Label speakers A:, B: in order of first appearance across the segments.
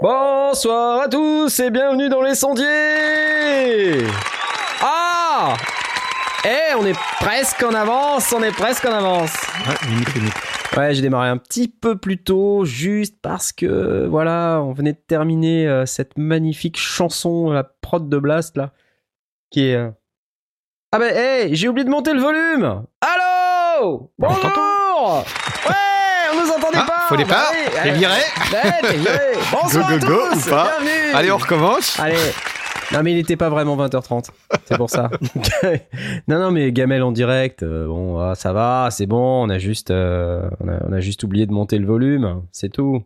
A: Bonsoir à tous et bienvenue dans les sondiers Ah! Eh, on est presque en avance, on est presque en avance.
B: Ouais, limite, limite.
A: Ouais, j'ai démarré un petit peu plus tôt, juste parce que, voilà, on venait de terminer euh, cette magnifique chanson, la prod de Blast, là, qui est... euh, Ah ben, hey, j'ai oublié de monter le volume. Allô?
B: On
A: Bonjour! Ouais, on nous entendait
B: Ah,
A: pas.
B: départ,
A: Bah oui,
B: t'es viré.
A: viré. Bonsoir
B: Go, go, go,
A: à tous
B: ou pas.
A: Bienvenue.
B: Allez, on recommence.
A: Allez. Non mais il était pas vraiment 20h30, c'est pour ça. non non mais Gamel en direct, euh, bon ah, ça va, c'est bon, on a juste euh, on, a, on a juste oublié de monter le volume, c'est tout.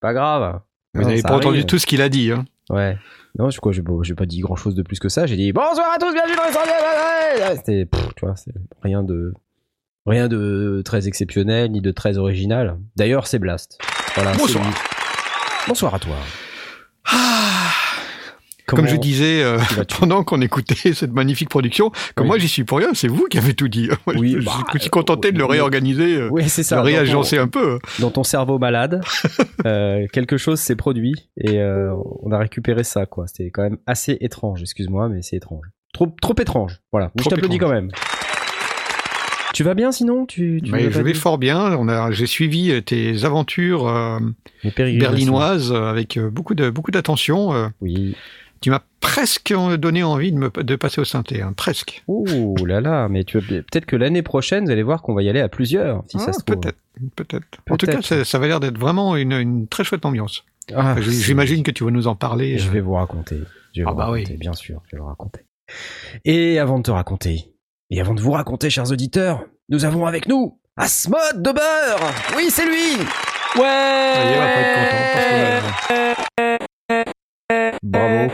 A: Pas grave.
B: Vous n'avez pas entendu tout ce qu'il a dit. Hein.
A: Ouais. Non, je crois j'ai pas, dit grand chose de plus que ça. J'ai dit bonsoir à tous, bienvenue dans les ouais. C'était, tu vois, c'est rien de rien de très exceptionnel ni de très original. D'ailleurs, c'est Blast. Voilà.
B: Bonsoir.
A: Bonsoir à toi.
B: Comme je disais euh, pendant qu'on écoutait cette magnifique production,
A: Oui.
B: moi j'y suis pour rien, c'est vous qui avez tout dit. Moi,
A: Oui,
B: je,
A: bah,
B: je me suis contenté de le
A: oui.
B: réorganiser, euh,
A: Oui, c'est
B: de
A: ça. ton-
B: réagencer un peu.
A: dans ton cerveau malade, euh, quelque chose s'est produit et euh, on a récupéré ça, quoi. C'était quand même assez étrange, excuse-moi, mais c'est étrange. Trop, trop étrange, voilà. Mais je
B: Trop
A: t'applaudis quand même. Tu vas bien sinon? Tu, tu
B: Mais je vais fort bien. On a, j'ai suivi euh, tes aventures euh, berlinoises euh, avec euh, beaucoup de beaucoup d'attention. euh.
A: Oui.
B: Tu m'as presque donné envie de, me, de passer au synthé, hein, presque.
A: Ouh là là, mais tu peut-être que l'année prochaine, vous allez voir qu'on va y aller à plusieurs, si ça
B: Ah,
A: se trouve.
B: peut-être, peut-être. En tout cas, ça, ça va l'air d'être vraiment une, une très chouette ambiance.
A: Ah,
B: J'imagine que tu vas nous en parler.
A: Je
B: euh.
A: vais vous raconter. Je vais
B: Ah
A: vous
B: bah oui.
A: raconter, bien sûr, je vais vous raconter. Et avant de te raconter, et avant de vous raconter, chers auditeurs, nous avons avec nous Asmod de beurre. Oui, c'est lui.
B: Ça y est, on va pas être content. parce qu'on a-
A: Bravo.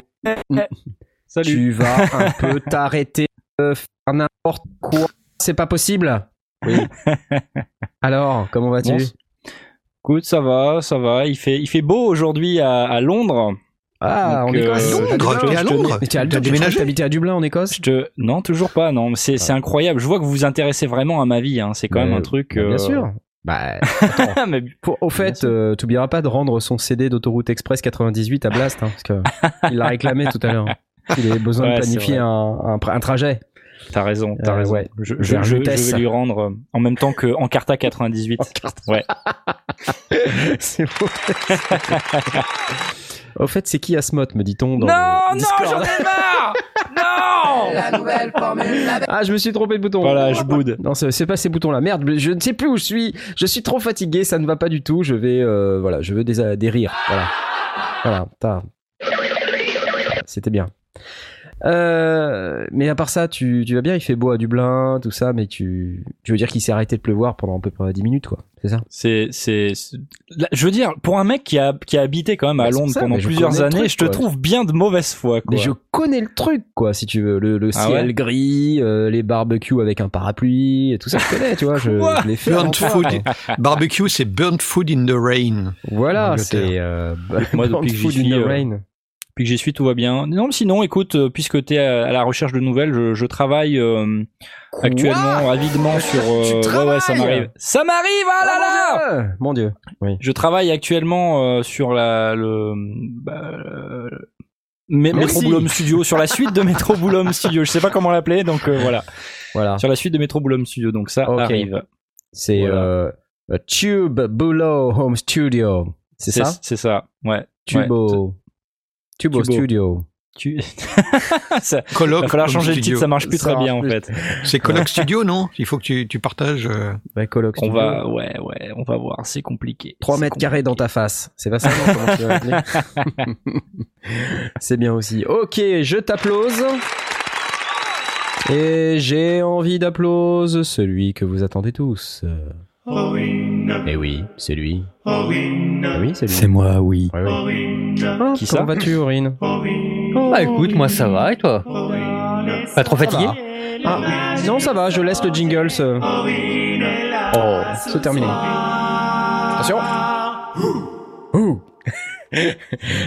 C: Salut.
A: Tu vas un peu t'arrêter de faire n'importe quoi. C'est pas possible. Oui. Alors, comment vas-tu
C: Bon, Écoute, ça va, ça va. Il fait, il fait beau aujourd'hui à, à Londres.
A: Ah, en
C: Donc, euh,
A: Écosse.
B: Londres,
A: À Dublin,
B: t'es à
A: je te-
B: Londres
A: Mais
B: T'as déménagé
A: T'habitais à Dublin en Écosse
C: Je te, non, toujours pas. Non, mais c'est, c'est incroyable. Je vois que vous vous intéressez vraiment à ma vie. Hein. C'est quand
A: Mais-
C: même un truc.
A: bah, Bien
C: euh,
A: sûr. Bah,
C: mais
A: Pour- au fait, euh, t'oublieras pas de rendre son CD d'autoroute express 98 à Blast, hein, parce que il l'a réclamé tout à l'heure. Il avait besoin
C: Ouais,
A: de planifier un, un, un trajet.
C: t'as raison, t'as
A: Euh,
C: raison.
A: ouais.
C: Je, je, je- je vais lui rendre euh, en même temps que Encarta 98. Ouais.
A: c'est beau. Au fait, c'est qui Asmot, me dit-on dans
C: non, non, j'en ai marre Non
D: La nouvelle formule avec
A: Ah, je me suis trompé de bouton.
C: Voilà, je boude.
A: Non, c'est c'est pas ces boutons-là. Merde, je ne sais plus où je suis. Je suis trop fatigué, ça ne va pas du tout. Je vais, euh, voilà, je veux des, des rires. Voilà, voilà. t'as- C'était bien. Euh, mais à part ça, tu, tu vas bien. Il fait beau à Dublin, tout ça. Mais tu, tu veux dire qu'il s'est arrêté de pleuvoir pendant à peu près 10 minutes, quoi. C'est ça?
C: C'est, je veux dire, pour un mec qui a, qui a habité quand même à
A: Bah,
C: Londres
A: ça,
C: pendant plusieurs années,
A: truc,
C: je te
A: quoi.
C: trouve bien de mauvaise foi, quoi.
A: Mais je connais le truc, quoi, si tu veux. Le, le
C: Ah
A: ciel
C: ouais?
A: gris, euh, les barbecues avec un parapluie, et tout ça, je connais, tu vois. Je, l'ai fait.
B: Burnt food. Barbecue, c'est burnt food in the rain.
A: Voilà, c'est. Euh,
C: Moi,
A: Burnt
C: depuis
A: Food in the
C: euh,
A: Rain.
C: Depuis que j'y suis, tout va bien. Non, mais sinon, écoute, euh, puisque tu es à, à la recherche de nouvelles, je, je travaille euh, actuellement avidement sur.
A: Tu
C: euh, ouais, ouais, ça m'arrive. Ça m'arrive, ah là là
A: Ah, Mon Dieu. Oui.
C: Je travaille actuellement euh, sur la le. Bah. Metro Boulom Studio, sur la suite de Metro Boulom Studio. Je sais pas comment l'appeler, donc euh, voilà.
A: Voilà.
C: Sur la suite de Metro Boulom Studio, donc ça
A: Ok.
C: arrive.
A: C'est
C: Voilà.
A: euh, Tube Bulo Home Studio. C'est ça
C: C'est ça, ouais.
A: Tubo. Tubo
C: Tubo.
A: Studio.
C: Tu... ça,
B: Colloque.
C: va falloir changer
B: studio.
C: titre, ça marche plus
A: Ça
C: très bien en fait.
B: C'est Colloque Studio, non? Il faut que tu, tu partages. euh,
A: Ouais, Coloc
C: On
A: Studio.
C: va, ouais, ouais, on va voir, c'est compliqué.
A: 3
C: C'est
A: mètres carrés dans ta face. C'est pas ça, Comment tu vas C'est bien aussi. Ok, je t'applause. Et j'ai envie d'applause celui que vous attendez tous. Eh oui, c'est lui. Eh oui, c'est lui.
E: C'est moi, oui.
A: Ouais, ouais.
C: Qui
A: Comment
C: ça
A: vas-tu, Aurine
D: Bah écoute, moi ça va, et toi Pas trop fatigué
A: Ah, non, ça va, je laisse le jingle se,
D: Oh,
A: se terminer. Attention Ouh.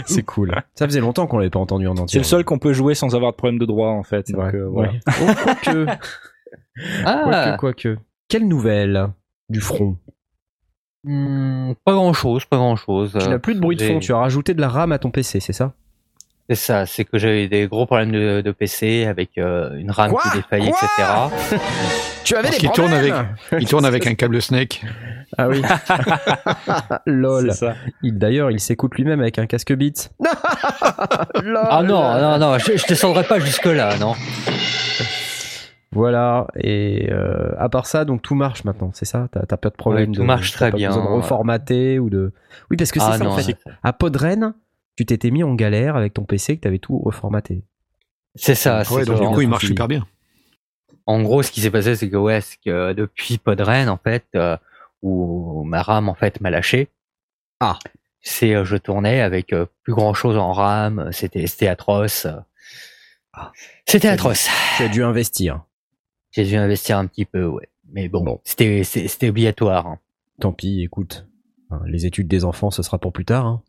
A: C'est cool. Ça faisait longtemps qu'on l'avait pas entendu en entier.
C: C'est le seul qu'on peut jouer sans avoir de problème de droit en fait.
A: C'est
C: Donc, euh, voilà.
A: Ouais. Oh, quoique,
D: Ah,
A: quoique, quoique. Quelle nouvelle du front
D: hmm, pas grand chose, pas grand chose.
A: Tu n'as plus de bruit de fond, tu as rajouté de la RAM à ton PC, c'est ça?
D: C'est ça, c'est que j'avais des gros problèmes de, de PC avec euh, une RAM
A: Quoi
D: qui défaillait,
A: Quoi
D: etc.
A: Tu avais
B: Parce
A: des
B: tourne
A: problèmes
B: Il tourne avec un câble Snake.
A: Ah oui. Lol.
C: C'est ça.
A: Il d'ailleurs, il s'écoute lui-même avec un casque Beats. Lol.
D: Ah non, non, non, je, je descendrai pas jusque là, non.
A: Voilà. Et euh, à part ça, donc tout marche maintenant, c'est ça? T'as pas de problème
D: Ouais, tout
A: de,
D: marche très
A: pas
D: bien.
A: besoin de reformater ou de. Oui, parce que c'est
D: Ah
A: ça en
D: non,
A: fait. À Podren, tu t'étais mis en galère avec ton PC que t'avais tout reformaté.
D: c'est ça. c'est
B: Ouais, donc
D: ça.
B: du coup, il marche super bien.
D: En gros, ce qui s'est passé, c'est que ouais, que depuis Podren, en fait, euh, où ma RAM en fait m'a lâché.
A: Ah.
D: C'est euh, je tournais avec euh, plus grand chose en RAM. C'était c'était atroce.
A: Ah.
D: C'était atroce.
A: Tu as dû investir.
D: J'ai dû investir un petit peu, ouais. Mais bon,
A: Bon.
D: c'était c'est- c'était obligatoire. hein.
A: Tant pis, écoute. Les études des enfants, ce sera pour plus tard. hein.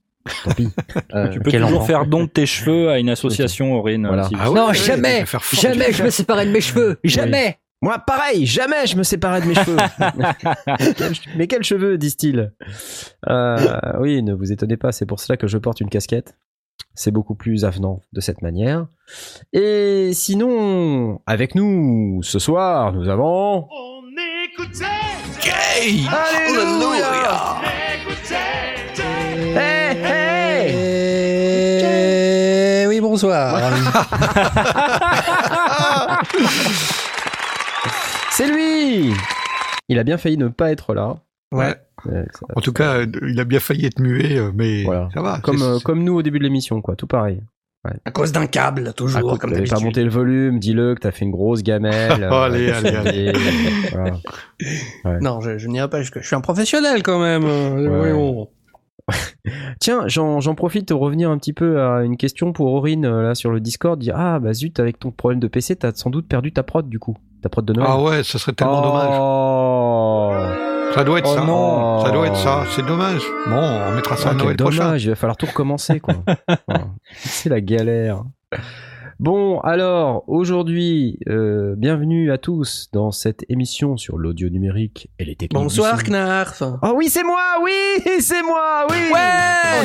A: Tant pis.
D: Euh,
C: Tu peux toujours
D: enfant
C: faire don de tes cheveux à une association, Aurine.
A: Voilà.
C: si-
B: Ah
D: Non, jamais, jamais je me séparais de mes cheveux, jamais.
A: Moi, pareil, jamais je me séparais de mes cheveux. Mais quels cheveux, disent-ils? Euh, Oui, ne vous étonnez pas, c'est pour cela que je porte une casquette. C'est beaucoup plus avenant de cette manière. Et sinon, avec nous, ce soir, nous avons...
B: Hey
A: Alléluia Hey, hey
E: Eh oui, bonsoir.
A: C'est lui Il a bien failli ne pas être là.
B: Ouais.
A: Euh, ça-
B: En tout cas, il a bien failli être muet, euh, mais
A: Voilà.
B: ça va.
A: comme, euh, comme nous au début de l'émission, quoi, tout pareil.
E: à cause d'un câble, toujours, comme d'habitude.
A: monté le volume, dis-le que t'as fait une grosse gamelle. euh,
B: Allez, allez, allez.
A: voilà.
E: Non, je, je n'irai pas jusque. Je suis un professionnel quand même. euh,
A: Ouais. Tiens, j'en j'en profite de revenir un petit peu à une question pour Aurine euh, là sur le Discord. Dire ah bah zut avec ton problème de PC, t'as sans doute perdu ta prod du coup, ta prod de Noël.
B: Ah ouais, ça serait tellement dommage.
A: dommage.
B: Ça doit être
A: Oh
B: ça.
A: non.
B: Ça doit être ça. C'est dommage. Bon, on mettra ça
A: Ah,
B: à Noël prochain.
A: dommage, il va falloir tout recommencer quoi. Voilà. C'est la galère. Bon, alors aujourd'hui, euh, bienvenue à tous dans cette émission sur l'audio numérique et les techniques.
E: Bonsoir. Knarf.
A: Oh oui, c'est moi, oui, c'est moi, oui.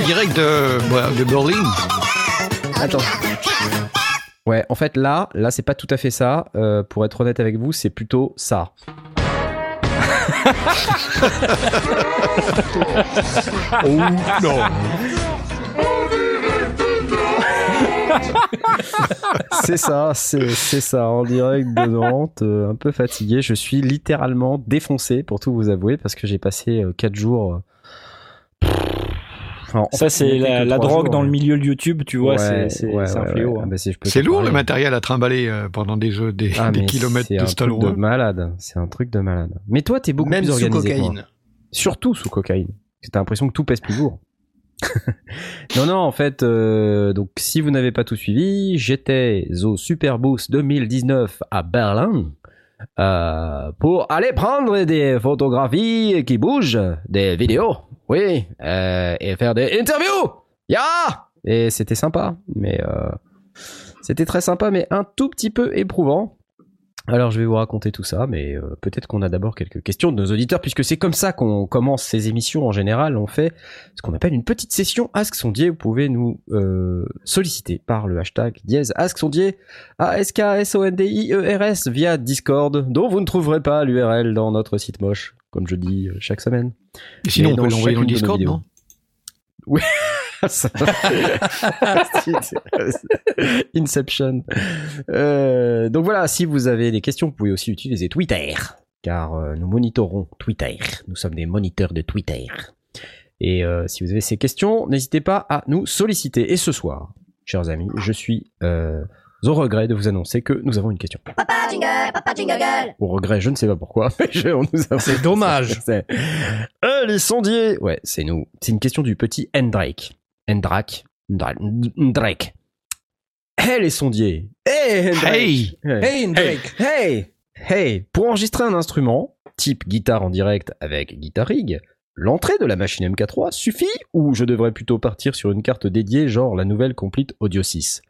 B: En direct de, bah, de Berlin.
A: Attends. Ouais, en fait là, là c'est pas tout à fait ça. Euh, pour être honnête avec vous, c'est plutôt ça.
B: Oh non.
A: C'est ça, c'est ça, en direct de Nantes, euh, un peu fatigué. Je suis littéralement défoncé, pour tout vous avouer, parce que j'ai passé 4 jours. euh,
C: Ça, c'est la, drogue
A: jours,
C: dans le milieu de YouTube, tu vois,
A: Ouais,
C: c'est
A: ouais,
C: un fléau.
A: ouais.
C: hein.
A: Ah, bah, c'est
B: lourd le matériel à trimballer euh, pendant des, jeux, des,
A: Ah,
B: des
A: mais
B: kilomètres
A: c'est
B: de
A: un
B: Stallone.
A: truc de malade. C'est un truc de malade. Mais toi, t'es beaucoup
E: Même
A: plus
E: sous
A: organisé. que moi.
E: cocaïne.
A: Surtout sous cocaïne. T'as l'impression que tout pèse plus lourd. non, non, en fait, euh, donc si vous n'avez pas tout suivi, j'étais au Superboost 2019 à Berlin euh, pour aller prendre des photographies qui bougent, des vidéos, oui, euh, et faire des interviews. Ya Et c'était sympa, mais euh, c'était très sympa, mais un tout petit peu éprouvant. Alors je vais vous raconter tout ça, mais euh, peut-être qu'on a d'abord quelques questions de nos auditeurs, puisque c'est comme ça qu'on commence ces émissions en général. On fait ce qu'on appelle une petite session Ask Sondier. Vous pouvez nous euh, solliciter par le hashtag dièse Ask Sondier, A-S-K-S-O-N-D-I-E-R-S, via Discord, dont vous ne trouverez pas l'URL dans notre site moche, comme je dis euh, chaque semaine.
B: Et sinon, on peut l'envoyer dans le Discord, non?
A: Ça- Inception. Euh, donc voilà, si vous avez des questions, vous pouvez aussi utiliser Twitter, car euh, nous monitorons Twitter. Nous sommes des moniteurs de Twitter. Et euh, si vous avez ces questions, n'hésitez pas à nous solliciter. Et ce soir, chers amis, je suis euh, au regret de vous annoncer que nous avons une question.
F: Papa jingle, papa jingle.
A: Au regret, je ne sais pas pourquoi, mais je- on nous a-
E: C'est dommage.
A: c'est- Euh, les sondiers Ouais, c'est nous. C'est une question du petit Endrake. Endrak Ndra- Ndrake. Hey les sondiers Hey Hendrik
B: Hey
A: Hey
E: Hey, Drake.
A: Hey Hey Pour enregistrer un instrument, type guitare en direct avec Guitar Rig, l'entrée de la machine MK3 suffit ou je devrais plutôt partir sur une carte dédiée genre la nouvelle Complete Audio 6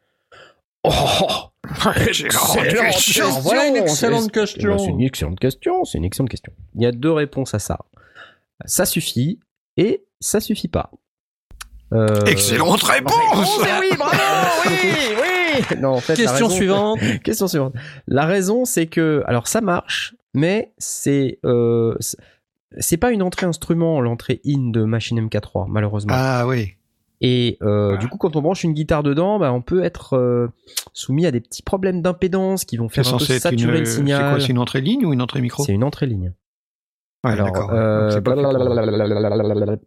A: Oh
B: Excellente question.
E: Voilà une excellente
A: C'est-
E: question.
A: C'est une excellente question, c'est une excellente question. Il y a deux réponses à ça. Ça suffit et ça suffit pas. Euh,
B: Excellente réponse
A: Oh, mais oui, bravo, oui, oui. Non, en fait, la
E: Question
A: raison-
E: suivante.
A: Question suivante. La raison, c'est que, alors ça marche, mais c'est euh, c'est- c'est pas une entrée instrument, l'entrée in de Machine MK3, malheureusement.
B: Ah oui.
A: Et euh, du coup, quand on branche une guitare dedans, bah, on peut être euh, soumis à des petits problèmes d'impédance qui vont
B: C'est
A: faire un peu
B: une.
A: saturer le
B: C'est
A: signal.
B: quoi C'est une entrée ligne ou une entrée micro?
A: C'est une entrée ligne.
B: Ouais,
A: Alors, euh,
B: c'est pas
A: blablabla.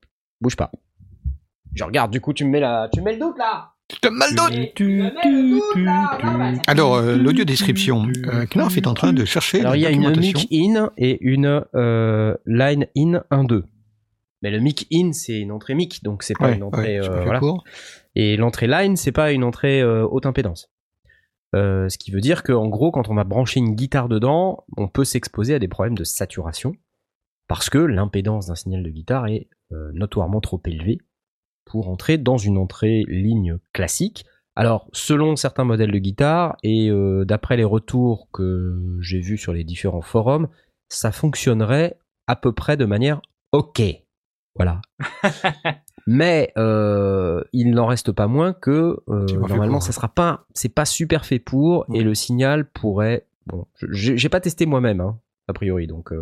A: bouge pas. Je regarde, du coup, tu me mets la, tu me mets le doute là.
C: Tu, tu, tu, tu.
B: Alors, euh, l'audio description. Euh, Knarf est en train de chercher
A: Alors il y a une mic in et une euh, line in 1-2. Mais le mic in c'est une entrée mic donc c'est pas
B: Ouais,
A: une entrée
B: ouais,
A: euh, voilà. Et l'entrée line c'est pas une entrée euh, haute impédance. Euh, ce qui veut dire qu'en gros quand on va brancher une guitare dedans, on peut s'exposer à des problèmes de saturation parce que l'impédance d'un signal de guitare est euh, notoirement trop élevée pour entrer dans une entrée ligne classique. Alors, selon certains modèles de guitare et euh, d'après les retours que j'ai vus sur les différents forums, ça fonctionnerait à peu près de manière ok. Voilà. Mais euh, il n'en reste pas moins que euh, normalement ça sera pas, c'est pas super fait pour et le signal pourrait. Bon, je- j'ai pas testé moi-même, hein, a priori, donc je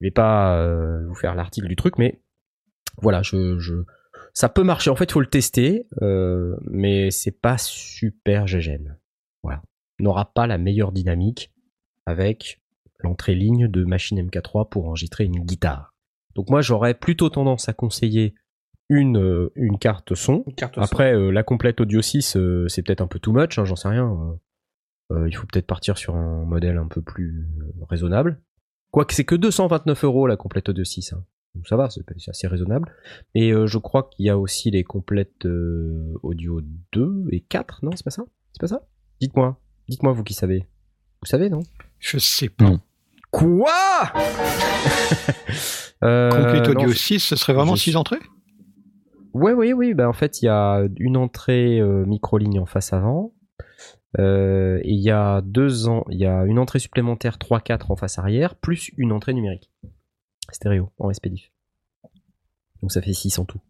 A: vais pas vous faire l'article du truc, mais voilà, je, je ça peut marcher. En fait, il faut le tester, euh, mais c'est pas super gégène. Voilà. N'aura pas la meilleure dynamique avec l'entrée ligne de machine MK3 pour enregistrer une guitare. Donc moi, j'aurais plutôt tendance à conseiller une, euh, une carte son.
E: Carte
A: Après, euh, la complète Audio 6, euh, c'est peut-être un peu too much, hein, j'en sais rien. Euh, il faut peut-être partir sur un modèle un peu plus raisonnable. Quoique c'est que 229 euros la complète Audio 6. hein. Donc ça va, c'est assez raisonnable. Et euh, je crois qu'il y a aussi les complètes euh, Audio 2 et 4, non C'est pas ça? C'est pas ça? Dites-moi. Dites-moi, vous qui savez. Vous savez, non?
B: Je sais pas.
C: Non.
A: Quoi? Euh,
B: Complete
A: non,
B: Audio
A: je-
B: 6, ce serait vraiment
A: je
B: 6
A: suis-
B: entrées?
A: Ouais, oui, oui. Bah, en fait, il y a une entrée euh, micro-ligne en face avant. Euh, et il y a deux ans, il y a une entrée supplémentaire 3-4 en face arrière, plus une entrée numérique. Stéréo, en SPDIF. Donc ça fait 6 en tout.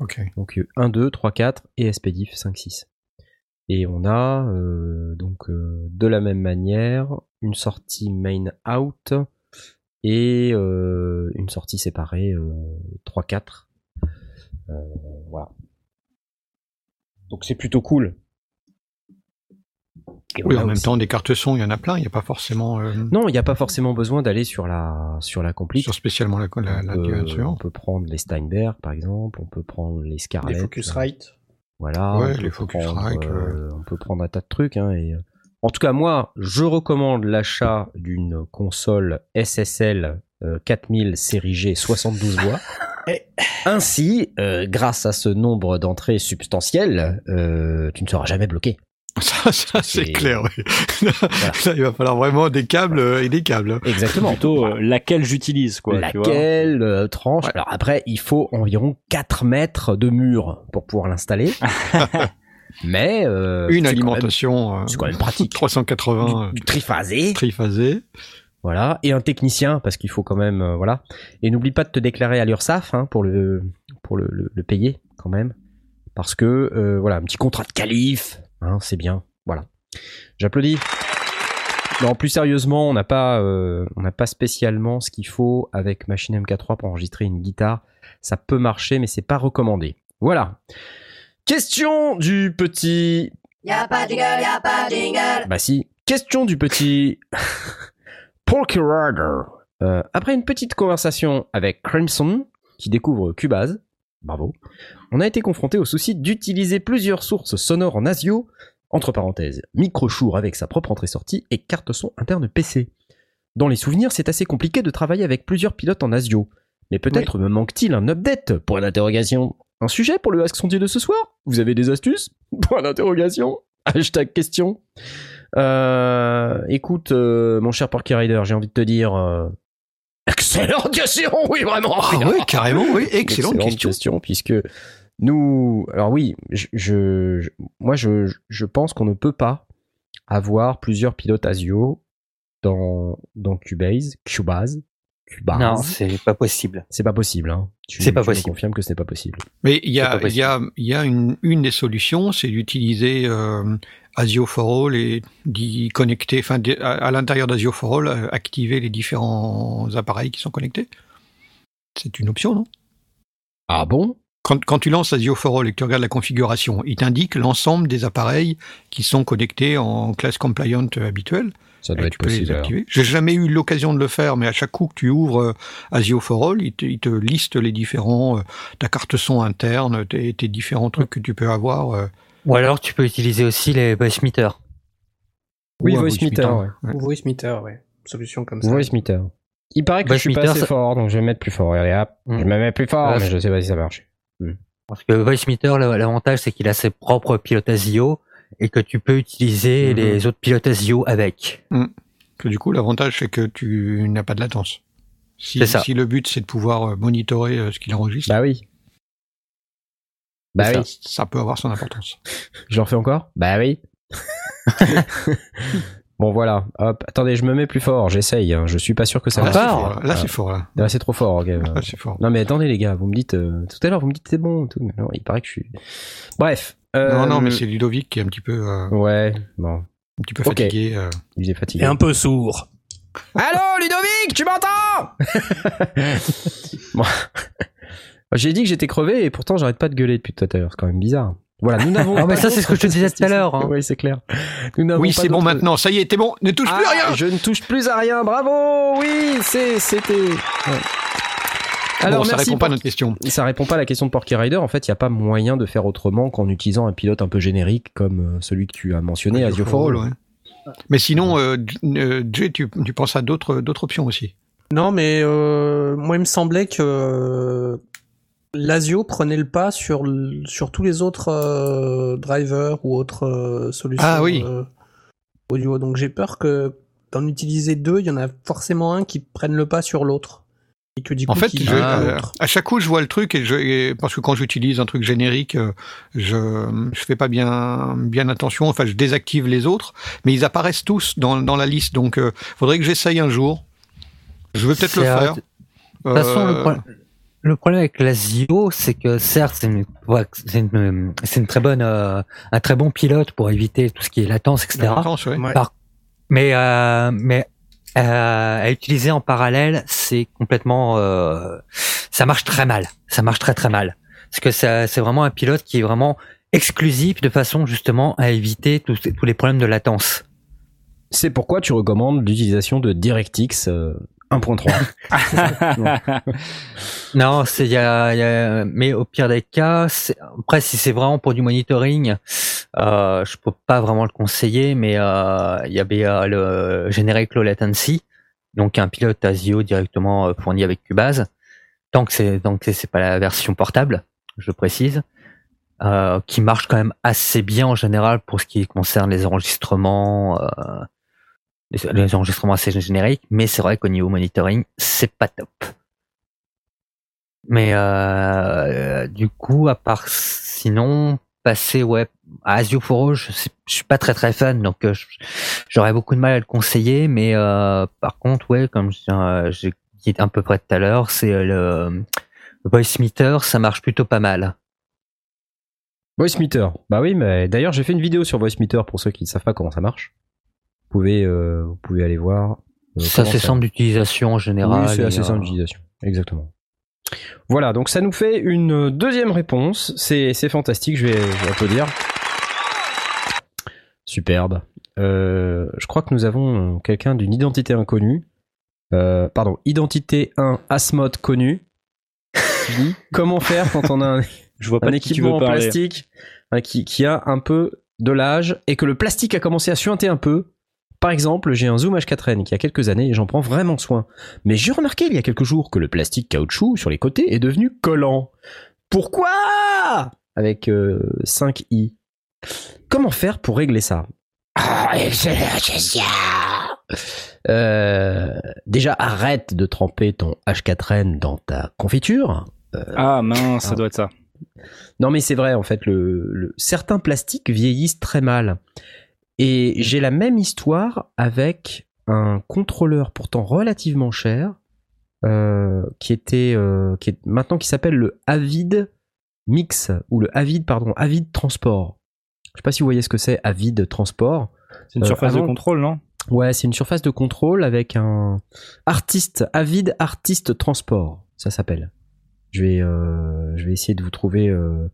B: Ok.
A: Donc euh, 1, 2, 3, 4 et SPDIF 5, 6. Et on a euh, donc euh, de la même manière une sortie main out et euh, une sortie séparée euh, 3, 4. Euh, voilà. Donc c'est plutôt cool. Et
B: Oui, en même
A: aussi-
B: temps, des cartes son, il y en a plein. Il n'y a pas forcément euh,
A: Non, il n'y a pas forcément besoin d'aller sur la sur la complete.
B: sur spécialement la, la, la,
A: on, peut,
B: l'instrument.
A: on peut prendre les Steinberg par exemple, on peut prendre les Scarlett.
E: Des Focusrite.
A: Voilà.
B: Ouais,
A: on peut
B: les
A: prendre,
B: Focusrite,
A: euh, On peut prendre un tas de trucs. Hein, et, euh, En tout cas, moi, je recommande l'achat d'une console SSL euh, 4000 série G 72 voix. Ainsi, euh, grâce à ce nombre d'entrées substantielles, euh, tu ne seras jamais bloqué.
B: Ça, ça c'est clair. Oui. Là, il va falloir vraiment des câbles euh, et des câbles.
A: Exactement.
C: Plutôt euh, laquelle j'utilise, quoi. tu vois.
A: Laquelle euh, tranche
B: Ouais.
A: Alors après, il faut environ 4 mètres de mur pour pouvoir l'installer. Mais euh,
B: Une alimentation euh,
A: c'est quand même pratique.
B: 380
A: du triphasé.
B: triphasé.
A: Voilà, et un technicien parce qu'il faut quand même euh, voilà. Et n'oublie pas de te déclarer à l'URSSAF hein, pour le pour le, le- le payer quand même parce que euh, voilà un petit contrat de qualif, hein, c'est bien. Voilà, j'applaudis. Non, plus sérieusement, on n'a pas euh, on n'a pas spécialement ce qu'il faut avec machine MK3 pour enregistrer une guitare. Ça peut marcher, mais c'est pas recommandé. Voilà. Question du petit
F: Y'a pas de jingle, y'a pas de jingle.
A: bah si. Question du petit Porky Rider. Euh, après une petite conversation avec Crimson, qui découvre Cubase, bravo, on a été confronté au souci d'utiliser plusieurs sources sonores en ASIO, entre parenthèses, micro-chour avec sa propre entrée-sortie et carte son interne PC. Dans les souvenirs, c'est assez compliqué de travailler avec plusieurs pilotes en ASIO. Mais peut-être me manque-t-il un update? Point d'interrogation. Un sujet pour le Ask Sondier de ce soir? Vous avez des astuces? Point d'interrogation. Hashtag question. Euh, écoute, euh, mon cher Porky Rider, j'ai envie de te dire. euh, excellente question, oui, vraiment.
B: Ah oui, carrément, oui. Excellente, question.
A: puisque nous. Alors, oui, je, je- moi, je, je pense qu'on ne peut pas avoir plusieurs pilotes ASIO dans, dans Cubase. Cubase. Cubase.
D: Non, c'est pas possible.
A: c'est pas possible. Hein. Tu,
D: C'est pas
A: tu me
D: possible.
A: confirmes que ce n'est pas possible.
B: Mais il y a, il y a, il y a une, une des solutions, c'est d'utiliser euh, Asio for All et d'y connecter, enfin, à, l'intérieur d'Asio for All, euh, activer les différents appareils qui sont connectés. C'est une option, non?
A: Ah bon?
B: Quand, quand tu lances Asio for All et que tu regardes la configuration, il t'indique l'ensemble des appareils qui sont connectés en classe compliant euh, habituelle.
A: Ça doit
B: Et
A: être possible.
B: J'ai jamais eu l'occasion de le faire, mais à chaque coup que tu ouvres euh, Asio for All, il te, il te liste les différents, ta carte son interne, tes, tes différents trucs que tu peux avoir.
D: Ou alors tu peux utiliser aussi les voice meters.
A: Oui,
B: ou un
A: Voice Meter, ouais.
B: Ouais.
E: Ou Voice Meter, ouais. Solution comme ça.
A: Voice Meter. Il paraît que
D: Voice
A: je suis pas
D: meter,
A: assez
D: ça-
A: fort, donc je vais mettre plus fort. Allez, hop.
D: Mm.
A: Je me mets plus fort,
D: Ah,
A: mais je sais pas si ça marche.
D: Parce que voice meter, l'avantage c'est qu'il a ses propres pilotes ASIO et que tu peux utiliser
B: Mhm.
D: les autres pilotes ASIO avec.
B: Que du coup, l'avantage, c'est que tu n'as pas de latence. Si,
D: C'est ça.
B: si le but, c'est de pouvoir euh, monitorer euh, ce qu'il enregistre,
A: Bah oui. Bah
B: ça,
A: oui.
B: ça peut avoir son importance.
A: Je le refais encore? Bah oui. bon voilà, hop. Attendez, je me mets plus fort, j'essaye. hein. Je suis pas sûr que ça
B: là,
A: marche.
B: c'est
D: Encore
B: fort. Là, Là, c'est fort. Là,
A: Là, c'est trop fort. ok.
B: Là, c'est fort.
A: Non mais attendez les gars, vous me dites euh, tout à l'heure, vous me dites c'est bon, tout. mais non, il paraît que je suis. Bref. euh,
B: Non, non, mais c'est Ludovic qui est un petit peu, euh,
A: Ouais, bon,
B: un petit peu fatigué. euh.
A: il est
E: Et
A: fatigué.
E: un peu sourd.
A: Allô Ludovic, tu m'entends? Bon. J'ai dit que j'étais crevé et pourtant j'arrête pas de gueuler depuis tout à l'heure. C'est quand même bizarre. Voilà, nous n'avons.
D: Ah, mais ça, c'est ce que je te disais tout à l'heure, hein.
A: Oui, c'est clair. Nous n'avons
B: Oui, c'est bon maintenant. Ça y est, t'es bon. Ne touche plus
A: Ah,
B: à rien.
A: Je ne touche plus à rien. Bravo. Oui, c'est c'était. ouais. Alors
B: bon, ça
A: merci.
B: répond pas à notre question.
A: Ça répond pas à la question de Porky Rider. En fait, il n'y a pas moyen de faire autrement qu'en utilisant un pilote un peu générique comme euh, celui que tu as mentionné, Asio for All.
B: ouais. Mais sinon, euh, J- euh, Jay, tu, tu penses à d'autres d'autres options aussi.
E: Non, mais euh, moi, il me semblait que l'Asio prenait le pas sur, sur tous les autres euh, drivers ou autres euh, solutions
B: Ah oui.
E: euh, audio. Donc j'ai peur que d'en utiliser deux, il y en a forcément un qui prenne le pas sur l'autre. Et que du coup,
B: En fait, je-
A: Ah.
B: euh, à chaque coup, je vois le truc et je, et- parce que quand j'utilise un truc générique, je je fais pas bien bien attention. Enfin, je désactive les autres, mais ils apparaissent tous dans dans la liste. Donc, euh, faudrait que j'essaye un jour. Je vais peut-être le faire.
D: De toute façon, le, pro- le problème avec l'ASIO, c'est que certes, c'est une, ouais, c'est une, c'est une très bonne, euh, un très bon pilote pour éviter tout ce qui est latence, etc.
B: la latence, ouais.
D: Par- Mais, euh, mais euh, à utiliser en parallèle, c'est complètement, euh, ça marche très mal. Ça marche très très mal. Parce que ça- c'est vraiment un pilote qui est vraiment exclusif de façon justement à éviter tous, tous les problèmes de latence.
A: C'est pourquoi tu recommandes l'utilisation de DirectX euh, 1.3.
D: Non, c'est y a, mais au pire des cas, après si c'est vraiment pour du monitoring, euh, je peux pas vraiment le conseiller, mais euh, il y avait euh, le Generic Low Latency, donc un pilote ASIO directement euh, fourni avec Cubase, tant que c'est donc c'est pas la version portable, je précise, euh, qui marche quand même assez bien en général pour ce qui concerne les enregistrements. euh, les, enregistrements assez génériques, mais c'est vrai qu'au niveau monitoring, c'est pas top. Mais euh, du coup, à part sinon, passer ouais à Asio for All, je, je suis pas très très fan, donc euh, j'aurais beaucoup de mal à le conseiller. Mais euh, par contre, ouais, comme j'ai dit un peu près tout à l'heure, c'est le, le Voice Meter, ça marche plutôt pas mal.
A: Voice Meter. Bah oui, mais d'ailleurs, j'ai fait une vidéo sur Voice Meter pour ceux qui ne savent pas comment ça marche. Vous pouvez, euh, vous pouvez aller voir. euh,
D: ça c'est simple d'utilisation en général.
A: Oui, c'est assez
D: euh,
A: simple d'utilisation. Exactement. Voilà, donc ça nous fait une deuxième réponse. C'est c'est fantastique, je vais, je vais applaudir. Superbe. Euh, je crois que nous avons quelqu'un d'une identité inconnue. Euh, pardon, identité 1 Asmod connu. Comment faire quand on a un,
C: Je vois pas
A: un
C: de qui tu
A: équipement
C: veux
A: en
C: parler.
A: plastique hein, qui, qui a un peu de l'âge et que le plastique a commencé à suinter un peu. Par exemple, j'ai un Zoom H4n qui a quelques années et j'en prends vraiment soin. Mais j'ai remarqué il y a quelques jours que le plastique caoutchouc sur les côtés est devenu collant. Pourquoi? Avec 5 i. Comment faire pour régler ça? Ah. Euh, déjà, arrête de tremper ton H4N dans ta confiture.
C: Ah mince, ça
A: Ah.
C: doit être ça.
A: Non, mais c'est vrai, en fait, le, le- certains plastiques vieillissent très mal. Et j'ai la même histoire avec un contrôleur pourtant relativement cher, euh, qui était, euh, qui est maintenant qui s'appelle le Avid Mix ou le Avid, pardon, Avid Transport. Je sais pas si vous voyez ce que c'est, Avid Transport.
C: C'est une
A: Euh,
C: surface
A: avant-
C: de contrôle, non?
A: Ouais, c'est une surface de contrôle avec un artiste, Avid Artiste Transport, ça s'appelle. Je vais, euh, je vais essayer de vous trouver euh,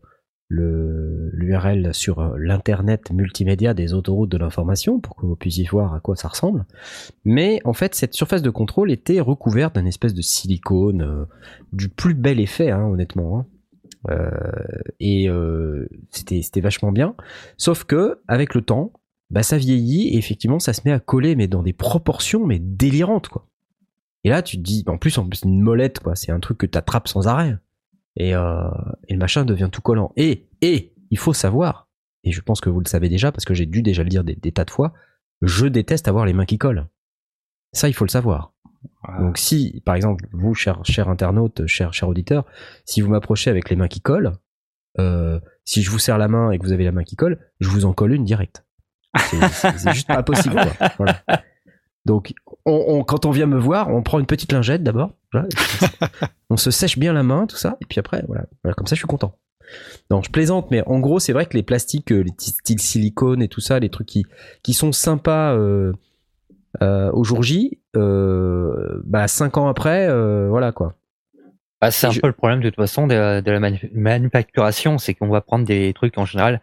A: l'URL sur euh, l'internet multimédia des autoroutes de l'information pour que vous puissiez voir à quoi ça ressemble. Mais en fait, cette surface de contrôle était recouverte d'un espèce de silicone euh, du plus bel effet, hein, honnêtement. hein. Euh, et c'était vachement bien. Sauf que avec le temps, bah ça vieillit et effectivement ça se met à coller mais dans des proportions mais délirantes quoi. Et là tu te dis en plus en plus une molette c'est un truc que t'attrapes sans arrêt. Et, euh, et le machin devient tout collant. Et et il faut savoir et je pense que vous le savez déjà parce que j'ai dû déjà le dire des, des tas de fois, je déteste avoir les mains qui collent. Ça il faut le savoir.
C: Ah.
A: Donc si par exemple vous cher cher internaute, cher cher auditeur, si vous m'approchez avec les mains qui collent, euh, si je vous serre la main et que vous avez la main qui colle, je vous en colle une directe. C'est- juste pas possible. Quoi. Voilà. Donc, on, on- quand on vient me voir, on prend une petite lingette d'abord. Voilà, on se sèche bien la main, tout ça, et puis après, voilà, Voilà, comme ça, je suis content. Non, je plaisante, mais en gros, c'est vrai que les plastiques, euh, les petits styles silicone et tout ça, les trucs qui, qui sont sympas euh, euh, au jour J, euh, bah cinq ans après, euh, voilà quoi.
D: Bah, c'est un
A: je-
D: peu le problème de toute façon de, de la manu- manufacturation, c'est qu'on va prendre des trucs en général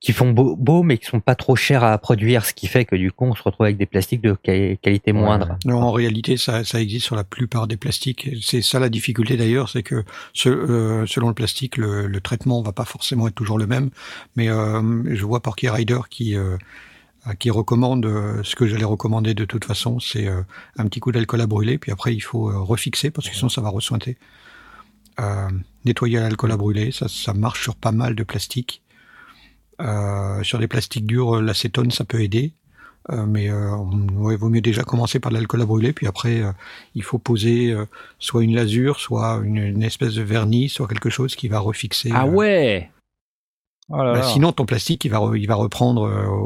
D: qui font beau, beau mais qui sont pas trop chers à produire, ce qui fait que du coup on se retrouve avec des plastiques de quali- qualité moindre.
B: Non, en réalité, ça, ça existe sur la plupart des plastiques. C'est ça la difficulté d'ailleurs, c'est que ce- euh, selon le plastique, le, le traitement va pas forcément être toujours le même. Mais euh, je vois Porky Rider qui euh, qui recommande euh, ce que j'allais recommander de toute façon, c'est euh, un petit coup d'alcool à brûler, puis après il faut euh, refixer parce que sinon ça va ressointer. Euh, nettoyer l'alcool à brûler, ça, ça marche sur pas mal de plastiques. Euh, sur des plastiques durs, euh, l'acétone ça peut aider. Euh, mais euh, ouais, vaut mieux déjà commencer par de l'alcool à brûler, puis après euh, il faut poser euh, soit une lasure, soit une, une espèce de vernis, soit quelque chose qui va refixer.
C: Ah ouais Oh là
B: bah,
C: là.
B: sinon ton plastique il va re- il va reprendre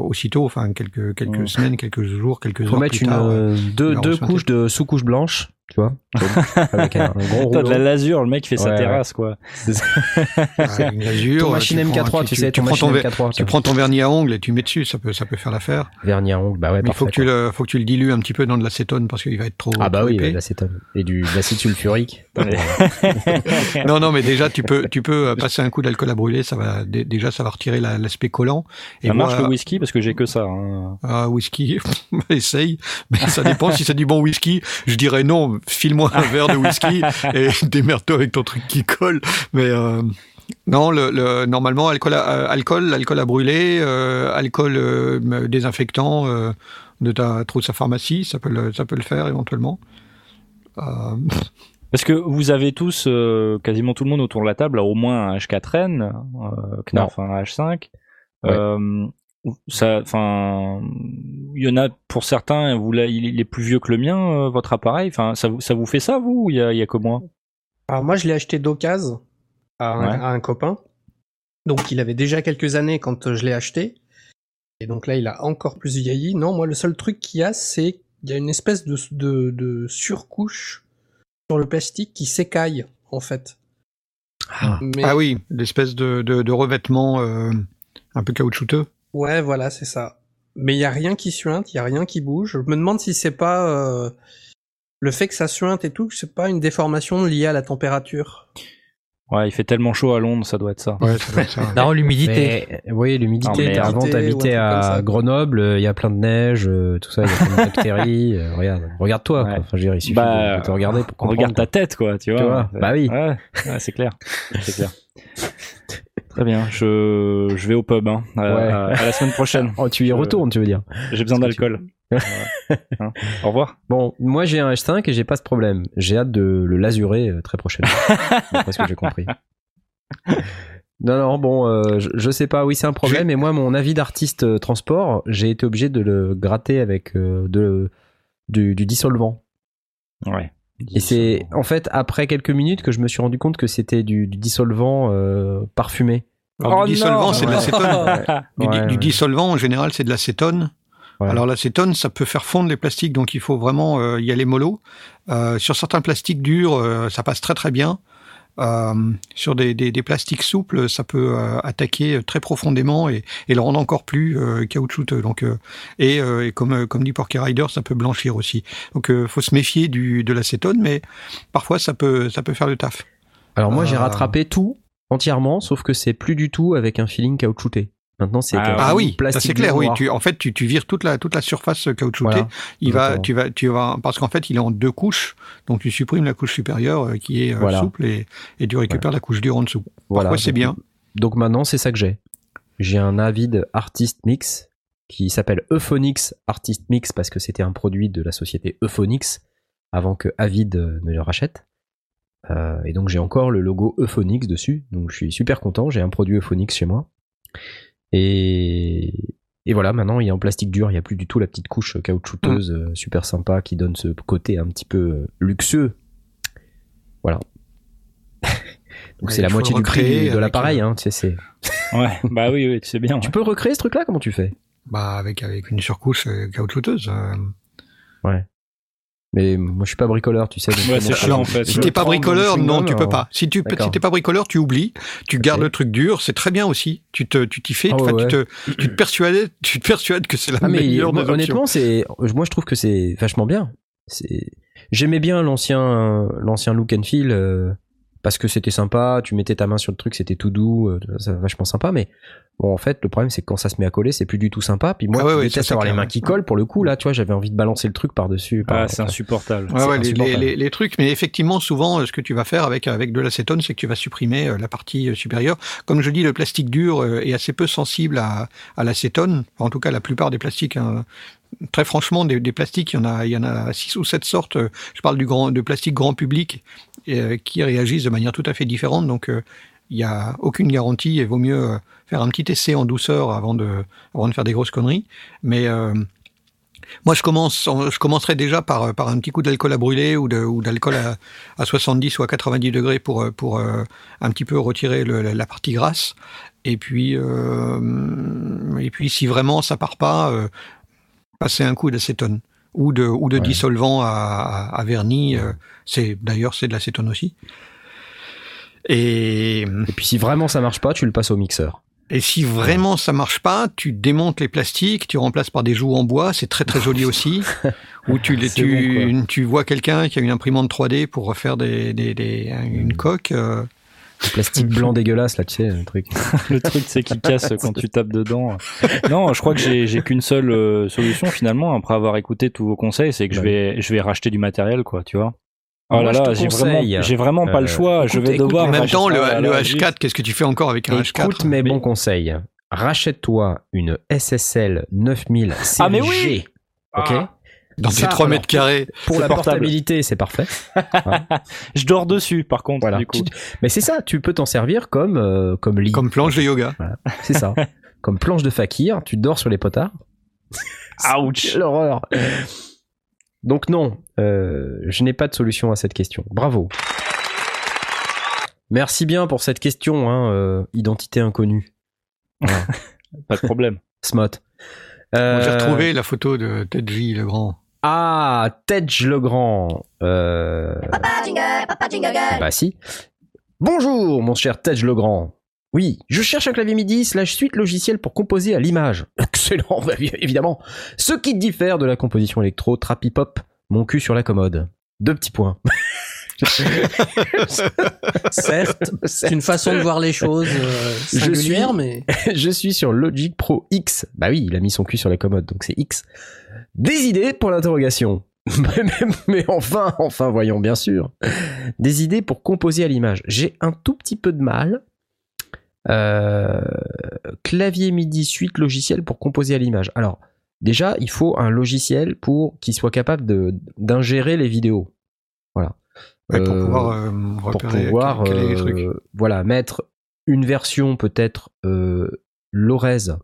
B: aussitôt, enfin quelques quelques
C: Ouais.
B: semaines, quelques jours, quelques
A: Faut
B: heures
A: mettre
B: plus
A: une,
B: tard.
A: deux,
B: il
A: deux couches de sous-couche blanche, tu vois, avec un, un gros
C: T'as de la lasure, le mec fait sa
A: Ouais,
C: terrasse, quoi.
B: Ouais, une lasure.
A: Ton
B: euh,
A: machine
B: tu prends-
A: MK3, tu, sais,
B: tu
A: ton
B: prends ton
A: machine
B: ver-
A: MK3.
B: tu prends ton vernis à ongles et tu mets dessus, ça peut ça peut faire l'affaire.
A: vernis à ongles, bah ouais,
B: Mais il faut que tu le faut que tu le dilues un petit peu dans de l'acétone parce qu'il va être trop.
A: Ah bah
B: trop
A: oui,
B: épais.
A: de l'acétone. Et du, de l'acide sulfurique.
B: non, non, mais déjà, tu peux, tu peux euh, passer un coup d'alcool à brûler, ça va, dé- déjà, ça va retirer la- l'aspect collant. Et
C: Ça marche
B: moi,
C: le whisky parce que j'ai que ça. hein.
B: ah, whisky, essaye, mais ça dépend si c'est du bon whisky. Je dirais non, file-moi un verre de whisky et démerde-toi avec ton truc qui colle. Mais euh, non, le, le- normalement, alcool, à, euh, alcool, alcool à brûler, euh, alcool euh, désinfectant euh, de ta trousse à pharmacie, ça peut le, ça peut le faire éventuellement. Euh,
C: Parce que vous avez tous, euh, quasiment tout le monde autour de la table, a au moins un H4N, euh, Knarf un H5.
A: Ouais.
C: Ça, enfin, il y en a pour certains, vous, là, il est plus vieux que le mien, euh, votre appareil. Enfin, ça, vous- ça vous fait ça, vous, ou il y a, il y a que moi?
E: Alors moi, je l'ai acheté d'occasion à,
C: Ouais.
E: à un copain. Donc il avait déjà quelques années quand euh, je l'ai acheté. Et donc là, il a encore plus vieilli. Non, moi, le seul truc qu'il y a, c'est qu'il y a une espèce de, de, de surcouche sur le plastique qui s'écaille, en fait.
A: Ah.
E: Mais,
B: Ah oui, l'espèce de, de, de revêtement euh, un peu caoutchouteux.
E: Ouais, voilà, c'est ça. Mais il y a rien qui suinte, il y a rien qui bouge. Je me demande si c'est pas euh, le fait que ça suinte et tout, que c'est pas une déformation liée à la température.
C: Ouais, il fait tellement chaud à Londres, ça doit être ça.
B: Ouais, ça doit être ça.
D: Non, l'humidité.
A: Mais, oui, l'humidité. Avant, t'habitais à. Grenoble, euh, il y a plein de neige, euh, tout ça, il y a plein de bactéries. euh, regarde, regarde-toi.
C: Ouais.
A: Enfin, je veux dire, il suffit
C: Bah,
A: de, te regarder pour comprendre.
C: regarde ta tête, quoi, tu vois.
A: Tu vois, bah oui.
C: Ouais, ouais, c'est clair. C'est clair. Très bien, je, je vais au pub, hein, à,
A: Ouais.
C: à- à la semaine prochaine.
A: Oh, tu y
C: Je-
A: retournes, tu veux dire.
C: J'ai besoin
A: tu-
C: d'alcool. Hein. Au revoir.
A: Bon, moi j'ai un H5 et j'ai pas ce problème. J'ai hâte de le lasurer euh, très prochainement. D'après ce que j'ai compris. Non, non, bon, euh, je, je sais pas, oui, c'est un problème. Et moi, mon avis d'artiste euh, transport, j'ai été obligé de le gratter avec euh, de, du, du dissolvant.
C: Ouais.
A: Et c'est en fait après quelques minutes que je me suis rendu compte que c'était du, du dissolvant euh, parfumé.
B: Alors,
C: Oh
B: du dissolvant,
C: non.
B: c'est de l'acétone. Du,
A: Ouais,
B: du
A: ouais.
B: dissolvant, en général, c'est de l'acétone.
A: Ouais.
B: Alors l'acétone, ça peut faire fondre les plastiques, donc il faut vraiment euh, y aller mollo. Euh, sur certains plastiques durs, euh, ça passe très très bien. Euh, sur des, des, des plastiques souples, ça peut euh, attaquer très profondément et, et le rendre encore plus euh, caoutchouteux. Donc, euh, et, euh, et comme, comme dit Porky Rider, ça peut blanchir aussi. Donc, euh, faut se méfier du, de l'acétone, mais parfois ça peut, ça peut faire le taf.
A: Alors moi, j'ai rattrapé tout entièrement, sauf que c'est plus du tout avec un feeling caoutchouté. Maintenant, c'est
C: Ah,
B: Ah oui, c'est clair. Oui, tu, en fait, tu, tu vires toute la, toute la surface caoutchoutée.
A: Voilà.
B: Il va,
A: Exactement.
B: tu vas, tu vas, parce qu'en fait, il est en deux couches. Donc, tu supprimes la couche supérieure euh, qui est euh,
A: Voilà.
B: souple et, et tu récupères la couche dure en dessous.
A: Voilà.
B: Parfois, c'est
A: Donc-
B: bien.
A: Donc maintenant, c'est ça que j'ai. J'ai un Avid Artist Mix qui s'appelle Euphonix Artist Mix parce que c'était un produit de la société Euphonix avant que Avid euh, ne le rachète. Euh, et donc j'ai encore le logo Euphonix dessus. Donc je suis super content. J'ai un produit Euphonix chez moi. Et, et voilà, maintenant il est en plastique dur. Il n'y a plus du tout la petite couche caoutchouteuse
B: Mm.
A: euh, super sympa qui donne ce côté un petit peu euh, luxueux. Voilà. donc
B: Ouais,
A: c'est la moitié du prix de l'appareil.
B: euh,
A: Hein, tu sais, c'est
C: Ouais, bah oui, oui, tu sais bien.
A: tu
C: ouais.
A: peux recréer ce truc-là Comment tu fais?
B: Bah, avec, avec une surcouche caoutchouteuse. euh.
A: Mais moi, je suis pas bricoleur, tu sais.
C: Ouais, c'est chiant en fait.
B: Si t'es pas bricoleur, non, tu peux
A: euh,
B: pas. Si tu si t'es pas bricoleur, tu oublies. Tu gardes le truc dur, c'est très bien aussi. Tu te, tu t'y fais.
A: Ah ouais,
B: tu te, tu te persuades, tu te persuades que c'est la
A: Ah mais
B: meilleure des options.
A: honnêtement, c'est moi je trouve que c'est vachement bien. C'est j'aimais bien l'ancien l'ancien look and feel euh, parce que c'était sympa, tu mettais ta main sur le truc, c'était tout doux, euh, ça vachement sympa mais bon en fait, le problème c'est que quand ça se met à coller, c'est plus du tout sympa. Puis moi
B: Ah ouais,
A: je
B: ouais,
A: déteste
B: ça, c'est
A: avoir les mains qui collent pour le coup là, tu vois, j'avais envie de balancer le truc par-dessus. par-
C: Ah, c'est insupportable.
B: Ouais,
A: c'est
B: ouais, les,
A: insupportable.
B: les- les- les trucs, mais effectivement, souvent, euh, ce que tu vas faire avec, avec de l'acétone, c'est que tu vas supprimer euh, la partie euh, supérieure. Comme je dis, le plastique dur euh, est assez peu sensible à, à l'acétone. En tout cas, la plupart des plastiques. hein. Très franchement, des, des plastiques, il y en a, il y en a six ou sept sortes. Euh, Je parle du grand, de plastique grand public euh, qui réagissent de manière tout à fait différente. Donc, euh, il n'y a aucune garantie et vaut mieux euh, faire un petit essai en douceur avant de, avant de faire des grosses conneries. Mais moi, je commence, je commencerai déjà par, par un petit coup d'alcool à brûler ou d'alcool à, à 70 ou à 90 degrés pour, pour un petit peu retirer la, partie grasse. Et puis, et puis, si vraiment ça part pas, passer un coup d'acétone ou de, ou de
A: Ouais.
B: dissolvant à, à, à vernis. euh, c'est d'ailleurs c'est de l'acétone aussi. Et,
A: Et puis si vraiment ça marche pas, tu le passes au mixeur.
B: et si vraiment ça marche pas, tu démontes les plastiques, tu remplaces par des joues en bois, c'est très très joli aussi. Ou tu, tu,
A: bon,
B: tu vois quelqu'un qui a une imprimante 3D pour refaire des, des, des- une coque. Euh,
A: Le plastique blanc dégueulasse là, tu sais, le truc.
C: le truc c'est qui casse quand tu tapes dedans. Non, je crois que j'ai j'ai qu'une seule euh, solution finalement après avoir écouté tous vos conseils, c'est que je vais je vais racheter du matériel quoi, tu vois. Oh là là, j'ai vraiment
A: conseille,
C: j'ai vraiment pas
A: euh,
C: le choix, je vais
A: écoute,
C: devoir
B: en même temps, le,
C: Oh là
B: le
C: là,
B: H4, qu'est-ce que tu fais encore avec un H4
A: Écoute mes bons conseils. Rachète-toi une SSL 9000 série
C: Ah, mais oui
A: G. Ok?
C: Ah.
B: Dans tes 3
A: alors,
B: mètres carrés
A: Pour la
C: portable.
A: portabilité, c'est parfait.
C: Je dors dessus par contre
A: Voilà.
C: du coup.
A: Mais c'est ça, tu peux t'en servir comme euh, comme lit.
B: comme planche de yoga.
A: C'est ça. comme planche de fakir, tu dors sur les potards.
C: Ouch.
A: Quelle horreur. Donc non, euh, je n'ai pas de solution à cette question. Bravo. Merci bien pour cette question, hein, euh, identité inconnue.
C: Pas de problème.
A: Smot.
B: J'ai retrouvé la photo de Ted J. le grand.
A: Ah, Tedge Legrand. Euh,
F: Papa Jingle, Papa Jingle Girl.
A: bah si. Bonjour, mon cher Tedge Legrand. Oui, je cherche un clavier MIDI slash suite logicielle pour composer à l'image. Excellent, bah, évi- évidemment. Ce qui diffère de la composition électro, trap hip-hop, mon cul sur la commode. Deux petits points.
E: Certes, c'est une façon de voir les choses euh,
A: Je
E: singulière,
A: suis-
E: mais
A: je suis sur Logic Pro X. Bah oui, il a mis son cul sur la commode, donc c'est X. Des idées pour l'interrogation. mais, mais- mais enfin, enfin, voyons, bien sûr. Des idées pour composer à l'image. J'ai un tout petit peu de mal. Euh, clavier MIDI suite logiciel pour composer à l'image. Alors, déjà, il faut un logiciel pour qui soit capable de d'ingérer les vidéos. Voilà.
B: Ouais, pour
A: Euh,
B: pouvoir euh,
A: pour
B: repérer
A: pouvoir
B: quel, quel est les trucs.
A: voilà mettre une version peut-être euh, low-res,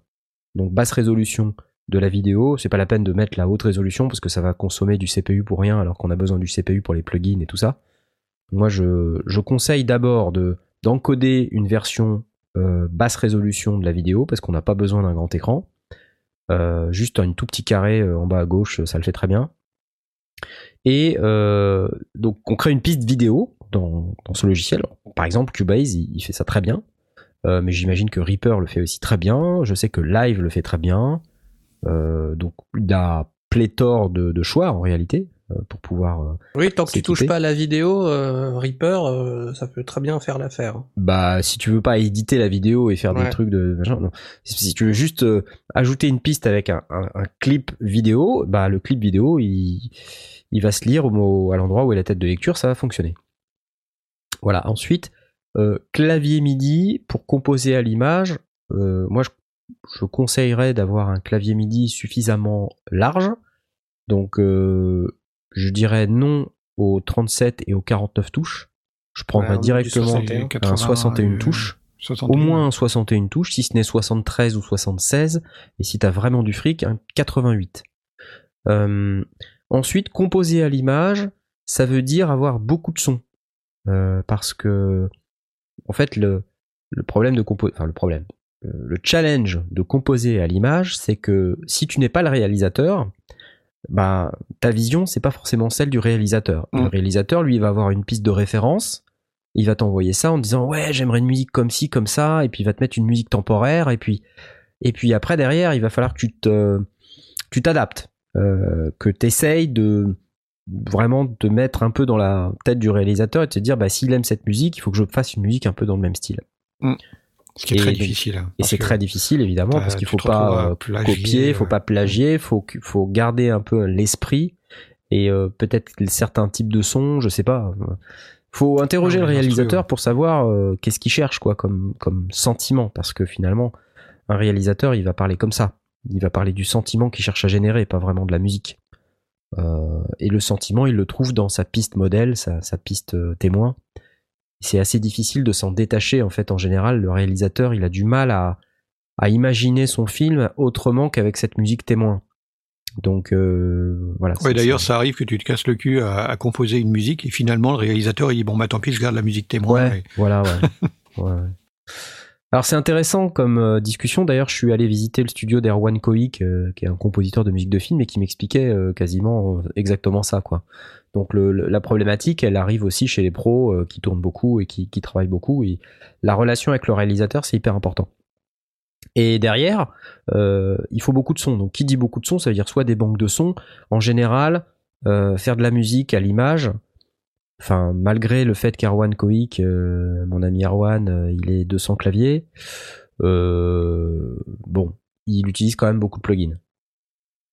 A: donc basse résolution de la vidéo. C'est pas la peine de mettre la haute résolution parce que ça va consommer du CPU pour rien alors qu'on a besoin du CPU pour les plugins et tout ça. Moi, je, je conseille d'abord de d'encoder une version euh, basse résolution de la vidéo parce qu'on n'a pas besoin d'un grand écran. Euh, juste un tout petit carré euh, en bas à gauche, ça le fait très bien. Et donc on crée une piste vidéo dans, ce logiciel. Par exemple, Cubase, il, fait ça très bien. Mais j'imagine que Reaper le fait aussi très bien. Je sais que Live le fait très bien. Euh, donc il a pléthore de, de choix en réalité euh, pour pouvoir. euh,
E: Oui, tant que tu touches pas à la vidéo, euh, Reaper, euh, ça peut très bien faire l'affaire.
A: bah si tu veux pas éditer la vidéo et faire des trucs de machin, non. Si, tu veux juste euh, ajouter une piste avec un, un- un clip vidéo, bah le clip vidéo il, il va se lire au, au- à l'endroit où est la tête de lecture, ça va fonctionner. Voilà. Ensuite, clavier MIDI pour composer à l'image. moi, je, je conseillerais d'avoir un clavier MIDI suffisamment large. Donc, euh, je dirais non aux 37 et aux 49 touches. Je prendrais
E: Ouais,
A: directement
E: 61.
A: un
B: 80,
A: 61
B: euh,
A: touches.
B: 61.
A: Au moins un 61 touches, si ce n'est 73 ou 76. Et si t'as vraiment du fric, un 88. Euh, ensuite, composer à l'image, ça veut dire avoir beaucoup de sons. Euh, parce que, en fait, le, le problème de composer, enfin le problème, le challenge de composer à l'image, c'est que si tu n'es pas le réalisateur, bah, ta vision, c'est pas forcément celle du réalisateur.
B: Mm.
A: Le réalisateur, lui, il va avoir une piste de référence, il va t'envoyer ça en disant ouais, j'aimerais une musique comme ci, comme ça, et puis il va te mettre une musique temporaire, et puis, et puis après, derrière, il va falloir que tu te, tu t'adaptes, euh, que tu essayes de vraiment te mettre un peu dans la tête du réalisateur et de te dire bah s'il aime cette musique, il faut que je fasse une musique un peu dans le même style.
B: Ce qui est
A: Et
B: très difficile. hein,
A: Et c'est très difficile évidemment parce qu'il
B: tu
A: faut pas euh,
B: plagier,
A: copier, faut
B: ouais.
A: pas plagier, faut faut garder un peu l'esprit et euh, peut-être certains types de sons, je sais pas. euh, Faut interroger le réalisateur pour savoir euh, qu'est-ce qu'il cherche quoi comme comme sentiment parce que finalement un réalisateur il va parler comme ça, il va parler du sentiment qu'il cherche à générer, pas vraiment de la musique. Euh, et le sentiment, il le trouve dans sa piste modèle, sa, sa piste euh, témoin. C'est assez difficile de s'en détacher en fait. En général, le réalisateur, il a du mal à, à imaginer son film autrement qu'avec cette musique témoin. Donc euh, voilà.
B: Ouais, d'ailleurs, ça arrive que tu te casses le cul à, à composer une musique et finalement le réalisateur il dit bon bah tant pis je garde la musique témoin.
A: Ouais, voilà, ouais. Alors c'est intéressant comme euh, discussion. D'ailleurs, je suis allé visiter le studio d'Erwan Koik, euh, qui est un compositeur de musique de film et qui m'expliquait euh, quasiment exactement ça, quoi. Donc la problématique, elle arrive aussi chez les pros euh, qui tournent beaucoup et qui, travaillent beaucoup. Et la relation avec le réalisateur, c'est hyper important. Et derrière, euh, il faut beaucoup de sons. Donc qui dit beaucoup de sons, ça veut dire soit des banques de sons. En général, euh, faire de la musique à l'image, enfin malgré le fait qu'Arwan Koik, mon ami Arwan, il est 200 claviers, bon, il utilise quand même beaucoup de plugins.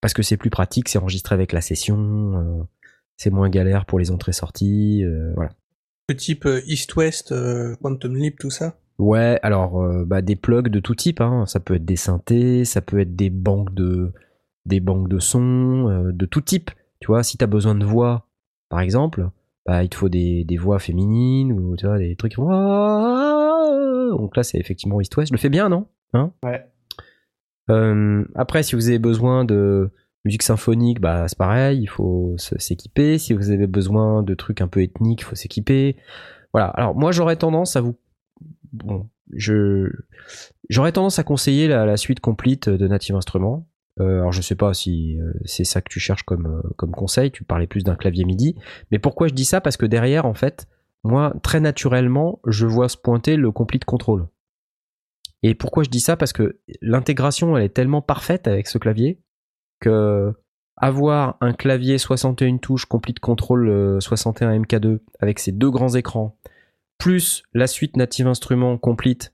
A: Parce que c'est plus pratique, c'est enregistré avec la session, c'est moins galère pour les entrées-sorties, euh, voilà.
E: Le type euh, East-West, euh, Quantum Leap, tout ça?
A: Ouais, alors euh, bah, des plugs de tout type, hein. ça peut être des synthés, ça peut être des banques de des banques de sons, euh, de tout type. Tu vois, si t'as besoin de voix, par exemple, bah, il te faut des, des voix féminines ou tu vois des trucs. Donc là, c'est effectivement East West. Je le fais bien, non? Hein?
E: Ouais.
A: Euh, après, si vous avez besoin de musique symphonique, bah c'est pareil, il faut s'équiper. Si vous avez besoin de trucs un peu ethniques, il faut s'équiper. Voilà. Alors moi, j'aurais tendance à vous bon, je j'aurais tendance à conseiller la, la suite complète de Native Instruments. Euh, alors je sais pas si euh, c'est ça que tu cherches comme euh, comme conseil. Tu parlais plus d'un clavier MIDI, mais pourquoi je dis ça? Parce que derrière, en fait, moi très naturellement, je vois se pointer le complete control. Et pourquoi je dis ça? Parce que l'intégration, elle est tellement parfaite avec ce clavier avoir un clavier 61 touches complete control euh, 61 MK2 avec ses deux grands écrans plus la suite Native Instruments complete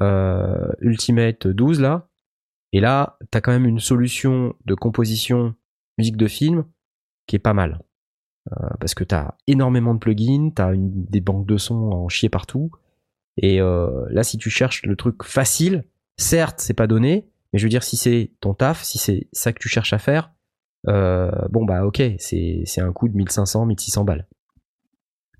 A: euh, Ultimate 12 là. Et là, t'as quand même une solution de composition musique de film qui est pas mal. Euh, parce que t'as énormément de plugins, t'as des banques de sons en chier partout. Et euh, là, si tu cherches le truc facile, certes, c'est pas donné, mais je veux dire, si c'est ton taf, si c'est ça que tu cherches à faire, euh, bon bah ok, c'est un coût de 1500, 1600 balles.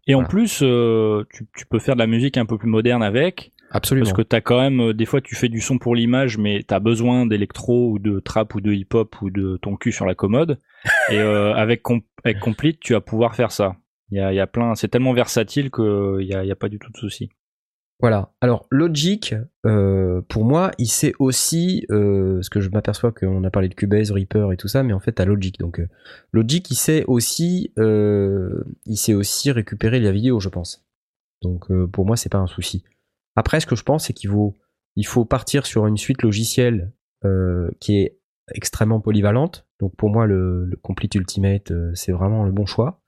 C: Et en plus, euh, tu, tu peux faire de la musique un peu plus moderne avec.
A: Absolument.
C: Parce que t'as quand même, euh, des fois, tu fais du son pour l'image, mais t'as besoin d'électro ou de trap ou de hip-hop ou de ton cul sur la commode. Et euh, avec, avec Complete, tu vas pouvoir faire ça. Il y a, y a plein, c'est tellement versatile qu'il y a, il y a pas du tout de souci.
A: Voilà. Alors Logic, euh, pour moi, il sait aussi, euh, parce que je m'aperçois qu'on a parlé de Cubase, Reaper et tout ça, mais en fait, t'as Logic. Donc euh, Logic, il sait aussi, il sait aussi récupérer la vidéo, je pense. Donc pour moi, c'est pas un souci. Après, ce que je pense, c'est qu'il faut, partir sur une suite logicielle qui est extrêmement polyvalente. Donc pour moi, le, le Complete Ultimate, c'est vraiment le bon choix.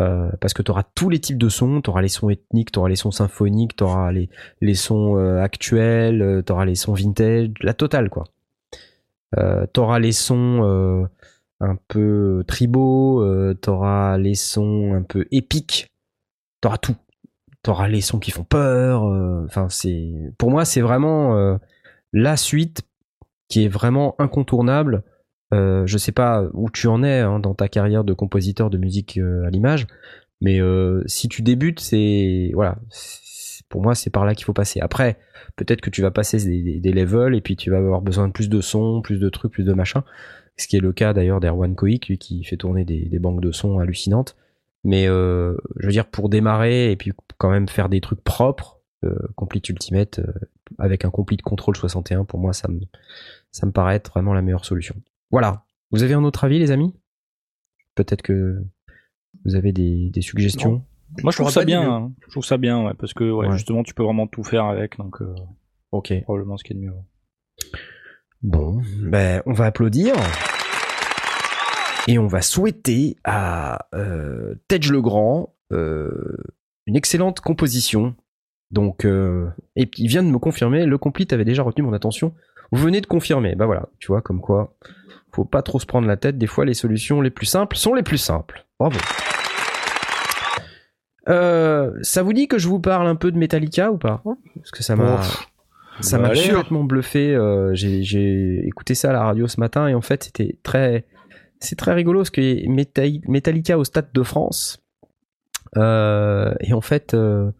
A: Euh, parce que tu auras tous les types de sons, tu auras les sons ethniques, tu auras les sons symphoniques, tu auras les, les sons euh, actuels, euh, tu auras les sons vintage, la totale quoi. Tu auras les sons un peu tribaux, tu auras les sons un peu épiques, tu auras tout. Tu auras les sons qui font peur, enfin c'est pour moi c'est vraiment la suite qui est vraiment incontournable. Euh, je sais pas où tu en es hein, dans ta carrière de compositeur de musique euh, à l'image, mais euh, si tu débutes, c'est voilà, pour moi c'est par là qu'il faut passer. Après, peut-être que tu vas passer des, levels et puis tu vas avoir besoin de plus de sons, plus de trucs, plus de machin. Ce qui est le cas d'ailleurs d'Erwan Koik, lui qui fait tourner des, banques de sons hallucinantes. Mais euh, je veux dire pour démarrer et puis quand même faire des trucs propres, euh, Complete Ultimate avec un Complete Control 61, pour moi ça me ça me paraît être vraiment la meilleure solution. Voilà. Vous avez un autre avis, les amis? Peut-être que vous avez des, des suggestions.
C: Moi, je trouve ça bien. hein. Je trouve ça bien, ouais, parce que ouais,
A: Ouais.
C: justement, tu peux vraiment tout faire avec, donc euh,
A: Ok.
C: probablement ce qui est de mieux.
A: Bon, ben on va applaudir. Et on va souhaiter à euh, Tej Legrand euh, une excellente composition. Donc, euh, et puis il vient de me confirmer, le complete avait déjà retenu mon attention. Vous venez de confirmer, bah voilà, tu vois, comme quoi, faut pas trop se prendre la tête. Des fois, les solutions les plus simples sont les plus simples. Bravo. Euh, ça vous dit que je vous parle un peu de Metallica ou pas? Parce que ça m'a, ça
C: Bah,
A: m'a
C: allez.
A: complètement bluffé. euh, j'ai, j'ai écouté ça à la radio ce matin et en fait c'était très, c'est très rigolo parce que Meta- Metallica au Stade de France euh, et en fait euh,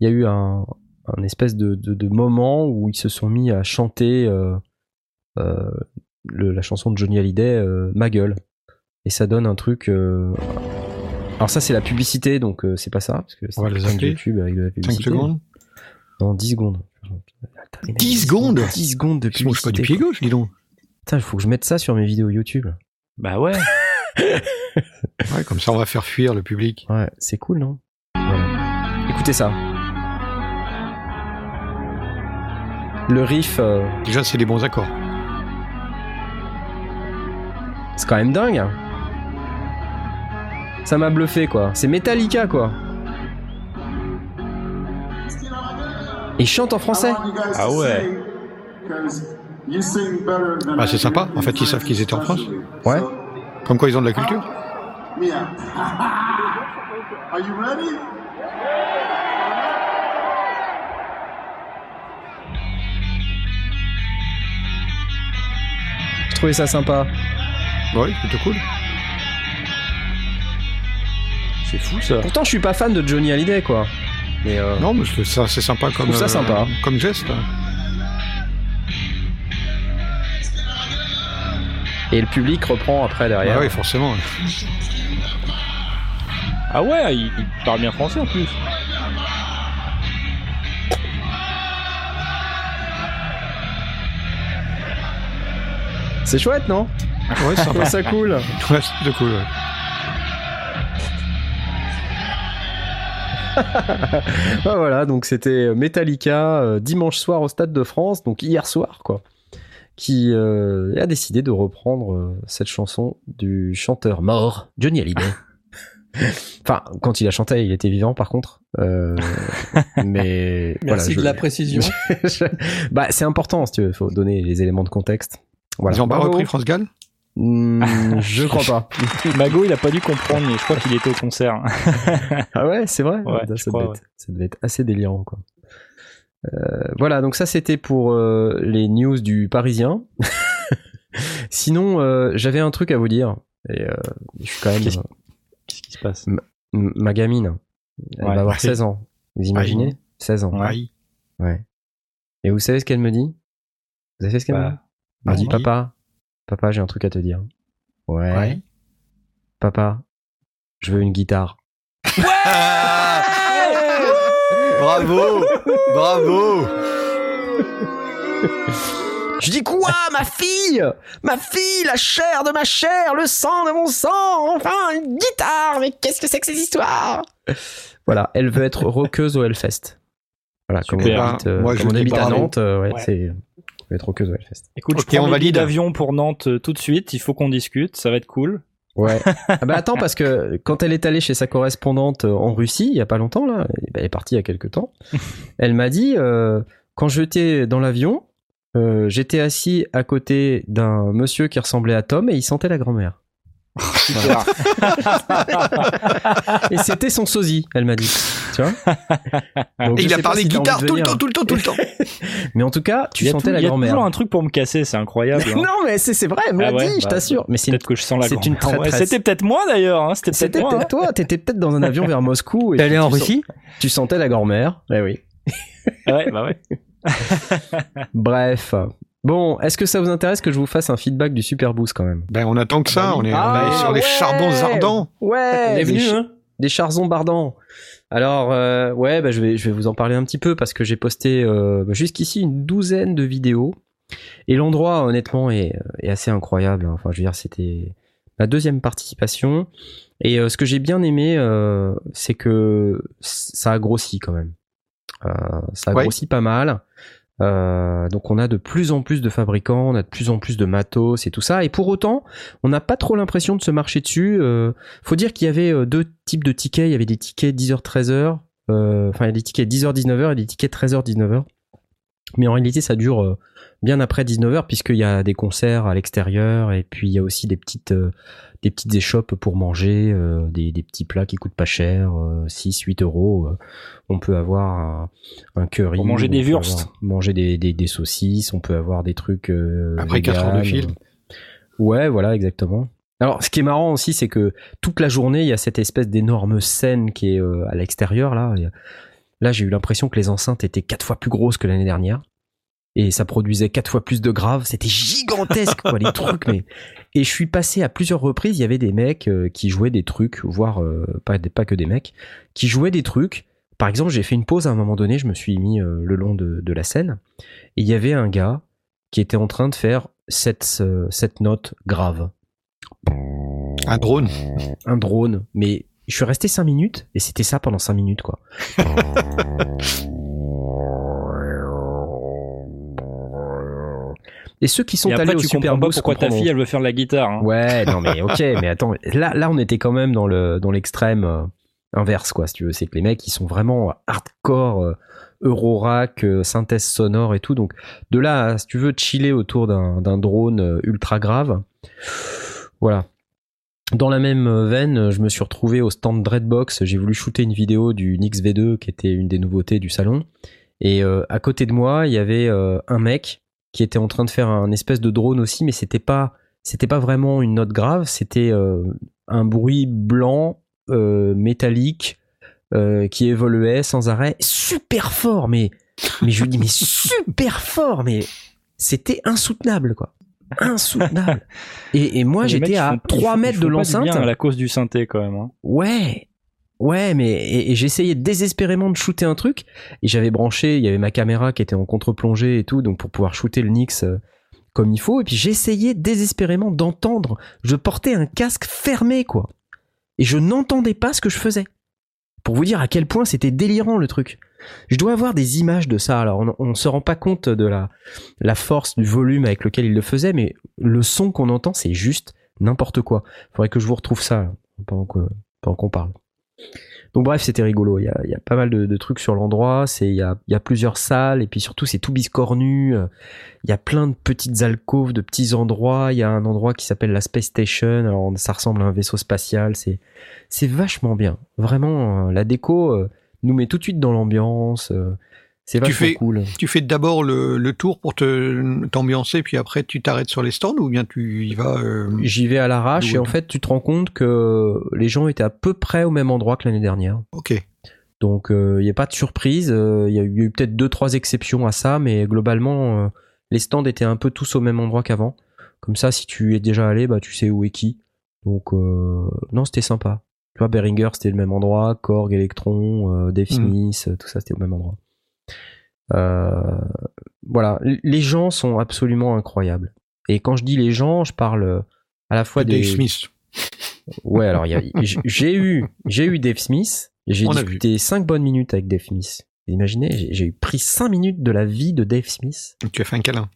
A: il y a eu un, un espèce de, de, de moment où ils se sont mis à chanter euh, euh, le- la chanson de Johnny Hallyday, euh, Ma gueule, et ça donne un truc. euh, Alors ça c'est la publicité donc euh, c'est pas ça parce que c'est
B: appeler.
A: YouTube avec de la
B: 5
A: publicité.
B: secondes.
A: Non 10 secondes. Attends, les mecs,
B: 10 secondes
A: 10 secondes de
B: Ils mangent pas
A: publicité.
B: du pied gauche, dis donc.
A: Putain, il faut que je mette ça sur mes vidéos YouTube.
C: Bah ouais.
B: Ouais, comme ça, on va faire fuir le public.
A: Ouais, c'est cool, non? Voilà. Écoutez ça. Le riff, euh,
B: Déjà, c'est des bons accords.
A: C'est quand même dingue. hein. Ça m'a bluffé, quoi. C'est Metallica, quoi. Et il chante en français.
C: Ah ouais.
B: Ah, c'est sympa. En fait, ils savent qu'ils étaient en France.
A: Ouais.
B: Comme quoi, ils ont de la culture.
G: Are you ready?
A: Je trouvais ça sympa.
B: Ouais, plutôt cool.
C: C'est fou ça.
A: Pourtant, je suis pas fan de Johnny Hallyday, quoi. Mais euh,
B: Non, mais je- ça, c'est sympa comme,
A: trouve ça sympa.
B: comme geste.
A: Et le public reprend après derrière.
B: Ah oui, forcément.
C: Ah ouais, il, il parle bien français en plus.
A: C'est chouette, non?
B: Ouais, c'est sympa.
A: ça cool.
B: ouais, c'est plutôt cool. ouais.
A: Ah, voilà, donc c'était Metallica euh, dimanche soir au Stade de France, donc hier soir, quoi, qui euh, a décidé de reprendre euh, cette chanson du chanteur mort, Johnny Hallyday. enfin, quand il a chanté, il était vivant, par contre. Euh, mais
E: Merci
A: voilà,
E: de
A: je-
E: la précision.
A: je- bah, c'est important, si tu veux, faut donner les éléments de contexte. Voilà.
B: Ils ont pas repris France Gall?
A: Hmm, je crois pas.
C: Mago, il a pas dû comprendre, mais je crois qu'il était au concert.
A: Ah ouais, c'est vrai.
C: Ouais,
A: ça,
C: je
A: ça
C: crois,
A: devait être, ça devait être assez délirant, quoi. Euh, voilà, donc ça c'était pour euh, les news du Parisien. Sinon, euh, j'avais un truc à vous dire. Et je suis quand même
C: Qu'est-ce- qui se passe?
A: ma gamine. Elle
C: Ouais.
A: va avoir
B: Ouais.
A: 16 ans. Vous imaginez? 16 ans.
C: Ouais.
A: Et vous savez ce qu'elle me dit? Vous avez fait ce qu'elle me
C: Bah,
A: dit? Elle me dit, papa, papa, j'ai un truc à te dire. Ouais.
B: Ouais.
A: Papa, je veux une guitare.
B: Bravo, bravo.
A: Je dis quoi, ma fille? Ma fille, la chair de ma chair, le sang de mon sang, enfin, une guitare, mais qu'est-ce que c'est que ces histoires? Voilà, elle veut être rockeuse au Hellfest. Voilà, comme on habite, euh,
B: Moi, je
A: comme on habite à. Nantes, euh, ouais,
C: Ouais.
A: c'est... Veut être rockeuse au Hellfest.
C: Écoute,
B: Ok,
C: je prends
B: on valide.
C: d'avion pour Nantes euh, tout de suite. Il faut qu'on discute. Ça va être cool.
A: Ouais. ah bah attends, parce que quand elle est allée chez sa correspondante euh, en Russie, il y a pas longtemps, là, elle est partie il y a quelques temps, elle m'a dit, euh, quand j'étais dans l'avion, euh, j'étais assis à côté d'un monsieur qui ressemblait à Tom et il sentait la grand-mère.
C: Super.
A: Et c'était son sosie, elle m'a dit. Tu vois Donc,
B: Et il a parlé
A: si
B: guitare tout le temps, tout le temps, tout le temps.
A: Mais en tout cas, tu sentais
C: tout-
A: la
C: il y a
A: grand-mère.
C: toujours un truc pour me casser. C'est incroyable. hein.
A: non, mais c'est vrai, elle me l'a
C: Ah ouais,
A: dit, je
C: bah,
A: t'assure. Mais c'est
C: Peut-être que je sens la
A: c'est une
C: grand-mère. Ouais. C'était peut-être moi d'ailleurs. hein. C'était peut-être moi.
A: peut-être toi, t'étais peut-être dans un avion vers Moscou.
D: T'es allé en
A: sens-
D: Russie
A: Tu sentais la grand-mère. Eh oui.
C: hein. Ouais, bah ouais.
A: Bref. Bon, est-ce que ça vous intéresse que je vous fasse un feedback du Super Boost quand même?
B: Ben, on attend que ça. On est, on
A: Ah,
B: est sur les
A: ouais.
B: charbons ardents.
A: Ouais,
E: On est
A: des,
E: venu,
A: ch-
E: hein
A: des charzons bardants. Alors, euh, ouais, bah, je, vais, je vais vous en parler un petit peu parce que j'ai posté euh, bah, jusqu'ici une douzaine de vidéos. Et l'endroit, honnêtement, est, est assez incroyable. hein. Enfin, je veux dire, c'était ma deuxième participation. Et euh, ce que j'ai bien aimé, euh, c'est que ça a grossi quand même. Euh, ça a
B: Ouais.
A: grossi pas mal. Euh, donc on a de plus en plus de fabricants, on a de plus en plus de matos et tout ça. Et pour autant, on n'a pas trop l'impression de se marcher dessus. Euh, faut dire qu'il y avait euh, deux types de tickets. Il y avait des tickets 10h, 13h. euh, Enfin, il y a des tickets 10h, 19h et des tickets 13h, 19h. Mais en réalité, ça dure euh, bien après 19h puisqu'il y a des concerts à l'extérieur et puis il y a aussi des petites, des petites échoppes pour manger, euh, des, des petits plats qui coûtent pas cher, euh, 6, 8 euros. euh, on peut avoir un, un curry.
C: Pour manger
A: on
C: des
A: peut
C: wursts.
A: Manger des, des, des saucisses, on peut avoir des trucs. euh,
B: Après quatre heures de film.
A: Ouais, voilà, exactement. Alors, ce qui est marrant aussi, c'est que toute la journée, il y a cette espèce d'énorme scène qui est euh, à l'extérieur. Là, là, j'ai eu l'impression que les enceintes étaient quatre fois plus grosses que l'année dernière. Et ça produisait quatre fois plus de graves. C'était gigantesque, quoi, les trucs. Mais... Et je suis passé à plusieurs reprises. Il y avait des mecs euh, qui jouaient des trucs, voire euh, pas, pas que des mecs, qui jouaient des trucs. Par exemple, j'ai fait une pause à un moment donné. Je me suis mis euh, le long de, de la scène. Et il y avait un gars qui était en train de faire cette, cette note grave
B: Un drone.
A: un drone, mais je suis resté 5 minutes et c'était ça pendant 5 minutes quoi. Et ceux qui sont
C: Et
A: allés
C: après,
A: au
C: tu
A: Super Boost
C: pourquoi ta fille elle veut faire de la guitare. hein.
A: Ouais, non mais ok, mais attends, là, là on était quand même dans le dans l'extrême euh, inverse quoi, si tu veux. C'est que les mecs ils sont vraiment hardcore, euh, Eurorack, euh, synthèse sonore et tout. Donc de là, si tu veux chiller autour d'un drone ultra grave, voilà. Dans la même veine, je me suis retrouvé au stand Dreadbox. J'ai voulu shooter une vidéo du Nix V2 qui était une des nouveautés du salon. Et euh, à côté de moi, il y avait euh, un mec qui était en train de faire un espèce de drone aussi, mais c'était pas c'était pas vraiment une note grave, c'était euh, un bruit blanc euh, métallique euh, qui évoluait sans arrêt, super fort, mais mais je lui dis mais super fort, mais c'était insoutenable quoi, insoutenable. Et, et moi j'étais à
C: font- ils
A: 3
C: font-
A: mètres de l'enceinte.
C: à la cause du synthé quand même. hein.
A: Ouais. Ouais, mais et, j'essayais désespérément de shooter un truc et j'avais branché, il y avait ma caméra qui était en contre-plongée et tout, donc pour pouvoir shooter le Nix euh, comme il faut. Et puis j'essayais désespérément d'entendre. Je portais un casque fermé, quoi. Et je n'entendais pas ce que je faisais. Pour vous dire à quel point c'était délirant le truc. Je dois avoir des images de ça. Alors on, se rend pas compte de la, force du volume avec lequel il le faisait, mais le son qu'on entend, c'est juste n'importe quoi. Faudrait que je vous retrouve ça pendant qu'on parle. Donc bref, c'était rigolo. Il y a, pas mal de, trucs sur l'endroit. C'est il y a, plusieurs salles et puis surtout c'est tout biscornu. Euh, Il y a plein de petites alcôves, de petits endroits. Il y a un endroit qui s'appelle la Space Station. Alors ça ressemble à un vaisseau spatial. C'est vachement bien. Vraiment, euh, la déco euh, nous met tout de suite dans l'ambiance. Euh, c'est
B: Tu fais-
A: cool.
B: Tu fais d'abord le, le tour pour te t'ambiancer, puis après tu t'arrêtes sur les stands ou bien tu y vas euh,
A: J'y vais à l'arrache et en fait tu te rends compte que les gens étaient à peu près au même endroit que l'année dernière.
B: Ok.
A: Donc il n'y a pas de surprise. euh, Il y a eu, il y a eu peut-être deux trois exceptions à ça, mais globalement euh, les stands étaient un peu tous au même endroit qu'avant. Comme ça, si tu es déjà allé, bah tu sais où est qui. Donc euh, non, c'était sympa. Tu vois, Behringer c'était le même endroit, Korg, Electron, euh, Dave
B: Mhm.
A: Smith, euh, tout ça c'était au même endroit. Euh, voilà, les gens sont absolument incroyables. Et quand je dis les gens, je parle euh, à la fois des
B: Dave Smith.
A: Ouais, alors j'ai eu j'ai eu Dave Smith, j'ai discuté 5 bonnes minutes avec Dave Smith. Vous imaginez, j'ai- pris 5 minutes de la vie de Dave Smith.
B: Tu as fait un câlin.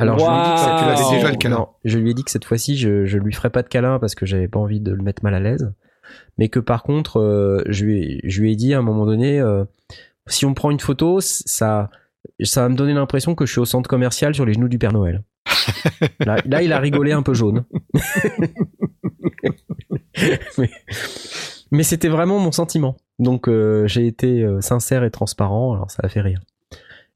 A: Alors je lui ai dit que
C: Waouh.
A: cette
C: Tu l'avais
A: fois-ci-
B: déjà, le câlin.
A: non, je lui ai dit que cette fois-ci je je lui ferai pas de câlin parce que j'avais pas envie de le mettre mal à l'aise, mais que par contre euh, je lui ai, je lui ai dit à un moment donné euh, si on prend une photo, ça ça va me donner l'impression que je suis au centre commercial sur les genoux du Père Noël. Là, là, il a rigolé un peu jaune. mais mais c'était vraiment mon sentiment. Donc euh, j'ai été euh, sincère et transparent, alors ça a fait rire.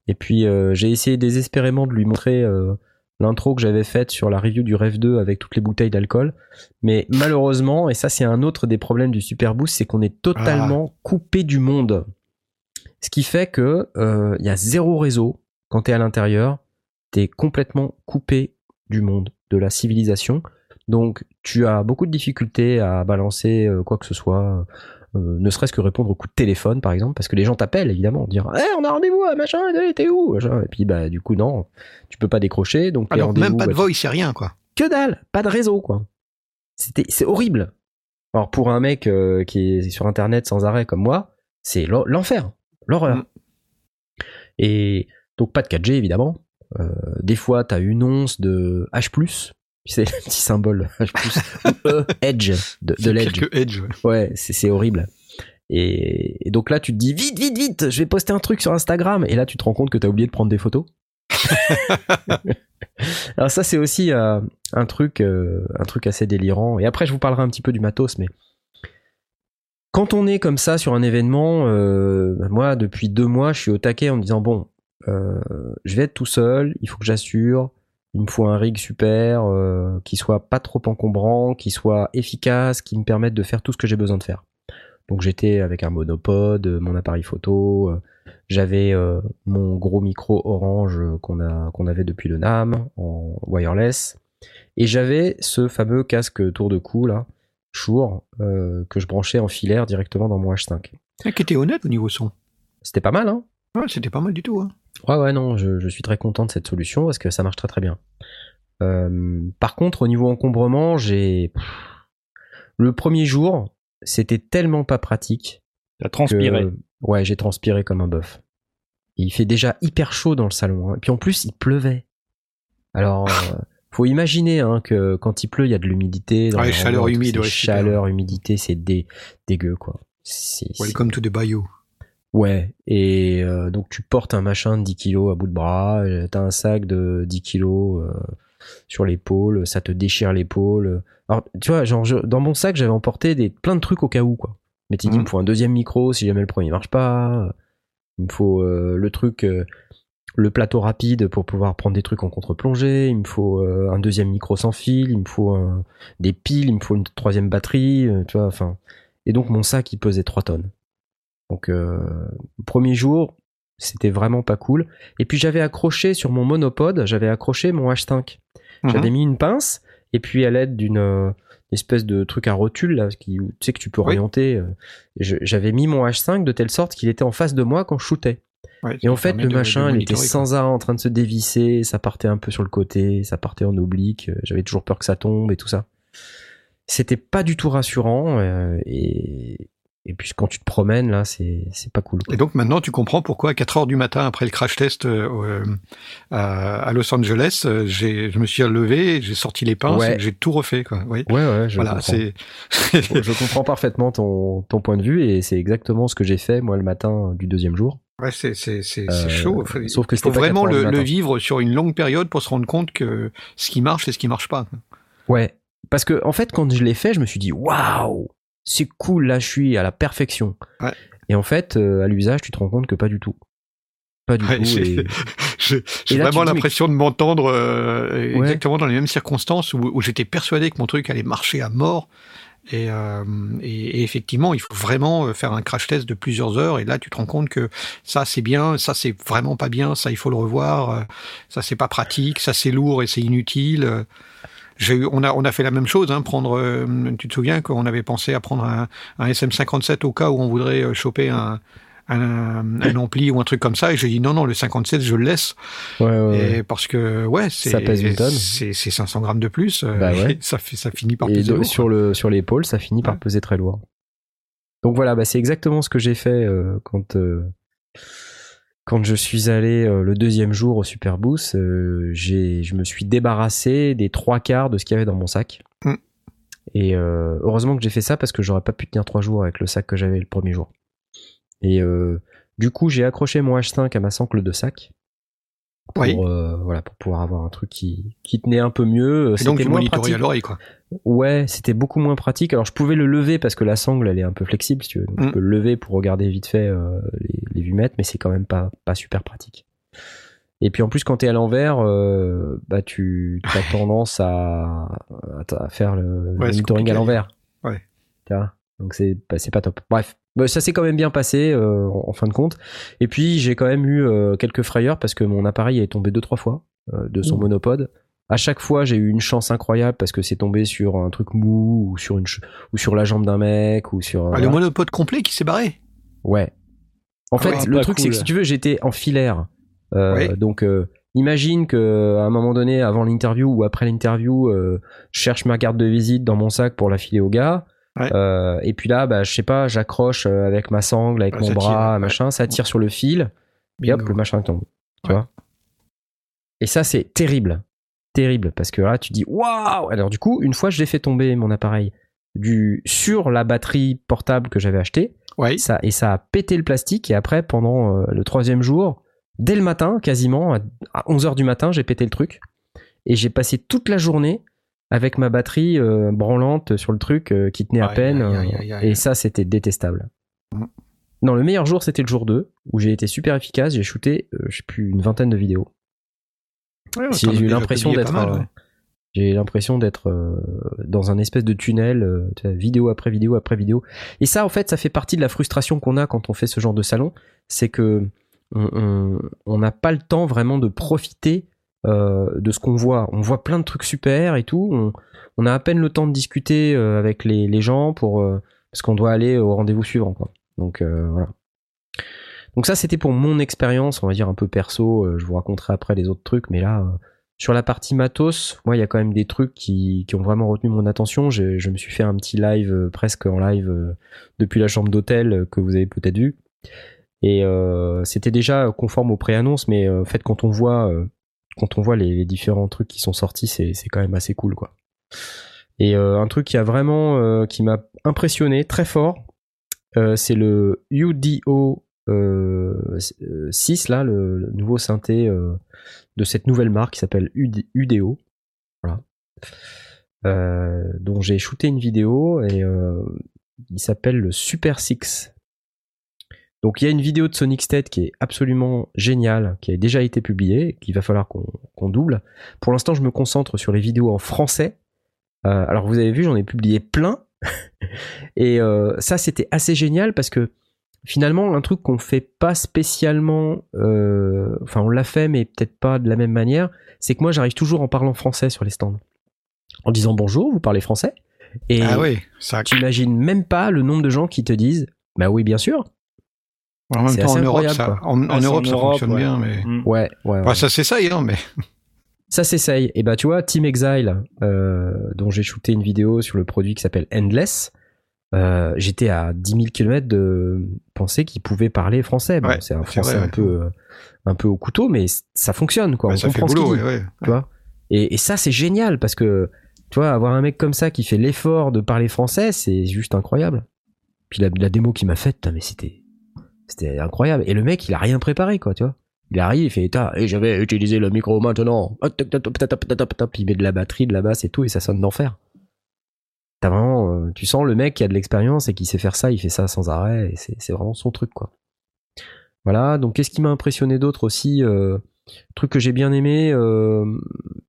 A: Et puis euh, j'ai essayé désespérément de lui montrer euh, l'intro que j'avais faite sur la review du Rêve 2 avec toutes les bouteilles d'alcool. Mais malheureusement, et ça c'est un autre des problèmes du Superboost, c'est qu'on est totalement coupé du monde. Ce qui fait que euh, il y a zéro réseau quand t'es à l'intérieur, t'es complètement coupé du monde, de la civilisation. Donc tu as beaucoup de difficultés à balancer euh, quoi que ce soit, euh, ne serait-ce que répondre au coup de téléphone par exemple, parce que les gens t'appellent évidemment, dire Eh, on a rendez-vous machin, t'es où? Machin. Et puis bah du coup non, tu peux pas décrocher, donc
B: Alors même pas de
A: bah,
B: voice, c'est rien quoi.
A: que dalle, pas de réseau quoi. C'était, c'est horrible. Alors pour un mec euh, qui est sur internet sans arrêt comme moi, c'est l'en- l'enfer, l'horreur.
B: Mm.
A: Et donc pas de 4G évidemment. Euh, des fois t'as une once de H+, tu sais le petit symbole H+, ou E, Edge, de,
B: C'est
A: l'Edge.
B: Edge. ouais.
A: Ouais, c'est c'est horrible. Et, et donc là, tu te dis vite, vite, vite, je vais poster un truc sur Instagram. Et là, tu te rends compte que t'as oublié de prendre des photos. Alors ça, c'est aussi euh, un truc, euh, un truc assez délirant. Et après, je vous parlerai un petit peu du matos, mais quand on est comme ça sur un événement, euh, moi, depuis deux mois, je suis au taquet en me disant bon, euh, je vais être tout seul, il faut que j'assure. Il me faut un rig super, euh, qui soit pas trop encombrant, qui soit efficace, qui me permette de faire tout ce que j'ai besoin de faire. Donc j'étais avec un monopode, mon appareil photo, j'avais mon gros micro orange qu'on qu'on avait depuis le NAM en wireless, et j'avais ce fameux casque tour de cou là, Shure, euh, que je branchais en filaire directement dans mon H5.
B: Ah, Qui était honnête au niveau son.
A: C'était pas mal, hein
B: Ouais, c'était pas mal du tout. Hein.
A: Ouais, ouais, non, je, je suis très content de cette solution parce que ça marche très très bien. Euh, par contre, au niveau encombrement, j'ai. Le premier jour, c'était tellement pas pratique.
C: T'as
A: que-
C: transpiré.
A: Ouais, j'ai transpiré comme un bœuf. Il fait déjà hyper chaud dans le salon. hein. Et puis en plus, il pleuvait. Alors, euh, faut imaginer hein, que quand il pleut, il y a de l'humidité. dans
B: Ouais,
A: les
B: chaleur humide, ouais, super.
A: Chaleur, humidité, c'est dé- dégueu, quoi.
B: Welcome to the bayou.
A: Ouais, et euh, donc tu portes un machin de 10 kilos à bout de bras, euh, t'as un sac de 10 kilos euh, sur l'épaule, ça te déchire l'épaule. Alors, tu vois, genre, je- dans mon sac, j'avais emporté des, plein de trucs au cas où, quoi. Mais tu dis, il
B: Mhm.
A: me faut un deuxième micro si jamais le premier marche pas. Il me faut euh, le truc, le plateau rapide pour pouvoir prendre des trucs en contre-plongée. Il me faut euh, un deuxième micro sans fil. Il me faut un- des piles. Il me faut une troisième batterie. euh, tu vois, enfin. Et donc mon sac, il pesait 3 tonnes. Donc, euh, premier jour, c'était vraiment pas cool. Et puis j'avais accroché sur mon monopode, j'avais accroché mon H5. J'avais
B: Mhm.
A: mis une pince, et puis à l'aide d'une euh, espèce de truc à rotule, là, qui, tu sais que tu peux orienter, euh, j'avais mis mon H5 de telle sorte qu'il était en face de moi quand je shootais.
B: Ouais,
A: Et en fait, le
B: de- de
A: machin, il était sans arrêt en train de se dévisser, ça partait un peu sur le côté, ça partait en oblique, euh, j'avais toujours peur que ça tombe et tout ça. C'était pas du tout rassurant, euh, et, et puis quand tu te promènes, là, c'est c'est pas cool. quoi.
B: Et donc maintenant, tu comprends pourquoi à 4 heures du matin, après le crash test euh, à, à Los Angeles, j'ai, je me suis relevé, j'ai sorti les pinces,
A: Ouais.
B: j'ai tout refait. Quoi. Oui.
A: Ouais, ouais, je
B: voilà,
A: comprends.
B: c'est.
A: je comprends parfaitement ton, ton point de vue et c'est exactement ce que j'ai fait moi le matin du deuxième jour.
B: Ouais, c'est c'est c'est
A: Euh,
B: chaud. Enfin,
A: sauf que
B: il faut vraiment
A: 4 heures
B: le, vivre sur une longue période pour se rendre compte que ce qui marche, c'est ce qui marche pas.
A: Ouais, parce que en fait quand je l'ai fait, je me suis dit waouh, c'est cool là, je suis à la perfection.
B: Ouais.
A: Et en fait, euh, à l'usage, tu te rends compte que pas du tout. Pas du
B: Ouais,
A: tout.
B: j'ai-
A: et- Et
B: vraiment l'impression de m'entendre euh,
A: Ouais.
B: exactement dans les mêmes circonstances où, où j'étais persuadé que mon truc allait marcher à mort. Et, euh, et, effectivement, il faut vraiment euh, faire un crash test de plusieurs heures. Et là, tu te rends compte que ça c'est bien, ça c'est vraiment pas bien, ça il faut le revoir, euh, ça c'est pas pratique, ça c'est lourd et c'est inutile. On a on a fait la même chose. Hein, prendre, tu te souviens qu'on avait pensé à prendre un, un SM57 au cas où on voudrait choper un un, un ampli ou un truc comme ça et j'ai dit non non le 57 je le laisse
A: Ouais, ouais, ouais.
B: et parce que ouais c'est
A: Ça pèse une tonne.
B: c'est c'est 500 grammes de plus euh,
A: Bah ouais.
B: ça fait ça finit par
A: Et
B: peser
A: de-
B: lourd,
A: sur le sur l'épaule, ça finit par peser très lourd. Donc voilà, bah, c'est exactement ce que j'ai fait euh, quand euh, quand je suis allé euh, le deuxième jour au Superboost. euh, j'ai je me suis débarrassé des trois quarts de ce qu'il y avait dans mon sac.
B: Mm.
A: Et euh, heureusement que j'ai fait ça parce que j'aurais pas pu tenir trois jours avec le sac que j'avais le premier jour. Et euh, du coup, j'ai accroché mon H5 à ma sangle de sac. Pour,
B: Oui.
A: euh, voilà, pour pouvoir avoir un truc qui, qui tenait un peu mieux.
B: et donc
A: C'était
B: tu
A: moins
B: monitorais
A: pratique.
B: à l'oreille quoi
A: Ouais, c'était beaucoup moins pratique. Alors je pouvais le lever parce que la sangle elle est un peu flexible, si tu veux. Donc,
B: Mm.
A: Je peux le lever pour regarder vite fait euh, les, les vumètres, mais c'est quand même pas, pas super pratique. Et puis en plus quand t'es à l'envers, euh, bah tu as tendance à, à, à faire le
B: Ouais, c'est
A: monitoring à l'envers.
B: Ouais.
A: Tu Donc c'est pas, c'est pas top. Bref, Bah, ça s'est quand même bien passé euh, en, en fin de compte. Et puis j'ai quand même eu euh, quelques frayeurs parce que mon appareil est tombé deux trois fois euh, de son monopode. À chaque fois, j'ai eu une chance incroyable parce que c'est tombé sur un truc mou ou sur une ou sur la jambe d'un mec ou sur
B: ah, le monopode complet qui s'est barré?
A: Ouais. En
B: Ah
A: fait, le truc c'est que si tu veux, j'étais en filaire. Euh,
B: Oui.
A: Donc euh, imagine que à un moment donné, avant l'interview ou après l'interview, euh, je cherche ma carte de visite dans mon sac pour la filer au gars.
B: Ouais.
A: Euh, et puis là, bah, je sais pas, j'accroche euh, avec ma sangle, avec
B: Ouais,
A: mon bras,
B: tire, ouais.
A: machin, ça tire sur le fil, et hop, le machin tombe. Tu
B: Ouais.
A: vois Et ça, c'est terrible. Terrible, parce que là, tu dis, waouh Alors du coup, une fois, je l'ai fait tomber mon appareil du, sur la batterie portable que j'avais achetée, ça, et ça a pété le plastique, et après, pendant euh, le troisième jour, dès le matin, quasiment, à- à 11h du matin, j'ai pété le truc, et j'ai passé toute la journée avec ma batterie euh, branlante sur le truc euh, qui tenait à
B: Aïe,
A: peine,
B: aïe, aïe,
A: euh, et ça, c'était détestable.
B: Mm.
A: Non, le meilleur jour, c'était le jour 2, où j'ai été super efficace, j'ai shooté, euh, je sais plus, une vingtaine de vidéos.
B: Ouais,
A: J'ai eu l'impression d'être
B: ouais.
A: j'ai l'impression d'être dans un espèce de tunnel vidéo après vidéo après vidéo et ça en fait ça fait partie de la frustration qu'on a quand on fait ce genre de salon c'est que on n'a pas le temps vraiment de profiter euh, de ce qu'on voit. On voit plein de trucs super et tout. On, on a à peine le temps de discuter euh, avec les, les gens pour euh, parce qu'on doit aller au rendez-vous suivant quoi. Donc euh, voilà. Donc ça c'était pour mon expérience on va dire un peu perso. Euh, je vous raconterai après les autres trucs mais là euh, sur la partie matos, moi, il y a quand même des trucs qui, qui ont vraiment retenu mon attention. Je, je me suis fait un petit live, presque en live, depuis la chambre d'hôtel, que vous avez peut-être vu. Et euh, c'était déjà conforme aux préannonces, mais en fait, quand on voit, euh, quand on voit les, différents trucs qui sont sortis, c'est quand même assez cool, quoi. Et euh, un truc qui a vraiment, euh, qui m'a impressionné très fort, euh, c'est le UDO euh, 6, là, le, nouveau synthé de cette nouvelle marque qui s'appelle UD- UDO. Voilà. Dont j'ai shooté une vidéo et il s'appelle le Super Six. Donc il y a une vidéo de Sonic State qui est absolument géniale, qui a déjà été publiée, qu'il va falloir qu'on double. Pour l'instant, je me concentre sur les vidéos en français. Euh, alors vous avez vu, j'en ai publié plein. et euh, ça, c'était assez génial parce que finalement, un truc qu'on fait pas spécialement, euh, enfin on l'a fait, mais peut-être pas de la même manière, c'est que moi j'arrive toujours en parlant français sur les stands. En disant bonjour, vous parlez français Et
B: ah oui ça
A: tu imagines même pas le nombre de gens qui te disent bah oui, bien sûr.
B: En même temps en Europe
A: incroyable,
B: ça en, Europe ça fonctionne
C: ouais.
B: bien mais
C: Mm.
A: Ouais, ouais. ouais.
B: Enfin, ça s'essaye hein mais
A: Ça s'essaye. Et bah tu vois, Team Exile, euh, dont j'ai shooté une vidéo sur le produit qui s'appelle Endless, euh, j'étais à 10 000 km de penser qu'ils pouvaient parler français. Bon,
B: Ouais,
A: c'est un français
B: vrai,
A: un
B: ouais.
A: peu euh, un peu au couteau, mais ça fonctionne quoi.
B: bah,
A: On
B: ça fait
A: comprend ce
B: boulot
A: qu'il dit,
B: ouais,
A: tu vois. Et, et ça c'est génial parce que tu vois avoir un mec comme ça qui fait l'effort de parler français, c'est juste incroyable. Puis la, la démo qu'il m'a faite, putain, mais c'était c'était incroyable. Et le mec, il a rien préparé quoi, tu vois. Il arrive, il fait et je vais utiliser le micro maintenant. Il met de la batterie, de la basse et tout, et ça sonne d'enfer. T'as vraiment, euh, tu sens le mec qui a de l'expérience et qui sait faire ça, il fait ça sans arrêt, c'est vraiment son truc quoi. Voilà. Donc qu'est-ce qui m'a impressionné d'autre aussi euh, Truc que j'ai bien aimé, euh,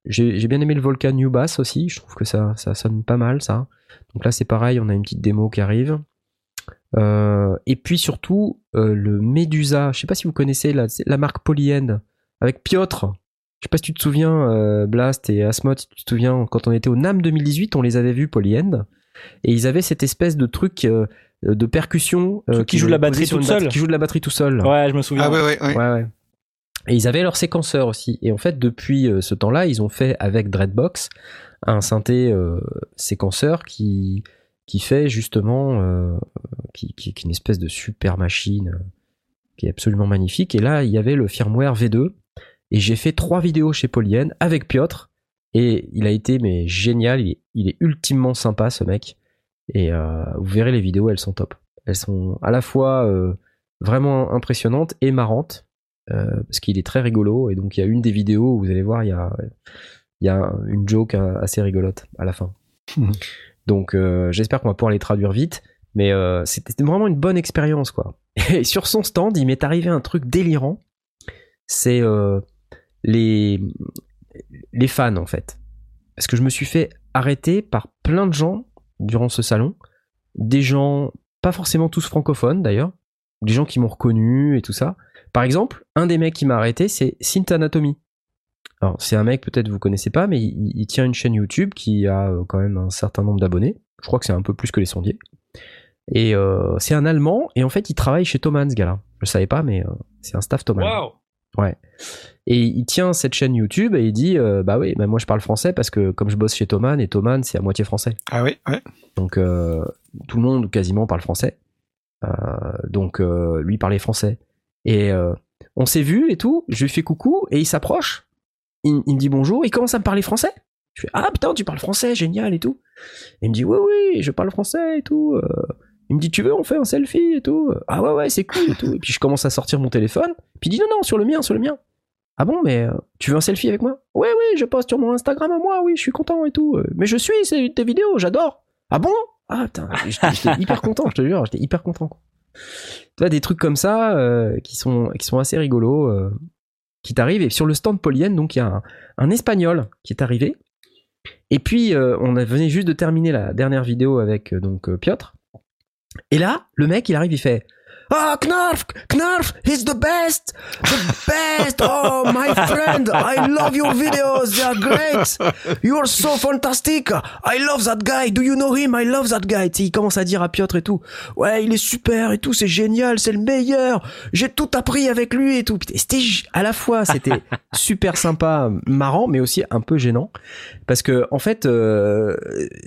A: j'ai j'ai bien aimé le Volcan New Bass aussi. Je trouve que ça, ça sonne pas mal ça. Donc là c'est pareil, on a une petite démo qui arrive. Euh, et puis surtout euh, le Medusa. Je sais pas si vous connaissez la, la marque Polyend avec Piotr. Je sais pas si tu te souviens, euh, Blast et Asmod, si tu te souviens, quand on était au NAM 2018, on les avait vus Polyend. Et ils avaient cette espèce de truc euh, de percussion
C: Truc qui joue de la batterie
A: batte-
C: seule.
A: Qui joue de la batterie tout seul.
C: Ouais, je me souviens.
B: Ah ouais, ouais, ouais.
A: Ouais, ouais. Et ils avaient leur séquenceur aussi. Et en fait, depuis euh, ce temps-là, ils ont fait avec Dreadbox un synthé euh, séquenceur qui, qui fait justement, euh, qui, est une espèce de super machine euh, qui est absolument magnifique. Et là, il y avait le firmware V2. Et j'ai fait trois vidéos chez Polyenne avec Piotr. Et il a été mais génial. Il est, ultimement sympa ce mec. Et euh, vous verrez les vidéos, elles sont top. Elles sont à la fois vraiment impressionnantes et marrantes. parce qu'il est très rigolo. Et donc il y a une des vidéos où vous allez voir, il y a, il y a une joke euh, assez rigolote à la fin.
B: Mhm.
A: Donc euh, j'espère qu'on va pouvoir les traduire vite. Mais euh, c'était vraiment une bonne expérience quoi. Et sur son stand, il m'est arrivé un truc délirant. C'est euh, les les fans en fait. Parce que je me suis fait arrêter par plein de gens durant ce salon. Des gens, pas forcément tous francophones d'ailleurs, des gens qui m'ont reconnu et tout ça. Par exemple, un des mecs qui m'a arrêté, c'est Synth Anatomy. Alors, c'est un mec, peut-être vous connaissez pas, mais il, il tient une chaîne YouTube qui a euh, quand même un certain nombre d'abonnés. Je crois que c'est un peu plus que les sondiers. Et euh, c'est un Allemand, et en fait, il travaille chez Thomann, ce gars-là. Je savais pas, mais euh, c'est un staff Thomann.
C: Waouh.
A: Ouais. Et il tient cette chaîne YouTube et il dit euh, Bah oui, bah moi je parle français parce que comme je bosse chez Thomann, et Thomann c'est à moitié français.
B: Ah oui, ouais.
A: Donc euh, tout le monde quasiment parle français. Euh, donc euh, lui parlait français. Et euh, on s'est vu et tout, je lui fais coucou et il s'approche. Il, il me dit bonjour, il commence à me parler français. Je fais Ah putain, tu parles français, génial et tout. Il me dit Oui, oui, je parle français et tout. Euh, il me dit Tu veux, on fait un selfie et tout. Ah ouais, ouais, c'est cool et tout. Et puis je commence à sortir mon téléphone. Puis il dit Non, non, sur le mien, sur le mien. Ah bon, mais euh, tu veux un selfie avec moi? Ouais, oui, je poste sur mon Instagram à moi, oui, je suis content et tout. Euh, Mais je suis, c'est tes vidéos, j'adore. Ah bon? Ah putain, j'étais hyper content, je te jure, j'étais hyper content. quoi. Tu vois, des trucs comme ça euh, qui, sont, qui sont assez rigolos, euh, qui t'arrivent. Et sur le stand Polyenne, donc il y a un, Espagnol qui est arrivé. Et puis, euh, on venait juste de terminer la dernière vidéo avec euh, donc euh, Piotr. Et là, le mec, il arrive, il fait Ah, Knarf, Knarf, he's the best, the best. Oh, my friend, I love your videos, they are great. You're so fantastic. I love that guy. Do you know him? I love that guy. Tu sais, il commence à dire à Piotr et tout. Ouais, il est super et tout, c'est génial, c'est le meilleur. J'ai tout appris avec lui et tout. C'était à la fois, c'était super sympa, marrant, mais aussi un peu gênant. Parce que, en fait, euh,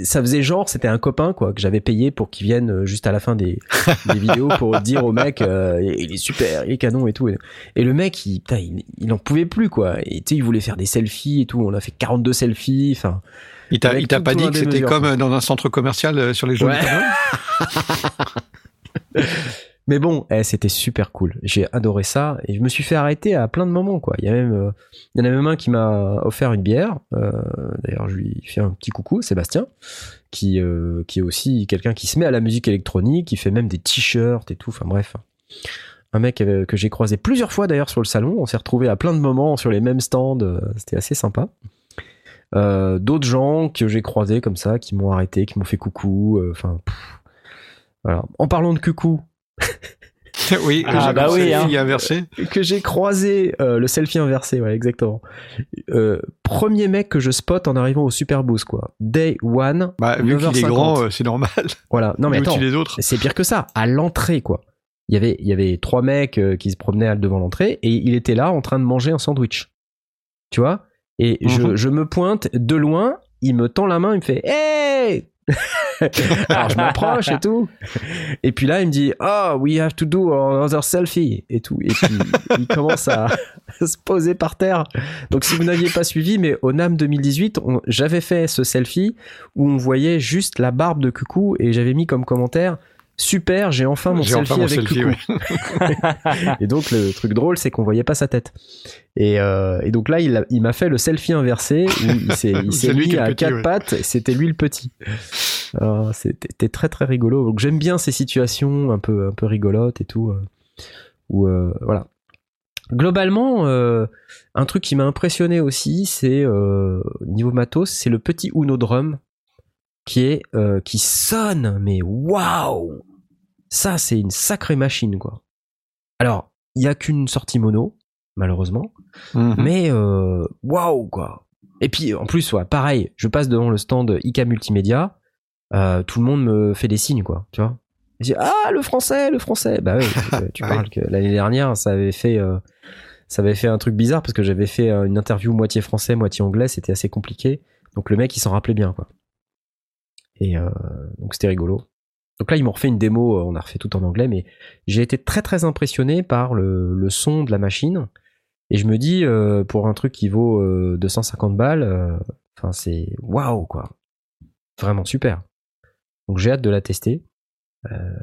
A: ça faisait genre, c'était un copain, quoi, que j'avais payé pour qu'il vienne euh, juste à la fin des, des vidéos pour dire au mec, euh, il est super, il est canon et tout. Et le mec, il, putain, il, il en pouvait plus, quoi. Et tu sais, il voulait faire des selfies et tout. On a fait 42 selfies, enfin.
B: Il t'a, il t'a pas dit que c'était comme euh, dans un centre commercial euh, sur les jeux
A: Ouais. Mais bon, eh, c'était super cool. J'ai adoré ça et je me suis fait arrêter à plein de moments, quoi. Il y a même, euh, il y en a même un qui m'a offert une bière. Euh, D'ailleurs, je lui fais un petit coucou, Sébastien, qui, euh, qui est aussi quelqu'un qui se met à la musique électronique, qui fait même des t-shirts et tout. Enfin bref, un mec que j'ai croisé plusieurs fois d'ailleurs sur le salon. On s'est retrouvé à plein de moments sur les mêmes stands. C'était assez sympa. D'autres gens que j'ai croisés comme ça, qui m'ont arrêté, qui m'ont fait coucou. Enfin, voilà. En parlant de coucou,
B: oui,
C: Ah,
B: j'ai
C: bah
B: le
C: oui,
B: selfie
C: hein.
B: inversé.
A: que j'ai croisé euh, le selfie inversé, ouais, exactement. Euh, premier mec que je spot en arrivant au Super Boost, quoi. Day one.
B: Bah, vu qu'il est
A: 9h50.
B: grand, euh, c'est normal.
A: Voilà. Non, mais attends. C'est pire que ça. À l'entrée, quoi. Il y avait, il y avait trois mecs qui se promenaient devant l'entrée et il était là en train de manger un sandwich. Tu vois? Et je,
B: Mhm.
A: je me pointe de loin, il me tend la main, il me fait Hey Alors je m'approche et tout. Et puis là, il me dit Oh, we have to do another selfie et tout. Et puis il commence à se poser par terre. Donc si vous n'aviez pas suivi, mais au NAM 2018, on- j'avais fait ce selfie où on voyait juste la barbe de Coucou et j'avais mis comme commentaire Super, j'ai enfin mon
B: J'ai
A: selfie
B: enfin mon
A: avec
B: selfie, ouais.
A: Et donc le truc drôle, c'est qu'on voyait pas sa tête. Et, euh, et donc là, il, a- il m'a fait le selfie inversé où il s'est, il mis à
B: petit,
A: quatre
B: ouais.
A: pattes. et C'était lui le petit. C'était, très très rigolo. Donc j'aime bien ces situations un peu un peu rigolotes et tout. euh, où euh, voilà. Globalement, un truc qui m'a impressionné aussi, c'est niveau matos, c'est le petit Uno Drum qui est euh, qui sonne, mais waouh Ça, c'est une sacrée machine, quoi. Alors, il y a qu'une sortie mono, malheureusement,
B: Mhm.
A: mais euh, waouh, quoi. Et puis, en plus, ouais, pareil, je passe devant le stand IK Multimédia, euh, tout le monde me fait des signes, quoi, tu vois. Je dis, ah, le français, le français. Bah oui, tu, parles que l'année dernière, ça avait fait, euh, ça avait fait un truc bizarre parce que j'avais fait une interview moitié français, moitié anglais, c'était assez compliqué. Donc le mec, il s'en rappelait bien, quoi. Euh, donc c'était rigolo. Donc là, ils m'ont refait une démo, euh, on a refait tout en anglais, mais j'ai été très très impressionné par le, son de la machine. Et je me dis, euh, pour un truc qui vaut euh, 250 balles, c'est waouh quoi. Vraiment super. Donc j'ai hâte de la tester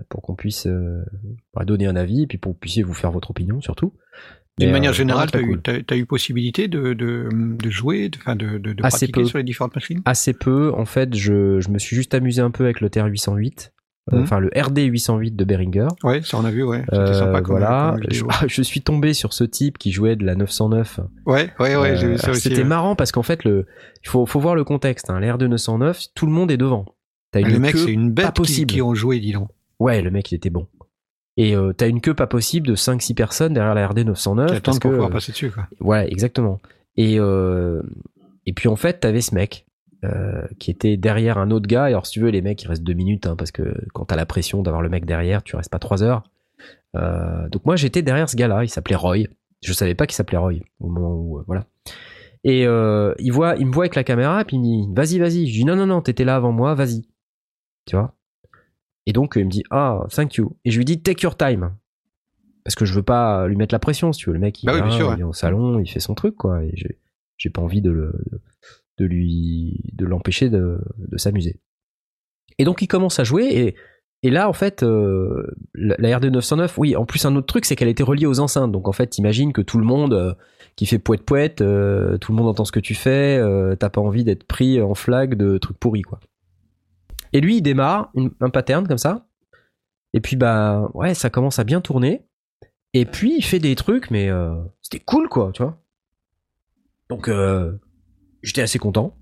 A: pour qu'on puisse donner un avis et puis pour que vous puissiez vous faire votre opinion surtout.
B: D'une
A: Mais,
B: manière
A: euh,
B: générale, tu as, eu possibilité de, de, de jouer, de, de, de, de
A: Assez
B: pratiquer
A: peu.
B: sur les différentes machines?
A: Assez peu. En fait, je, je me suis juste amusé un peu avec le TR-808. euh,
B: Mhm.
A: Enfin, le RD-808 de Behringer.
B: Ouais, ça on a vu, ouais. C'était
A: Euh,
B: sympa comme,
A: voilà.
B: comme vidéo.
A: je, je suis tombé sur ce type qui jouait de la 909.
B: Ouais, ouais, ouais, j'ai
A: Euh,
B: vu ça
A: alors,
B: aussi.
A: C'était
B: ouais.
A: marrant parce qu'en fait, le, il faut, faut voir le contexte. Hein. L'R de 909, tout le monde est devant. Une
B: Le mec, c'est une
A: pas
B: bête qui,
A: possible.
B: qui ont joué, dis donc.
A: Ouais, le mec, il était bon. Et euh, t'as une queue pas possible de 5-6 personnes derrière la RD 909.
B: Qui
A: parce
B: pour
A: que,
B: pouvoir
A: euh,
B: passer dessus, quoi.
A: Ouais, exactement. Et, euh, et puis en fait, t'avais ce mec euh, qui était derrière un autre gars. Et alors, si tu veux, les mecs, ils restent deux minutes, hein, parce que quand t'as la pression d'avoir le mec derrière, tu restes pas trois heures. Euh, donc moi, j'étais derrière ce gars-là. Il s'appelait Roy. Je savais pas qu'il s'appelait Roy au moment où euh, voilà. Et euh, il voit, il me voit avec la caméra, puis il me dit "Vas-y, vas-y." Je dis "Non, non, non, t'étais là avant moi, vas-y." Tu vois? Et donc il me dit "Ah, thank you." Et je lui dis "Take your time." Parce que je veux pas lui mettre la pression, si tu veux. Le mec, il,
B: Bah oui,
A: est il au salon, il fait son truc, quoi. Et j'ai, pas envie de le, de lui, de l'empêcher de, de s'amuser. Et donc il commence à jouer et, et là en fait euh, la, RD 909, oui, en plus un autre truc c'est qu'elle était reliée aux enceintes. Donc en fait t'imagines que tout le monde euh, qui fait poète poète, euh, tout le monde entend ce que tu fais, euh, t'as pas envie d'être pris en flag de trucs pourris quoi. Et lui il démarre un pattern comme ça. Et puis bah ouais ça commence à bien tourner. Et puis il fait des trucs mais euh, c'était cool quoi, tu vois. Donc euh, j'étais assez content.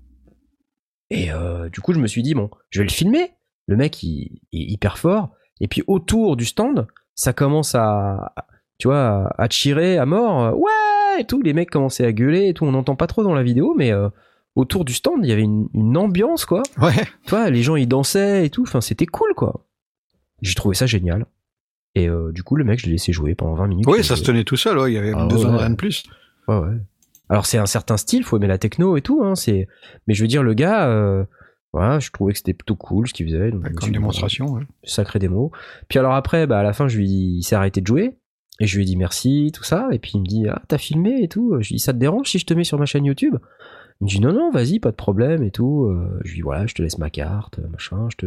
A: Et euh, du coup, je me suis dit, bon, je vais le filmer. Le mec, il, est hyper fort. Et puis autour du stand, ça commence à, tu vois, à, tirer à mort. Ouais, et tout. Les mecs commençaient à gueuler et tout. On n'entend pas trop dans la vidéo, mais autour du stand, il y avait une, une ambiance, quoi.
B: Ouais.
A: Tu vois, les gens, ils dansaient et tout. Enfin, c'était cool, quoi. J'ai trouvé ça génial. Et euh, du coup, le mec, je l'ai laissé jouer pendant 20 minutes.
B: Oui, ça se tenait tout seul, ouais. il y avait
A: Ah
B: besoin de
A: ouais.
B: rien de plus.
A: Ouais, ouais. Alors c'est un certain style, faut aimer la techno et tout, hein. C'est, mais je veux dire le gars, euh, voilà, je trouvais que c'était plutôt cool ce qu'il faisait. donc
B: Comme démonstration, ouais.
A: sacré démo. Puis alors après, bah à la fin, je lui dis, il s'est arrêté de jouer et je lui ai dit merci, tout ça. Et puis il me dit, ah t'as filmé et tout. Je lui dis, ça te dérange si je te mets sur ma chaîne YouTube? Il me dit non non, vas-y, pas de problème et tout. Euh, je lui dis voilà, je te laisse ma carte, machin. Je te,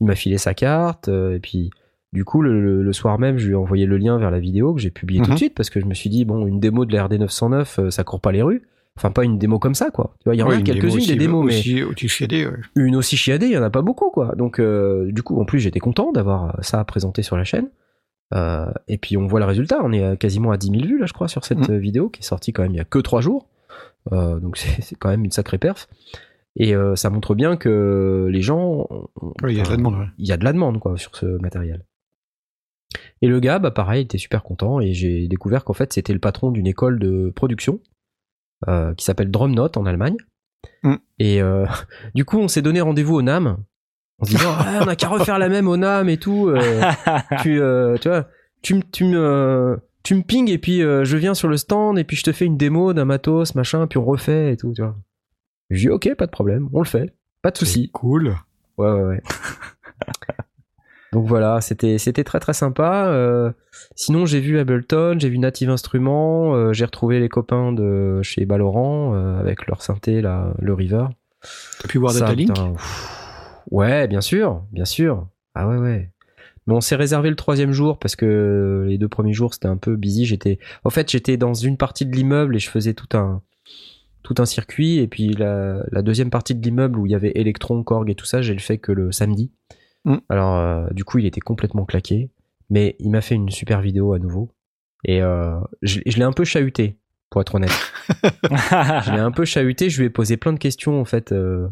A: il m'a filé sa carte euh, et puis. Du coup, le, le- le soir même, je lui ai envoyé le lien vers la vidéo que j'ai publiée tout
B: Mhm.
A: de suite parce que je me suis dit, bon, une démo de la RD 909, euh, ça court pas les rues. Enfin, pas une démo comme ça, quoi. Tu vois, il y en
B: Ouais,
A: a quelques-unes des démos, mais
B: aussi, aussi chiadée, ouais.
A: une aussi chiadée, il y en a pas beaucoup, quoi. Donc, euh, du coup, en plus, j'étais content d'avoir ça à présenter sur la chaîne. Euh, et puis, on voit le résultat. On est à quasiment à 10 000 vues, là, je crois, sur cette
B: Mhm.
A: euh, vidéo qui est sortie quand même il y a que 3 jours. Euh, donc, c'est quand même une sacrée perf. Et euh, ça montre bien que les gens.
B: Ouais, il y a de la demande, ouais.
A: il y a de la demande quoi sur ce matériel. Et le gars, bah pareil, il était super content et j'ai découvert qu'en fait c'était le patron d'une école de production euh, qui s'appelle Drumnote en Allemagne.
B: Mm.
A: Et euh, du coup, on s'est donné rendez-vous au NAM en se disant Ah, on a qu'à refaire la même au NAM et tout. euh, tu, tu vois, tu, me- tu me tu me ping et puis euh, je viens sur le stand et puis je te fais une démo d'un matos machin puis on refait et tout. Tu vois. Je dis ok, pas de problème, on le fait, pas de souci.
B: Cool.
A: Ouais, ouais, ouais. Donc voilà, c'était c'était très très sympa. Euh, sinon, j'ai vu Ableton, j'ai vu Native Instruments, euh, j'ai retrouvé les copains de chez Balorant euh, avec leur synthé là, le River.
B: T'as pu voir Datalink
A: Ouais, bien sûr, bien sûr. Ah ouais, ouais. Mais on s'est réservé le troisième jour parce que les deux premiers jours c'était un peu busy. J'étais, en fait, j'étais dans une partie de l'immeuble et je faisais tout un tout un circuit et puis la, la deuxième partie de l'immeuble où il y avait Electron, Korg et tout ça, j'ai le fait que le samedi.
B: Mm.
A: Alors euh, du coup, il était complètement claqué, mais il m'a fait une super vidéo à nouveau Et euh, je, je l'ai un peu chahuté, pour être honnête. je l'ai un peu chahuté, je lui ai posé plein de questions en fait. euh,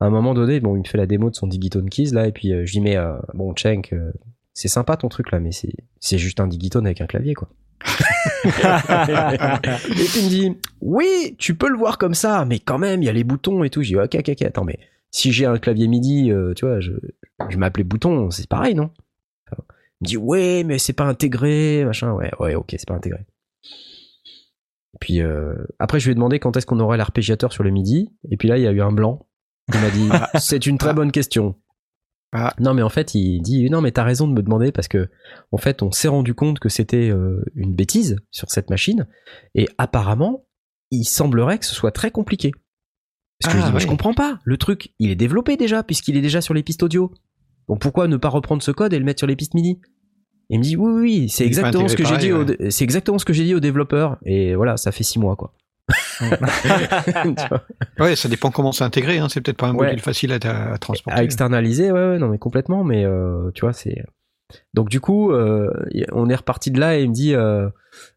A: à un moment donné, bon, il me fait la démo de son Digitone Keys là, et puis euh, je lui mais euh, bon, Cenk, euh, c'est sympa ton truc là, mais c'est c'est juste un Digitone avec un clavier quoi. et puis il me dit oui, tu peux le voir comme ça, mais quand même il y a les boutons et tout. J'ai dit ok ok ok, attends mais si j'ai un clavier MIDI, euh, tu vois, je je m'appelais bouton, c'est pareil non? Enfin, Il me dit ouais mais c'est pas intégré machin, ouais ouais ok c'est pas intégré. Puis euh, après, je lui ai demandé quand est-ce qu'on aurait l'arpégiateur sur le midi. Et puis là, il y a eu un blanc. Il m'a dit c'est une très bonne question.
B: Ah.
A: Non, mais en fait, il dit non, mais t'as raison de me demander parce que en fait, on s'est rendu compte que c'était euh, une bêtise sur cette machine. Et apparemment, il semblerait que ce soit très compliqué. Parce que
B: Ah,
A: je dis, je comprends pas. Le truc, il est développé déjà puisqu'il est déjà sur les pistes audio. Donc pourquoi ne pas reprendre ce code et le mettre sur les pistes MIDI Et il me dit oui, oui, oui, c'est exactement ce que j'ai dit. au C'est exactement ce que j'ai dit aux développeurs. Et voilà, ça fait six mois quoi.
B: Ouais, ça dépend comment c'est intégré. Hein. C'est peut-être pas un
A: Ouais.
B: module facile à, à transporter.
A: à externaliser, ouais, ouais, non mais complètement. Mais euh, tu vois, c'est. Donc du coup, euh, on est reparti de là et il me dit euh,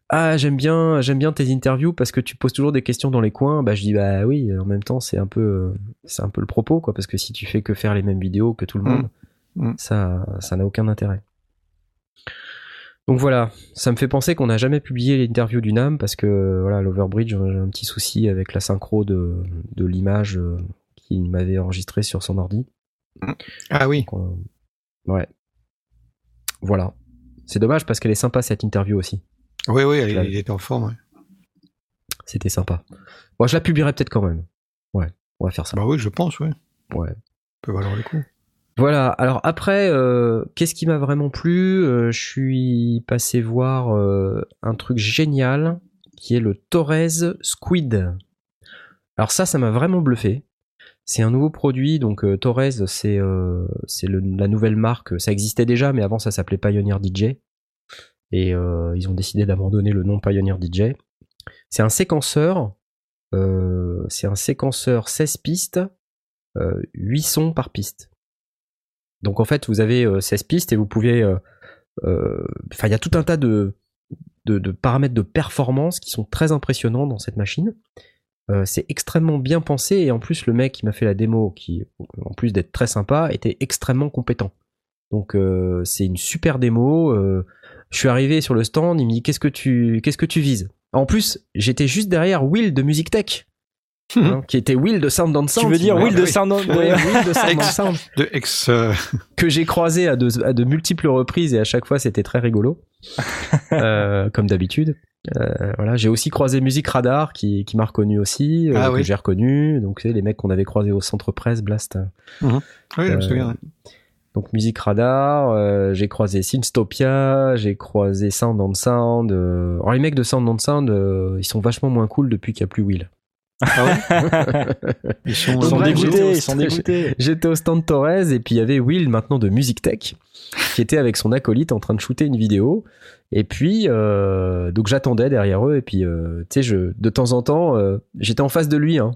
A: ah j'aime bien, j'aime bien tes interviews parce que tu poses toujours des questions dans les coins. Bah je dis bah oui. En même temps, c'est un peu, c'est un peu le propos quoi, parce que si tu fais que faire les mêmes vidéos que tout le
B: Mm.
A: monde,
B: Mm.
A: ça, ça n'a aucun intérêt. Donc voilà, ça me fait penser qu'on n'a jamais publié l'interview du NAM parce que voilà, l'Overbridge, j'ai un petit souci avec la synchro de, de l'image euh, qu'il m'avait enregistrée sur son ordi.
B: Ah oui.
A: Donc, on- Ouais. Voilà. C'est dommage parce qu'elle est sympa cette interview aussi.
B: Oui, oui, il était en forme. ouais.
A: C'était sympa. Bon, je la publierai peut-être quand même. Ouais, on va faire ça.
B: Bah oui, je pense, oui.
A: Ouais.
B: peut valoir le coup.
A: Voilà. Alors après, euh, qu'est-ce qui m'a vraiment plu? Euh, Je suis passé voir euh, un truc génial qui est le Torres Squid. Alors ça, ça m'a vraiment bluffé. C'est un nouveau produit, donc Torres, c'est la nouvelle marque. Ça existait déjà, mais avant ça s'appelait Pioneer DJ. Et ils ont décidé d'abandonner le nom Pioneer DJ. C'est un séquenceur. c'est un séquenceur 16 pistes, euh, 8 sons par piste. Donc en fait, vous avez euh, 16 pistes et vous pouvez... euh, euh, Enfin, il y a tout un tas de, de, paramètres de performance qui sont très impressionnants dans cette machine. Euh, c'est extrêmement bien pensé et en plus le mec qui m'a fait la démo, qui en plus d'être très sympa, était extrêmement compétent. Donc euh, c'est une super démo. euh, je suis arrivé sur le stand, il me dit qu'est-ce que tu qu'est-ce que tu vises? En plus, j'étais juste derrière Will de Music Tech, hein, qui était Will de Sound on Sound.
C: Tu veux dire Will de Sound on-
A: Ouais, Will de Sound on
B: Ex-
A: Sound
B: De ex. euh,
A: que j'ai croisé à de, à de multiples reprises et à chaque fois c'était très rigolo, Euh, comme d'habitude. Euh, voilà, j'ai aussi croisé Music Radar qui, qui m'a reconnu aussi, euh,
B: Ah
A: que
B: oui.
A: j'ai reconnu. Donc c'est les mecs qu'on avait croisés au centre presse Blast.
B: Oui, je me souviens.
A: Donc Music Radar, euh, j'ai croisé Synstopia, j'ai croisé Sound on Sound. euh. Alors les mecs de Sound on Sound, euh, ils sont vachement moins cool depuis qu'il n'y a plus Will.
B: Ah ouais Ils sont,
C: Ils sont
A: Bref, j'étais au
C: dégoûtés, ils sont dégoûtés.
A: J'étais au stand Torres et puis il y avait Will maintenant de Music Tech qui était avec son acolyte en train de shooter une vidéo. Et puis euh, donc j'attendais derrière eux et puis euh, tu sais je de temps en temps euh, j'étais en face de lui hein.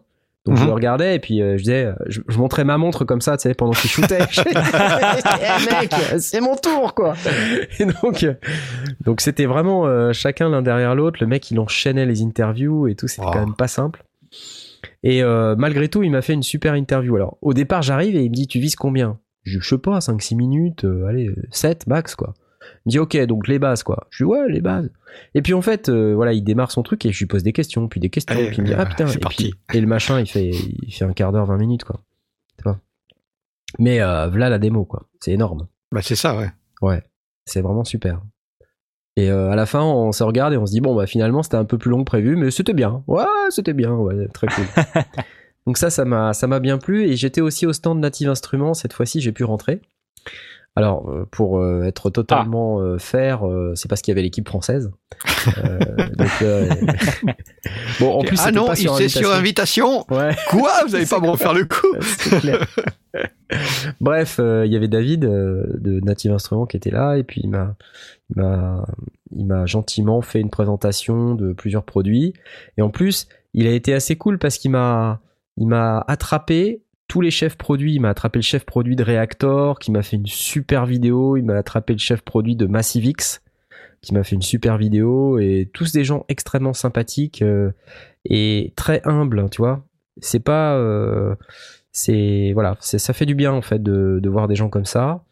A: Donc je
B: Mhm.
A: le regardais et puis euh, je disais je, je montrais ma montre comme ça tu sais pendant qu'il shootait. Je disais, Eh, mec, c'est mon tour quoi. Et donc euh, donc c'était vraiment euh, chacun l'un derrière l'autre, le mec il enchaînait les interviews et tout, c'était
B: Wow.
A: quand même pas simple. Et euh, malgré tout, il m'a fait une super interview. Alors, au départ, j'arrive et il me dit Tu vises combien? Je sais pas, 5-6 minutes, euh, allez, 7 max, quoi. Il me dit Ok, donc les bases, quoi. Je dis Ouais, les bases. Et puis en fait, euh, voilà, il démarre son truc et je lui pose des questions, puis des questions,
B: Allez,
A: puis il me dit Ah putain,
B: c'est
A: et,
B: parti.
A: puis- et le machin, il fait, il fait un quart d'heure, 20 minutes, quoi. Tu vois? Mais euh, voilà la démo, quoi. C'est énorme.
B: Bah, c'est ça, ouais.
A: Ouais, c'est vraiment super. Et euh, à la fin, on se regarde et on se dit bon bah finalement c'était un peu plus long que prévu, mais c'était bien. Ouais, c'était bien, ouais, très cool. Donc ça, ça m'a, ça m'a bien plu et j'étais aussi au stand Native Instruments. Cette fois-ci, j'ai pu rentrer. Alors euh, pour euh, être totalement fair, euh, c'est parce qu'il y avait l'équipe française. Euh, donc, euh, bon, en plus
B: ah non, c'est sur invitation.
A: Ouais.
B: Quoi? Vous n'allez pas me refaire le coup?
A: Clair. Bref, euh, il y avait David euh, de Native Instruments qui était là et puis il m'a, il m'a, il m'a gentiment fait une présentation de plusieurs produits et en plus il a été assez cool parce qu'il m'a, il m'a attrapé tous les chefs produits. Il m'a attrapé le chef produit de Reactor qui m'a fait une super vidéo. Il m'a attrapé le chef produit de Massivix qui m'a fait une super vidéo et tous des gens extrêmement sympathiques euh, et très humbles, tu vois. C'est pas, euh, c'est voilà, ça fait du bien en fait de, de voir des gens comme ça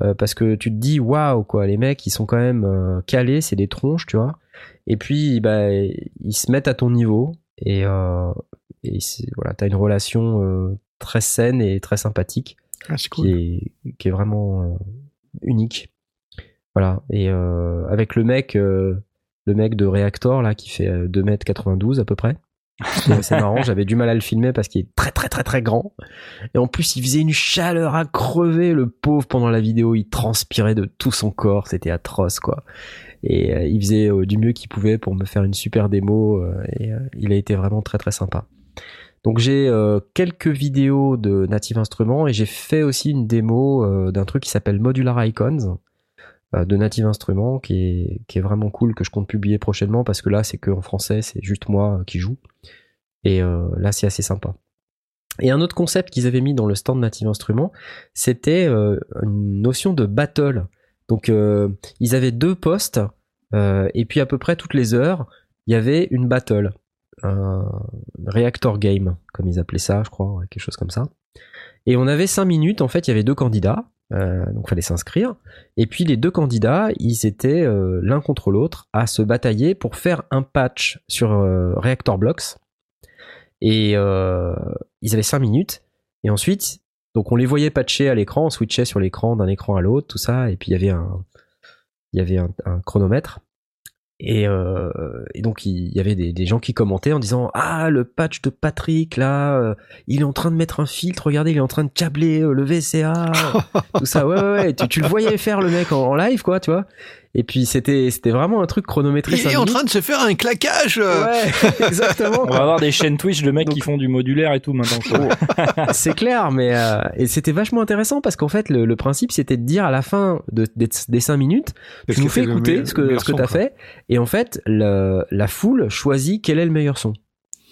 A: euh, parce que tu te dis waouh quoi, les mecs ils sont quand même calés, c'est des tronches, tu vois. Et puis bah ils se mettent à ton niveau et, et voilà, t'as une relation très saine et très sympathique
B: Ah,
A: qui
B: cool.
A: est, qui est vraiment euh, unique. Voilà. Et euh, avec le mec, euh, le mec de Reactor là, qui fait euh, 2m92 à peu près. C'est marrant, j'avais du mal à le filmer parce qu'il est très très très très grand. Et en plus, il faisait une chaleur à crever, le pauvre, pendant la vidéo. Il transpirait de tout son corps, c'était atroce quoi. Et euh, il faisait euh, du mieux qu'il pouvait pour me faire une super démo. euh, et il a été vraiment très très sympa. Donc j'ai euh, quelques vidéos de Native Instruments et j'ai fait aussi une démo euh, d'un truc qui s'appelle Modular Icons euh, de Native Instruments qui est, vraiment cool que je compte publier prochainement parce que là c'est que en français c'est juste moi qui joue et là c'est assez sympa. Et un autre concept qu'ils avaient mis dans le stand Native Instruments c'était une notion de battle. Donc ils avaient deux postes et puis à peu près toutes les heures il y avait une battle un reactor game, comme ils appelaient ça, je crois, quelque chose comme ça. Et on avait cinq minutes, en fait, il y avait deux candidats, euh, donc fallait s'inscrire. Et puis les deux candidats, ils étaient euh, l'un contre l'autre à se batailler pour faire un patch sur euh, Reactor Blocks. Et euh, ils avaient cinq minutes. Et ensuite, donc on les voyait patcher à l'écran, on switchait sur l'écran d'un écran à l'autre, tout ça. Et puis il y avait un, il y avait un chronomètre. Et, euh, et donc il y avait des, des gens qui commentaient en disant ah le patch de Patrick là euh, il est en train de mettre un filtre. Regardez il est en train de câbler euh, le VCA tout ça. Ouais ouais, ouais. Tu, tu le voyais faire le mec en, en live quoi tu vois et puis c'était c'était vraiment un truc chronométré
B: Il est en
A: minutes.
B: train de se faire un claquage. euh.
A: ouais exactement
C: On va avoir des chaînes Twitch de mecs qui font du modulaire et tout maintenant.
A: c'est clair, mais euh, et c'était vachement intéressant parce qu'en fait le, le principe c'était de dire à la fin de, des, des cinq minutes,
B: Parce
A: tu nous fais écouter ce que ce que t'as fait et en fait le- la foule choisit quel est le meilleur son.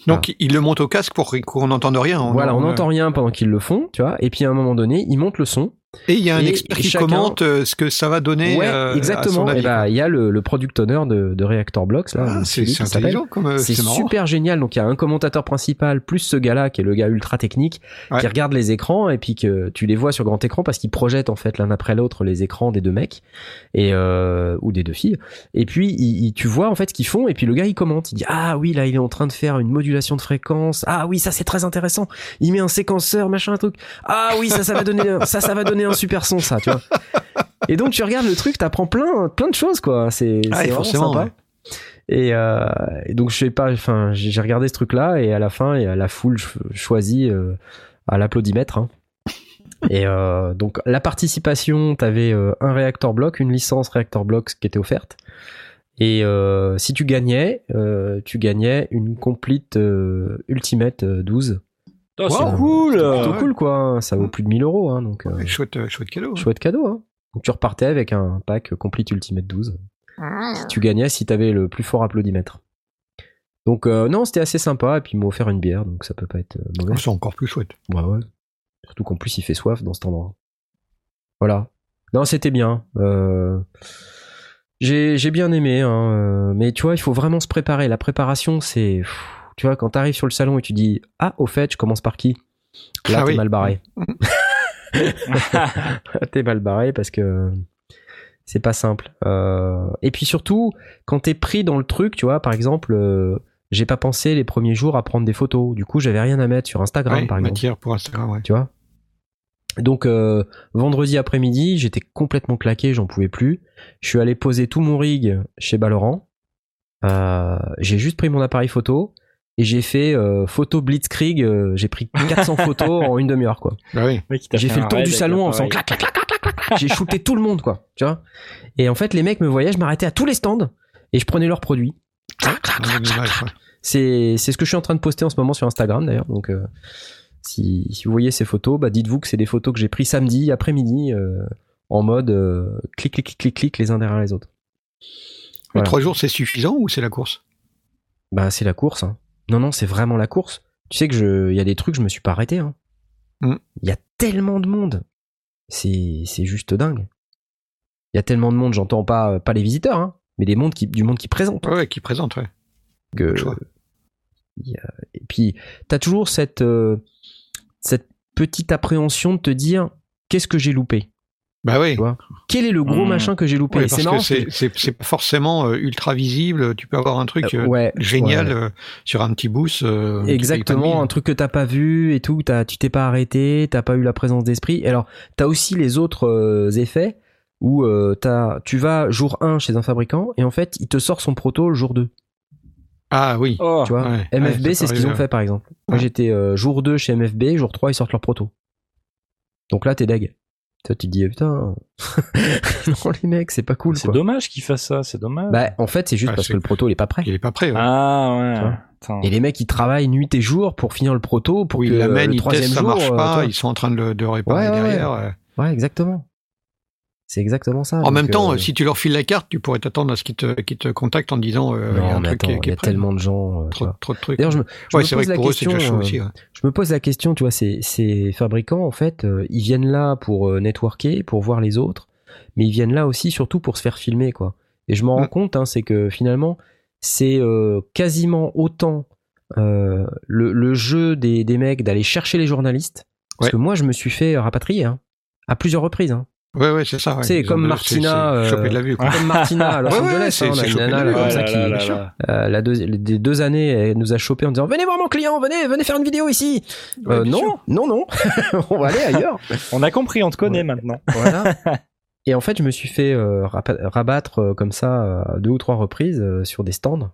B: Donc il le monte au casque pour qu'on n'entende rien. On-
A: voilà, on
B: on-
A: n'entend rien pendant qu'ils le font, tu vois, et puis à un moment donné ils montent le son.
B: Et il y a un
A: Et-
B: expert
A: et
B: qui
A: chacun-
B: commente euh, ce que ça va donner.
A: ouais,
B: euh,
A: exactement. et bah il y a le, le product owner de, de Reactor Blocks là,
B: Ah, c'est euh,
A: C'est super génial. Donc il y a un commentateur principal plus ce gars-là qui est le gars ultra technique
B: Ouais.
A: qui regarde les écrans et puis que tu les vois sur grand écran parce qu'il projette en fait l'un après l'autre les écrans des deux mecs et euh, ou des deux filles. Et puis il- il- tu vois en fait ce qu'ils font et puis le gars il commente. Il dit ah oui là il est en train de faire une modulation de fréquence. Ah oui ça c'est très intéressant. Il met un séquenceur machin un truc. Ah oui ça ça va donner ça ça va donner un super son ça tu vois. Et donc tu regardes le truc t'apprends plein plein de choses quoi. C'est
B: Ah, forcément,
A: sympa.
B: ouais.
A: Et, euh, et donc je sais pas, enfin j'ai regardé ce truc-là et à la fin, et à la foule ch- choisie euh, à l'applaudimètre. hein. Et euh, donc la participation, t'avais euh, un réacteur bloc, une licence réacteur bloc qui était offerte. Et si tu gagnais, tu gagnais une complete Ultimate euh, 12.
C: Oh, c'est
B: Wow.
C: cool.
A: Plutôt
B: Ah ouais.
A: cool quoi, ça vaut plus de 1000 euros. Hein, donc euh,
B: Ouais, Chouette, euh, chouette cadeau.
A: chouette cadeau. Hein. Donc tu repartais avec un pack complete Ultimate 12 si tu gagnais si t'avais le plus fort applaudimètre. Donc euh, non, c'était assez sympa et puis ils m'ont offert une bière, donc ça peut pas être mauvais.
B: C'est encore plus chouette.
A: Ouais, ouais. Surtout qu'en plus il fait soif dans cet endroit. Voilà. Non, c'était bien. Euh, J'ai j'ai bien aimé, hein, mais tu vois, il faut vraiment se préparer. La préparation, c'est, tu vois, quand t'arrives sur le salon et tu dis, ah, au fait, je commence par qui? Là,
B: Ah
A: t'es
B: oui.
A: mal barré. t'es mal barré parce que c'est pas simple. Euh, et puis surtout, quand t'es pris dans le truc, tu vois, par exemple, euh, j'ai pas pensé les premiers jours à prendre des photos. Du coup, j'avais rien à mettre sur Instagram,
B: Ouais,
A: par exemple.
B: matière pour Instagram, ouais.
A: Tu vois? Donc, euh, vendredi après-midi, j'étais complètement claqué, j'en pouvais plus. Je suis allé poser tout mon rig chez Balorant. Euh, j'ai juste pris mon appareil photo et j'ai fait euh, photo blitzkrieg. euh, j'ai pris 400 photos en une demi-heure, quoi.
B: Bah oui.
A: J'ai fait le tour du salon en faisant clac, clac, clac, clac, clac, clac. J'ai shooté tout le monde, quoi. Tu vois Et en fait, les mecs me voyaient, je m'arrêtais à tous les stands et je prenais leurs produits. Clac, clac, clac,
B: Ouais,
A: clac,
B: l'image,
A: clac.
B: ouais.
A: C'est c'est ce que je suis en train de poster en ce moment sur Instagram d'ailleurs. Donc euh, si, si vous voyez ces photos, bah dites-vous que c'est des photos que j'ai prises samedi après-midi euh, en mode euh, clic clic clic clic clic les uns derrière les autres.
B: Mais. Trois jours, c'est suffisant ou c'est la course?
A: Bah c'est la course. hein. Non non c'est vraiment la course. Tu sais que je il y a des trucs je me suis pas arrêté. hein. Il
B: Mm.
A: y a tellement de monde. C'est c'est juste dingue. Il y a tellement de monde. J'entends pas pas les visiteurs. Hein. mais des mondes qui, du monde qui présente.
B: Ouais, ouais, qui présente, ouais.
A: que- y a- et puis, tu as toujours cette, euh, cette petite appréhension de te dire qu'est-ce que j'ai loupé?
B: Bah oui.
A: Tu vois, Quel est le gros
C: Mmh.
A: machin que j'ai loupé C'est marrant.
B: c'est- forcément euh, ultra visible. Tu peux avoir un truc euh,
A: ouais,
B: génial
A: ouais.
B: euh, sur un petit boost. euh,
A: Exactement, un truc que t'as pas vu et tout, t'as- tu t'es pas arrêté, t'as pas eu la présence d'esprit. Et Alors, t'as aussi les autres euh, effets où euh, t'as- tu vas jour 1 chez un fabricant et en fait, il te sort son proto le jour 2.
B: Ah oui.
C: Oh,
A: Tu vois,
B: Ouais,
A: MFB,
B: ouais,
A: c'est ce qu'ils ont fait par exemple. Moi, j'étais euh, jour 2 chez MFB, jour 3, ils sortent leur proto. Donc là, t'es deg. Toi, tu te dis, putain, non, les mecs, c'est pas cool.
C: c'est dommage qu'il fasse ça, c'est dommage.
A: Bah, en fait, c'est juste
B: Ouais,
A: parce que le proto, il est pas prêt.
B: Il est pas prêt. ouais.
C: ah ouais.
A: Et les mecs, ils travaillent nuit et jour pour finir le proto, pour
B: Où
A: que le
B: ils
A: troisième
B: ça
A: jour,
B: marche
A: euh,
B: pas.
A: toi-
B: Ils sont en train de le, de réparer
A: Ouais, ouais,
B: derrière.
A: Ouais, exactement. C'est exactement ça.
B: En même temps,
A: euh,
B: si tu leur files la carte, tu pourrais t'attendre à ce qu'ils te, contactent en disant euh, il y a
A: non,
B: un
A: mais
B: truc qui
A: attends,
B: est- qui
A: il y
B: est
A: a
B: prêt.
A: tellement de gens. euh,
B: Trop, de trucs.
A: D'ailleurs, je me, je
B: ouais,
A: me
B: c'est vrai
A: pose
B: que
A: la
B: pour eux, c'est
A: question.
B: chaud aussi. ouais.
A: Je me pose la question, tu vois, ces, ces fabricants, en fait, ils viennent là pour networker, pour voir les autres, mais ils viennent là aussi surtout pour se faire filmer, quoi. Et je m'en rends
B: Mm.
A: compte, hein, c'est que finalement, c'est euh, quasiment autant le, le jeu des, des mecs d'aller chercher les journalistes, parce
B: Ouais.
A: que moi, je me suis fait rapatrier, hein, à plusieurs reprises. Hein.
B: Ouais, ouais, c'est ça. ouais.
A: C'est comme Martina,
B: c'est- c'est choper de la
A: euh,
B: vue. quoi.
A: Comme Martina à Los
B: Ouais, ouais,
A: Angeles,
B: c'est-
A: hein, on a
B: c'est
A: une
B: chopé
A: nana
B: de
A: là,
B: la
A: comme
B: vue.
A: ça
C: Ouais,
A: qui, euh, la deux, les deux années, elle nous a chopé en disant venez voir mon client, venez, venez faire une vidéo ici.
B: Ouais,
A: Euh, non,
B: sûr.
A: non, non, on va aller ailleurs.
C: On a compris, on te connaît
A: Ouais.
C: maintenant.
A: Voilà. Et en fait, je me suis fait euh, rabattre euh, comme ça euh, à deux ou trois reprises euh, sur des stands.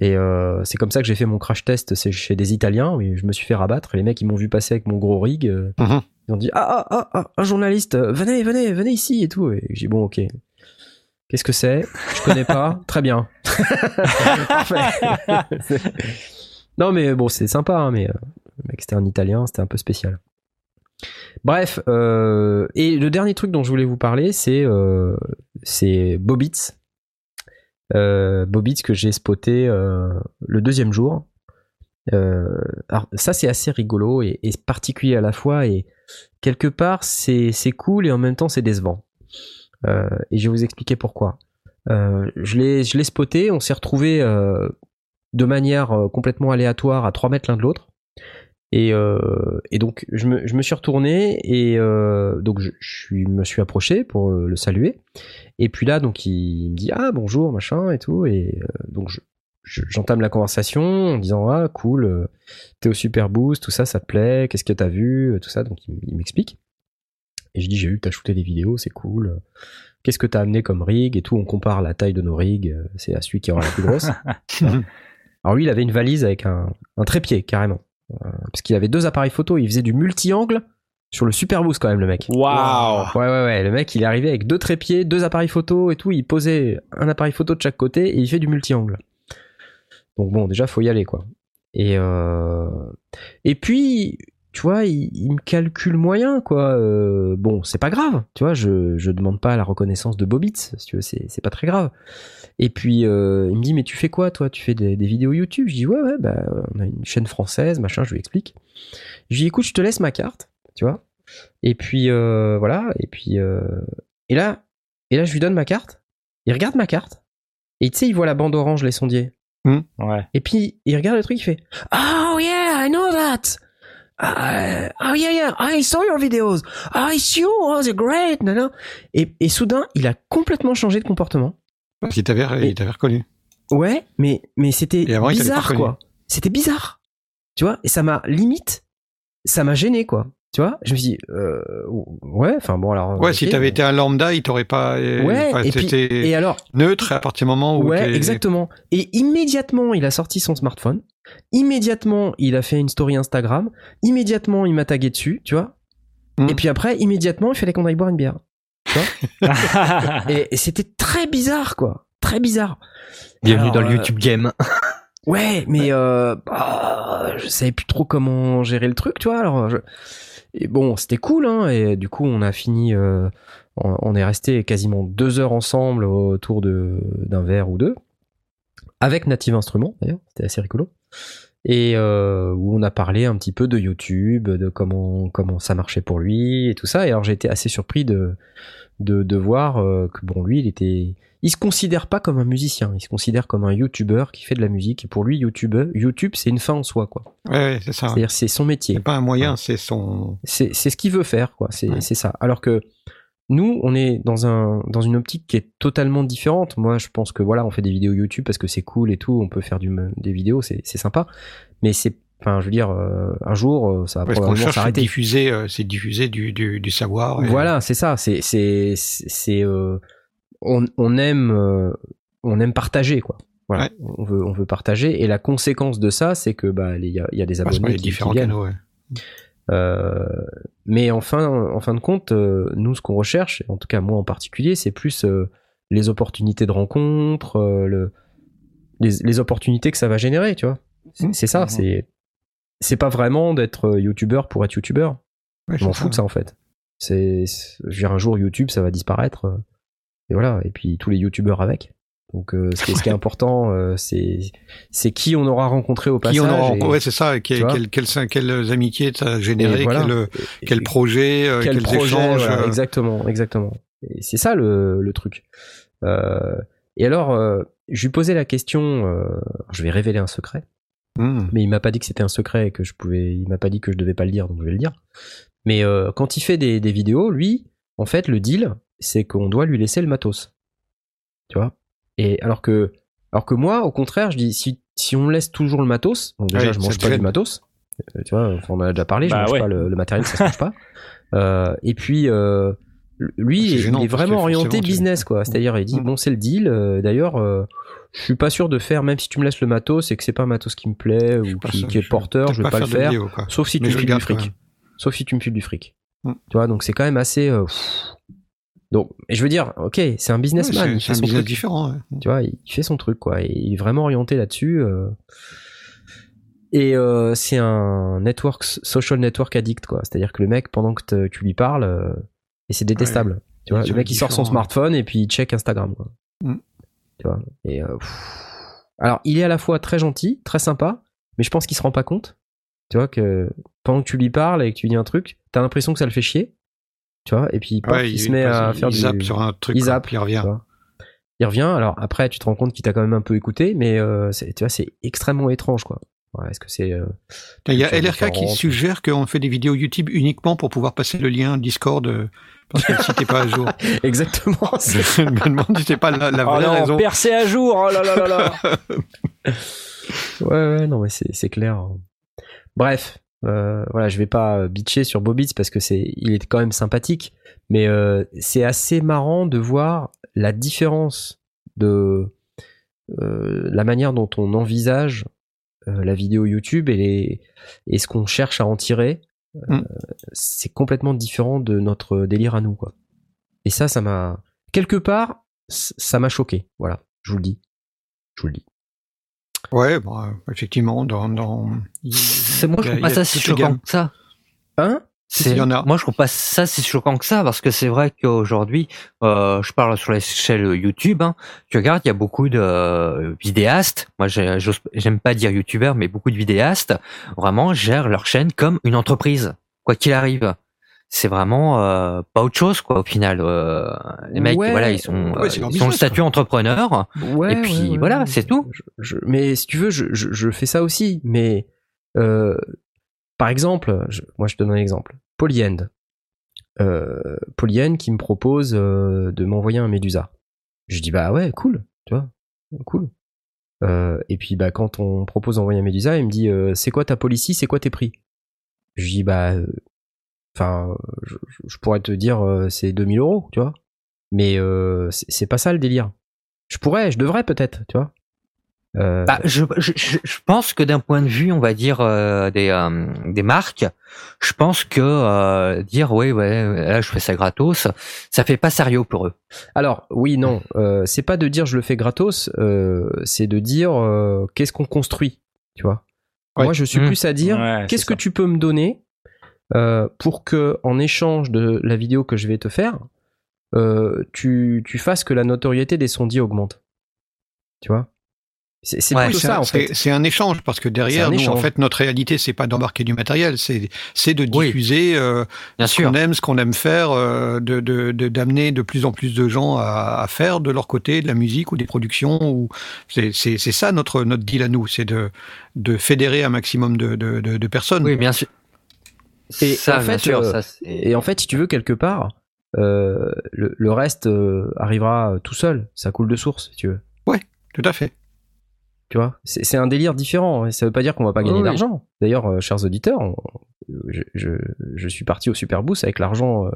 A: Et euh, c'est comme ça que j'ai fait mon crash test c'est chez des Italiens. Oui, je me suis fait rabattre. Et les mecs, ils m'ont vu passer avec mon gros rig. euh,
B: Mhm.
A: Ils ont dit ah ah ah ah un journaliste, euh, venez venez venez ici et tout. Et j'ai dit bon ok. Qu'est-ce que c'est? Je connais pas. Très bien. Non mais bon c'est sympa hein, mais euh, le mec c'était un Italien, c'était un peu spécial. Bref, euh, et le dernier truc dont je voulais vous parler, c'est euh, c'est Bobitz. Bobitz que j'ai spoté le deuxième jour. Alors ça c'est assez rigolo et, et particulier à la fois et quelque part c'est cool et en même temps c'est décevant. Euh, et je vais vous expliquer pourquoi. Euh, je l'ai spoté, on s'est retrouvé euh, de manière complètement aléatoire à 3 mètres l'un de l'autre. Et, donc je me, suis retourné et donc je, me suis approché pour le saluer. Et puis là donc il, me dit ah bonjour machin et tout et donc je- j'entame la conversation en disant ah cool euh, t'es au super boost tout ça ça te plaît qu'est-ce que t'as vu euh, tout ça donc il, m'explique et je dis j'ai vu que t'as shooté des vidéos c'est cool qu'est-ce que t'as amené comme rig et tout on compare la taille de nos rigs euh, c'est à celui qui aura la plus grosse alors lui il avait une valise avec un, un trépied carrément parce qu'il avait deux appareils photo il faisait du multi-angle sur le super boost quand même le mec
C: Waouh.
A: Ouais, ouais, ouais. Le mec, il est arrivé avec deux trépieds, deux appareils photo et tout. Il posait un appareil photo de chaque côté et il fait du multi-angle. Donc bon, déjà, faut y aller, quoi. Et, euh... et puis, tu vois, il, me calcule moyen, quoi. Euh, bon, c'est pas grave, tu vois. Je, je demande pas la reconnaissance de Bobitz, si tu veux, c'est, pas très grave. Et puis, euh, il me dit, mais tu fais quoi, toi? Tu fais des, vidéos YouTube? Je dis, ouais, ouais, bah, on a une chaîne française, machin, je lui explique. Je lui dis, écoute, je te laisse ma carte, tu vois. Et puis voilà, et puis et là et là je lui donne ma carte. Il regarde ma carte et tu sais il voit la bande orange les sondiers.
C: Ouais.
A: Et puis il regarde le truc, il fait Oh yeah, I know that. Uh, oh yeah yeah, I saw your videos. Oh it's you, oh they're great. nana. Et, et soudain il a complètement changé de comportement.
B: Parce qu'il t'avait, il t'avait reconnu.
A: Ouais, mais mais c'était bizarre quoi. C'était bizarre. Tu vois, et ça m'a limite ça m'a gêné quoi. Tu vois, je me suis dit euh, ouais, enfin bon alors
B: Ouais, si t'avais été un lambda, il t'aurait pas.
A: Ouais,
B: enfin,
A: et puis- Et alors,
B: neutre à partir du moment où.
A: ouais, exactement. Et immédiatement, il a sorti son smartphone. Immédiatement, il a fait une story Instagram. Immédiatement, il m'a tagué dessus, tu vois.
B: Hmm.
A: Et puis après, immédiatement, il fallait qu'on aille boire une bière. Et, et c'était très bizarre, quoi. Très bizarre.
D: Bienvenue
A: Alors,
D: dans le
A: euh,
D: YouTube Game.
A: Ouais, mais euh, bah, je savais plus trop comment gérer le truc, tu vois. Alors, je- et bon, c'était cool, hein. Et du coup, on a fini. euh, on, est resté quasiment deux heures ensemble autour d'un verre ou deux, avec Native Instruments d'ailleurs. C'était assez rigolo. et euh, où on a parlé un petit peu de YouTube, de comment ça marchait pour lui et tout ça. Et alors j'ai été assez surpris de de, de voir euh, que bon lui il était il se considère pas comme un musicien, il se considère comme un YouTuber qui fait de la musique et pour lui YouTube YouTube c'est une fin en soi quoi.
B: Ouais, ouais, c'est ça.
A: C'est-à-dire c'est son métier.
B: C'est pas un moyen,
A: Ouais.
B: c'est son.
A: C'est c'est ce qu'il veut faire quoi. C'est
B: Ouais.
A: c'est ça. Alors que nous, on est dans un dans une optique qui est totalement différente. Moi, je pense que voilà, on fait des vidéos YouTube parce que c'est cool et tout. On peut faire du, des vidéos, c'est c'est sympa. Mais c'est, enfin, je veux dire, euh, un jour, euh, ça va
B: Parce qu'on
A: probablement
B: cherche à
A: s'arrêter.
B: diffuser, euh, c'est diffuser du, du, du savoir. et-
A: Voilà, c'est ça. C'est c'est c'est euh, on on aime euh, on aime partager quoi. Voilà,
B: Ouais.
A: on veut on veut partager et la conséquence de ça, c'est que bah il y y a des abonnés qui,
B: différents
A: qui
B: canaux. ouais.
A: Euh, mais en fin, en fin de compte, euh, nous, ce qu'on recherche, en tout cas moi en particulier, c'est plus euh, les opportunités de rencontre, le, les, les opportunités que ça va générer, tu vois. C'est c'est ça,
B: Mhm.
A: c'est c'est pas vraiment d'être youtubeur pour être youtubeur. Je m'en fous de ça en fait. C'est, c'est- je veux dire, un jour YouTube, ça va disparaître. Euh, et voilà. Et puis tous les youtubeurs avec. Donc euh, ce, qui est, ce qui est important, euh, c'est c'est qui on aura rencontré au passage.
B: Qui on aura
A: et-
B: Ouais, c'est ça. Quel, quel, quel- quelles amitiés a généré,
A: et voilà.
B: quel,
A: Et-
B: quel projet, euh,
A: quel
B: quels
A: projet,
B: échanges.
A: voilà,
B: euh,
A: exactement, exactement. Et c'est ça le, le truc. Euh, et alors, euh, je lui posais la question. euh, je vais révéler un secret,
B: hmm.
A: mais il m'a pas dit que c'était un secret et que je pouvais. Il m'a pas dit que je devais pas le dire, donc je vais le dire. Mais euh, quand il fait des, des vidéos, lui, en fait, le deal, c'est qu'on doit lui laisser le matos. Tu vois? Et alors que, alors que moi, au contraire, je dis si si on me laisse toujours le matos, donc déjà
B: Ouais,
A: je mange pas du matos. euh, tu vois, enfin, on en a déjà parlé, je
C: Bah
A: mange
C: ouais.
A: pas le, le matériel, ça se mange pas. Euh, et puis euh, lui, il est vraiment orienté business, quoi. C'est-à-dire, il dit
B: Mm.
A: bon, c'est le deal. euh, D'ailleurs, euh, je suis pas sûr de faire, même si tu me laisses le matos, et que c'est pas un matos qui me plaît
B: Je
A: ou qui, est
B: je-
A: porteur, je vais pas, le faire. Sauf si
B: Mais
A: tu
B: je
A: me files du fric. Sauf si tu me files du fric.
B: Mm.
A: Tu vois, donc c'est quand même assez. euh, pff. Donc, et je veux dire, ok, c'est un
B: Ouais,
A: businessman. il
B: c'est un
A: son
B: business
A: truc.
B: différent. ouais.
A: Tu vois, il fait son truc, quoi. Il est vraiment orienté là-dessus. euh. Et euh, c'est un network, social network addict, quoi. C'est-à-dire que le mec, pendant que te- tu lui parles, euh, et c'est détestable. Tu vois, le mec, il sort son smartphone et puis il check Instagram, quoi.
B: Mm.
A: Tu vois. Et alors, il est à la fois très gentil, très sympa, mais je pense qu'il se rend pas compte. Tu vois que pendant que tu lui parles et que tu lui dis un truc, t'as l'impression que ça le fait chier. Tu vois, et puis paf,
B: Ouais,
A: il, se met à faire
B: il
A: du
B: zappe sur un truc,
A: il zappe,
B: il revient.
A: Il revient. Alors après, tu te rends compte qu'il t'a quand même un peu écouté, mais euh, c'est- tu vois, c'est extrêmement étrange, quoi. Ouais, Est-ce que c'est euh,
B: Il y a LRK qui suggère qu'on fait des vidéos YouTube uniquement pour pouvoir passer le lien Discord euh, parce que le site n'est pas à jour.
A: exactement
B: Je me demande si c'est pas la, la
C: Oh
B: vraie
C: non,
B: raison.
C: percé à jour, oh là là là là.
A: Ouais, ouais, non, mais c'est c'est clair. Bref, euh, voilà, je vais pas bitcher sur Bobitz parce que c'est, il est quand même sympathique, mais euh, c'est assez marrant de voir la différence de euh, la manière dont on envisage euh, la vidéo YouTube et, les, et ce qu'on cherche à en tirer. Euh,
B: Mm.
A: C'est complètement différent de notre délire à nous, quoi. Et ça, ça m'a quelque part, ça m'a choqué. Voilà, je vous le dis, je vous le dis.
B: Ouais, bon, euh, effectivement, dans, dans
D: C'est moi, je trouve pas ça si choquant que ça.
A: Hein?
D: C'est-
B: il y en a.
D: Moi, je trouve pas ça si choquant que ça parce que c'est vrai qu'aujourd'hui, euh, je parle sur l'échelle YouTube. Hein, tu regardes, il y a beaucoup de euh, vidéastes. Moi, j'aime pas dire youtubeurs, mais beaucoup de vidéastes vraiment gèrent leur chaîne comme une entreprise, quoi qu'il arrive. C'est vraiment euh, pas autre chose, quoi. Au final, euh, les mecs,
A: Ouais.
D: voilà, ils sont,
B: Ouais,
D: euh, ils ont le statut entrepreneur.
A: Ouais,
D: Et puis,
A: ouais, ouais,
D: voilà,
A: ouais.
D: c'est tout.
A: Je- je- mais si tu veux, je, je, je fais ça aussi. Mais euh, par exemple, je- moi je te donne un exemple. Polyend. Euh, Polyend qui me propose euh, de m'envoyer un Médusa. Je dis bah ouais, cool, tu vois, cool. Euh, et puis bah quand on me propose d'envoyer un Médusa, il me dit euh, c'est quoi ta policy, c'est quoi tes prix? Je dis bah, enfin, je, pourrais te dire euh, c'est 2000 euros, tu vois. Mais euh, c'est pas ça le délire. Je pourrais, je devrais peut-être, tu vois. Euh,
D: Bah, je, je, je je pense que d'un point de vue, on va dire euh, des euh, des marques, je pense que euh, dire ouais ouais là je fais ça gratos, ça fait pas sérieux pour eux.
A: Alors oui, non, euh, c'est pas de dire je le fais gratos, euh, c'est de dire euh, qu'est-ce qu'on construit, tu vois.
B: Ouais.
A: Moi, je suis
D: Mmh.
A: plus à dire
C: Ouais,
A: qu'est-ce que
C: ça.
A: tu peux me donner euh, pour que en échange de la vidéo que je vais te faire, euh, tu, tu fasses que la notoriété des sondis augmente. Tu vois? C'est
D: Ouais,
A: plutôt ça
B: un-
A: en fait.
B: c'est- un échange parce que derrière, nous, en fait, notre réalité, c'est pas d'embarquer du matériel, c'est c'est de
D: Oui.
B: diffuser euh,
D: Bien
B: ce qu'on aime, ce qu'on aime faire, euh, de de- de- d'amener de, plus en plus de gens à, à faire de leur côté de la musique ou des productions. Ou c'est ça notre notre deal à nous, c'est de de fédérer un maximum de de, de, de personnes.
D: Oui, bien sûr.
A: Et
D: ça,
A: en
D: bien
A: fait,
D: sûr,
A: euh,
D: ça, c'est-
A: Et en fait, si tu veux, quelque part, euh, le, le reste euh, arrivera tout seul. Ça coule de source, si tu veux.
B: Tout à fait.
A: Tu vois, c'est un délire différent. hein. Ça veut pas dire qu'on va pas gagner
D: Oui, oui.
A: d'argent. D'ailleurs, euh, chers auditeurs, on- je, je, je suis parti au Super Boost avec l'argent, euh,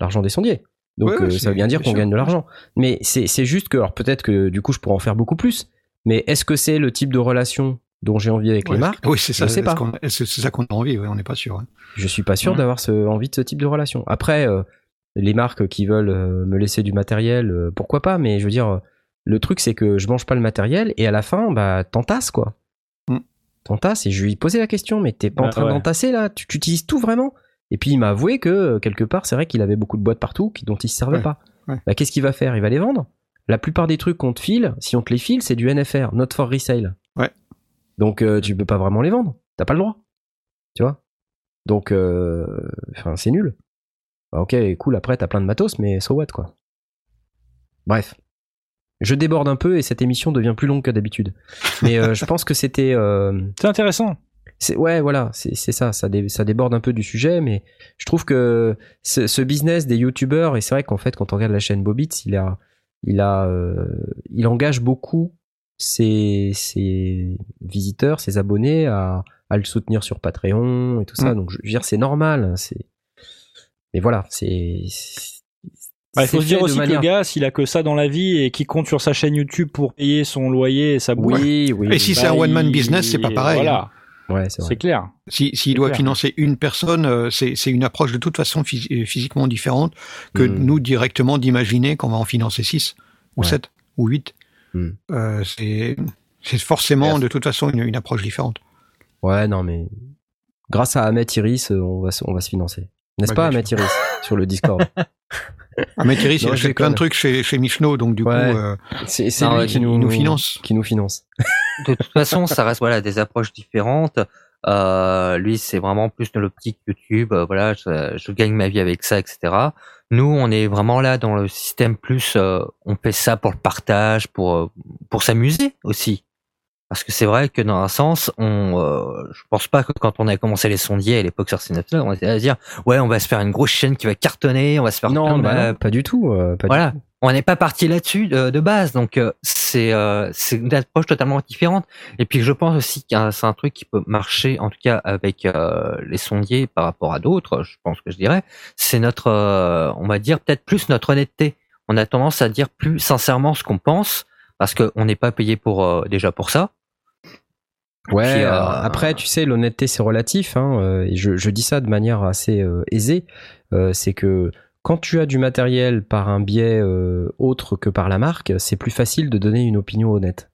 A: l'argent des sondiers. Donc
B: Ouais, ouais,
A: euh, ça veut bien dire
B: bien
A: qu'on gagne de l'argent. Mais c'est c'est juste que, alors peut-être que du coup, je pourrais en faire beaucoup plus. Mais est-ce que c'est le type de relation dont j'ai envie avec les marques
B: Oui, c'est ça. C'est ce ça qu'on a envie. ouais, on n'est pas sûr. hein.
A: Je suis pas sûr d'avoir envie de ce type de relation. Après, euh, les marques qui veulent euh, me laisser du matériel, euh, pourquoi pas, mais je veux dire, le truc c'est que je mange pas le matériel et à la fin, bah, t'entasses quoi.
B: Mm.
A: T'entasses et je lui ai posé la question, mais t'es pas en
C: Bah,
A: train
C: ouais.
A: d'entasser là? Tu, utilises tout vraiment? Et puis il m'a avoué que quelque part, c'est vrai qu'il avait beaucoup de boîtes partout qui, dont il se servait
B: Ouais,
A: pas.
B: ouais.
A: Bah, qu'est-ce qu'il va faire? Il va les vendre? La plupart des trucs qu'on te file, si on te les file, c'est du NFR, not for resale. Donc euh, tu peux pas vraiment les vendre. T'as pas le droit. Tu vois? Donc, euh, enfin, c'est nul. Bah, ok, cool, après t'as plein de matos, mais so what quoi. Bref. Je déborde un peu et cette émission devient plus longue que d'habitude. Mais euh, je pense que c'était... euh,
C: C'est intéressant.
A: c'est ouais voilà c'est ça ça, dé- ça déborde un peu du sujet mais je trouve que ce, ce business des youtubeurs et c'est vrai qu'en fait quand on regarde la chaîne Bobitz il a il a euh, il engage beaucoup ses, ses visiteurs ses abonnés à, à le soutenir sur Patreon et tout ça
B: Mm.
A: donc je veux dire c'est normal hein, c'est mais voilà c'est
C: Bah, il faut se dire aussi que
A: manière-
C: le gars, s'il a que ça dans la vie et qu'il compte sur sa chaîne YouTube pour payer son loyer et sa bouffe.
A: oui oui
B: Et si c'est
C: bah,
B: un one man
C: il-
B: business, c'est pas pareil. hein.
C: Voilà,
A: ouais c'est vrai
C: c'est clair.
B: Si- S'il
C: C'est
B: doit
C: clair.
B: financer une personne, euh, c'est c'est une approche de toute façon phys- euh, physiquement différente que
A: Mm.
B: nous directement d'imaginer qu'on va en financer 6 ou
A: Ouais.
B: 7 ou 8.
A: Mm.
B: Euh, c'est c'est forcément
D: Merci.
B: de toute façon une, une approche différente.
A: Ouais, non, mais grâce à Ahmed Iris, euh, on va, se- on va se financer. N'est-ce
B: Bah,
A: pas, Ahmed Iris, sur le Discord?
B: Ah, mais Thierry, il
A: Non,
B: a
A: je
B: fait plein de trucs chez, chez Michelot, donc du
A: Ouais.
B: coup, euh,
A: C'est lui qui
B: il
A: nous,
B: nous finance.
A: Qui nous finance.
D: de toute façon, ça reste voilà des approches différentes. Euh, lui, c'est vraiment plus de l'optique YouTube. euh, voilà, je, je gagne ma vie avec ça, etc. Nous, on est vraiment là dans le système plus. euh, on fait ça pour le partage, pour euh, pour s'amuser aussi. Parce que c'est vrai que dans un sens, on, euh, je pense pas que quand on a commencé les sondiers à l'époque sur C9, on était à dire, ouais, on va se faire une grosse chaîne qui va cartonner, on va se faire
A: Non,
D: plein
A: bah non, pas du tout. euh, pas du
D: voilà,
A: tout.
D: on n'est pas parti là-dessus de, de base, donc euh, c'est euh, c'est une approche totalement différente. Et puis je pense aussi que euh, c'est un truc qui peut marcher, en tout cas avec euh, les sondiers par rapport à d'autres. Je pense que je dirais, c'est notre, euh, on va dire peut-être plus notre honnêteté. On a tendance à dire plus sincèrement ce qu'on pense parce qu'on n'est pas payé pour euh, déjà pour ça.
A: Ouais,
D: Puis, euh,
A: euh, après, tu sais, l'honnêteté, c'est relatif. Hein, euh, et je, je dis ça de manière assez euh, aisée. Euh, c'est que quand tu as du matériel par un biais euh, autre que par la marque, c'est plus facile de donner une opinion honnête.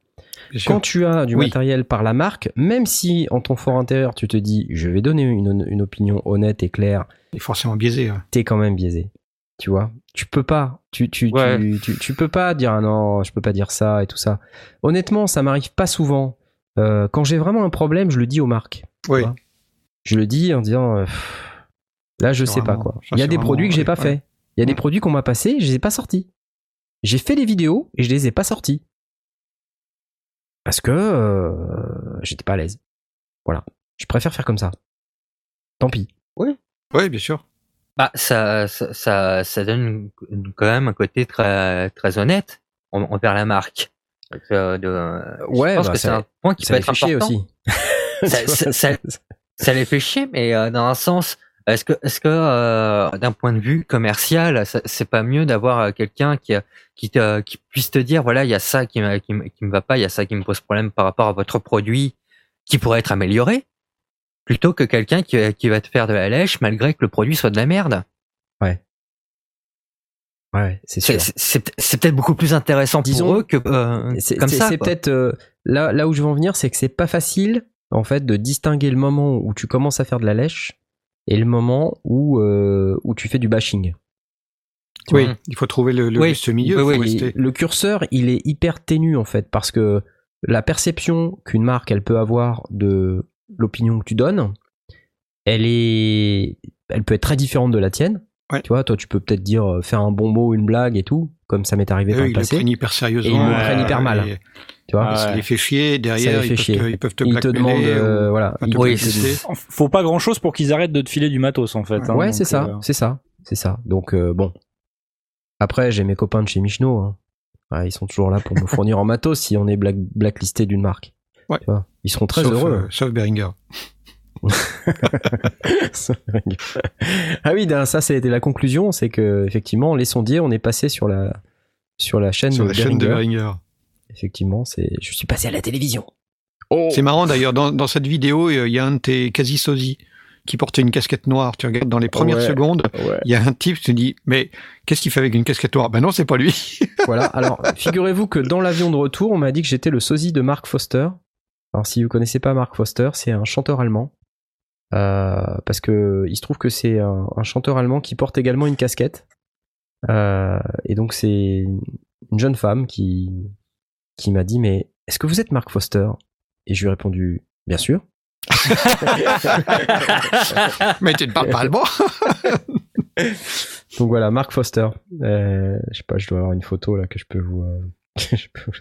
A: Quand tu as du
B: Oui.
A: matériel par la marque, même si en ton fort intérieur, tu te dis, je vais donner une, une opinion honnête et claire,
B: est forcément biaisé. hein.
A: t'es quand même biaisé. Tu vois Tu peux pas. Tu, tu,
D: Ouais.
A: tu, tu, tu peux pas dire, ah non, je peux pas dire ça et tout ça. Honnêtement, ça m'arrive pas souvent. Euh, quand j'ai vraiment un problème, je le dis aux marques.
B: Oui.
A: vois Je le dis en disant, euh, là, je sais pas quoi. Il y a des
B: vraiment-
A: produits que j'ai pas
B: ouais.
A: fait. Il y a des produits qu'on m'a passés, je les ai pas sortis. J'ai fait des vidéos et je les ai pas sortis. Parce que euh, j'étais pas à l'aise. Voilà. Je préfère faire comme ça. Tant pis.
B: Oui, bien sûr.
D: Bah, ça, ça, ça, ça donne quand même un côté très, très honnête en- envers la marque. Euh, de,
A: Ouais,
D: je pense
A: bah,
D: que c'est un point qui peut être important.
A: aussi.
D: Ça- ça- ça- ça les fait chier, mais euh, dans un sens, est-ce que, est-ce que euh, d'un point de vue commercial, c'est pas mieux d'avoir euh, quelqu'un qui, qui, te, qui puisse te dire, voilà, il y a ça qui, me- qui, me- qui me va pas, il y a ça qui me pose problème par rapport à votre produit, qui pourrait être amélioré, plutôt que quelqu'un qui, qui va te faire de la lèche malgré que le produit soit de la merde?
A: Ouais, c'est sûr.
D: c'est, peut-être beaucoup plus intéressant
A: Disons-
D: pour eux que euh,
A: C'est
D: comme ça.
A: c'est peut-être euh, là, là où je veux en venir, c'est que c'est pas facile en fait de distinguer le moment où tu commences à faire de la lèche et le moment où euh, où tu fais du bashing. Tu
B: Oui,
A: vois
B: il faut trouver le, le
D: Oui.
B: juste milieu.
D: Oui, oui,
A: le curseur, il est hyper ténu en fait parce que la perception qu'une marque elle peut avoir de l'opinion que tu donnes, elle est, elle peut être très différente de la tienne.
B: Ouais.
A: Tu vois, toi, tu peux peut-être dire euh, faire un bon mot, une blague et tout, comme ça m'est arrivé
B: Eux,
A: par
B: ils
A: le
B: le
A: passé.
B: prennent hyper sérieusement.
A: Et ils le prennent hyper mal.
B: et
A: Tu vois,
C: Ah
B: Ça
C: ouais.
B: les fait chier.
A: Ça
B: Derrière,
A: les fait
B: ils,
A: chier.
B: Peuvent te, ils peuvent te
A: ils demandent, euh,
B: ou-
A: voilà,
B: enfin, te
D: Oui,
B: blacklister.
C: Faut pas grand chose pour qu'ils arrêtent de te filer du matos en fait. hein,
A: ouais,
C: donc,
A: c'est ça,
C: euh,
A: c'est ça, c'est ça. Donc euh, bon. Après, j'ai mes copains de chez Michno. hein. Ouais, ils sont toujours là pour me fournir en matos si on est black- blacklisté d'une marque.
B: Ouais.
A: Tu vois, ils seront très
B: sauf,
A: heureux.
B: euh, sauf Beringer.
A: Ah oui, ça c'était la conclusion, c'est que effectivement, les sondiers, on est passé sur la sur la chaîne
B: Sur
A: de
B: la chaîne de. Beringer.
A: Effectivement, c'est je suis passé à la télévision. Oh.
B: C'est marrant d'ailleurs, dans, dans cette vidéo, euh, il y a un de tes quasi-sosies qui portait une casquette noire. Tu regardes dans les premières
A: Ouais.
B: secondes,
A: Ouais.
B: il y a un type qui te dit Mais qu'est-ce qu'il fait avec une casquette noire? Ben non, c'est pas lui.
A: Voilà. Alors, figurez-vous que dans l'avion de retour, on m'a dit que j'étais le sosie de Mark Foster. Alors, si vous connaissez pas Mark Foster, c'est un chanteur allemand. Euh, parce que il se trouve que c'est un, un chanteur allemand qui porte également une casquette. Euh, et donc, c'est une jeune femme qui, qui m'a dit Mais est-ce que vous êtes Mark Foster? Et je lui ai répondu Bien sûr.
B: Mais tu ne parles pas allemand.
A: Donc voilà, Mark Foster. Euh, je sais pas, je dois avoir une photo là que je peux vous euh, que, je peux,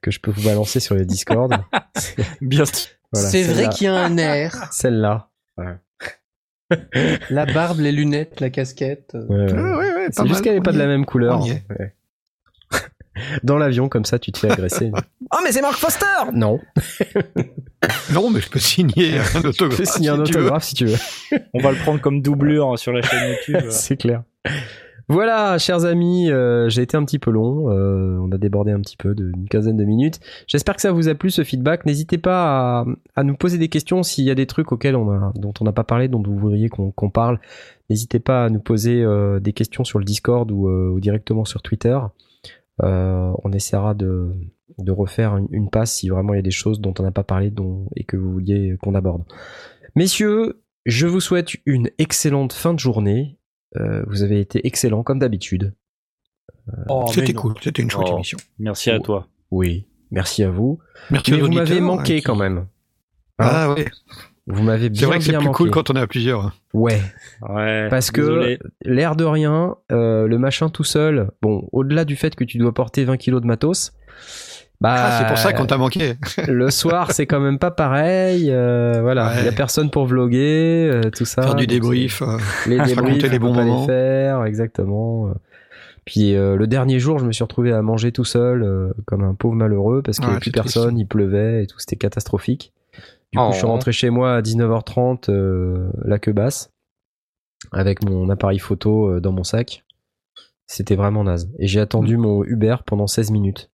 A: que je peux vous balancer sur le Discord.
C: Bien.
A: Voilà,
E: c'est vrai qu'il y a un air.
A: Celle-là.
E: La barbe, les lunettes, la casquette. euh,
A: Ouais, ouais.
B: Ah ouais, ouais, pas
A: C'est juste qu'elle n'est pas de la même couleur. Dans l'avion, comme ça, tu te fais agresser. oh, mais c'est Mark Foster Non.
B: Non, mais je peux signer un
A: Tu
B: autographe.
A: fais signer un
B: si tu veux.
A: autographe si tu veux.
C: On va le prendre comme doublure sur la chaîne YouTube.
A: c'est clair. Voilà, chers amis, euh, j'ai été un petit peu long. euh, on a débordé un petit peu d'une quinzaine de minutes. J'espère que ça vous a plu ce feedback. N'hésitez pas à, nous poser des questions s'il y a des trucs auxquels on a, dont on n'a pas parlé, dont vous voudriez qu'on parle. N'hésitez pas à nous poser euh, des questions sur le Discord ou, directement sur Twitter. On essaiera de, refaire une, passe si vraiment il y a des choses dont on n'a pas parlé et que vous vouliez qu'on aborde. Messieurs, je vous souhaite une excellente fin de journée. Euh, vous avez été excellents comme d'habitude.
E: oh, mais
B: C'était cool, c'était une chouette
C: Oh.
B: émission.
C: Merci à toi.
A: Oui, merci à vous.
B: Merci
A: Mais vous m'avez manqué
B: hein, qui-
A: quand même. Hein
B: Ah ouais,
A: vous m'avez bien,
B: c'est vrai que c'est plus
A: manqué.
B: cool quand on est à plusieurs. hein.
A: Ouais,
C: Ouais.
A: parce que l'air de rien, euh, le machin tout seul, bon, au-delà du fait que tu dois porter 20 kilos de matos, bah,
B: Ah, c'est pour ça qu'on t'a manqué.
A: le soir, c'est quand même pas pareil. euh, voilà, il
B: Ouais.
A: y a personne pour vloguer, euh, tout ça.
B: Faire du
A: donc
B: débrief. euh,
A: Les débriefs,
B: raconter
A: on
B: les bons
A: pas
B: moments.
A: les faire, exactement. Puis euh, le dernier jour, je me suis retrouvé à manger tout seul, euh, comme un pauvre malheureux, parce qu'il n'y
B: Ouais,
A: avait plus
B: triste.
A: personne, il pleuvait et tout, c'était catastrophique. Du coup,
D: Oh.
A: je suis rentré chez moi à 19h30, euh, la queue basse, avec mon appareil photo euh, dans mon sac. C'était vraiment naze. Et j'ai attendu mon Uber pendant 16 minutes.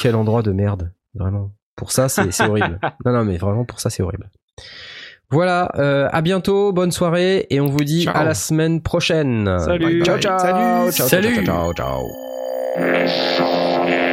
A: Quel endroit de merde, vraiment. Pour ça, c'est c'est horrible. Non, non, mais vraiment, pour ça, c'est horrible. Voilà, euh, à bientôt, bonne soirée, et on vous dit
B: Ciao.
A: à la semaine prochaine.
C: Salut.
A: Ciao, ciao.
B: Salut.
A: Ciao, ciao,
D: Salut.
A: ciao, ciao, ciao.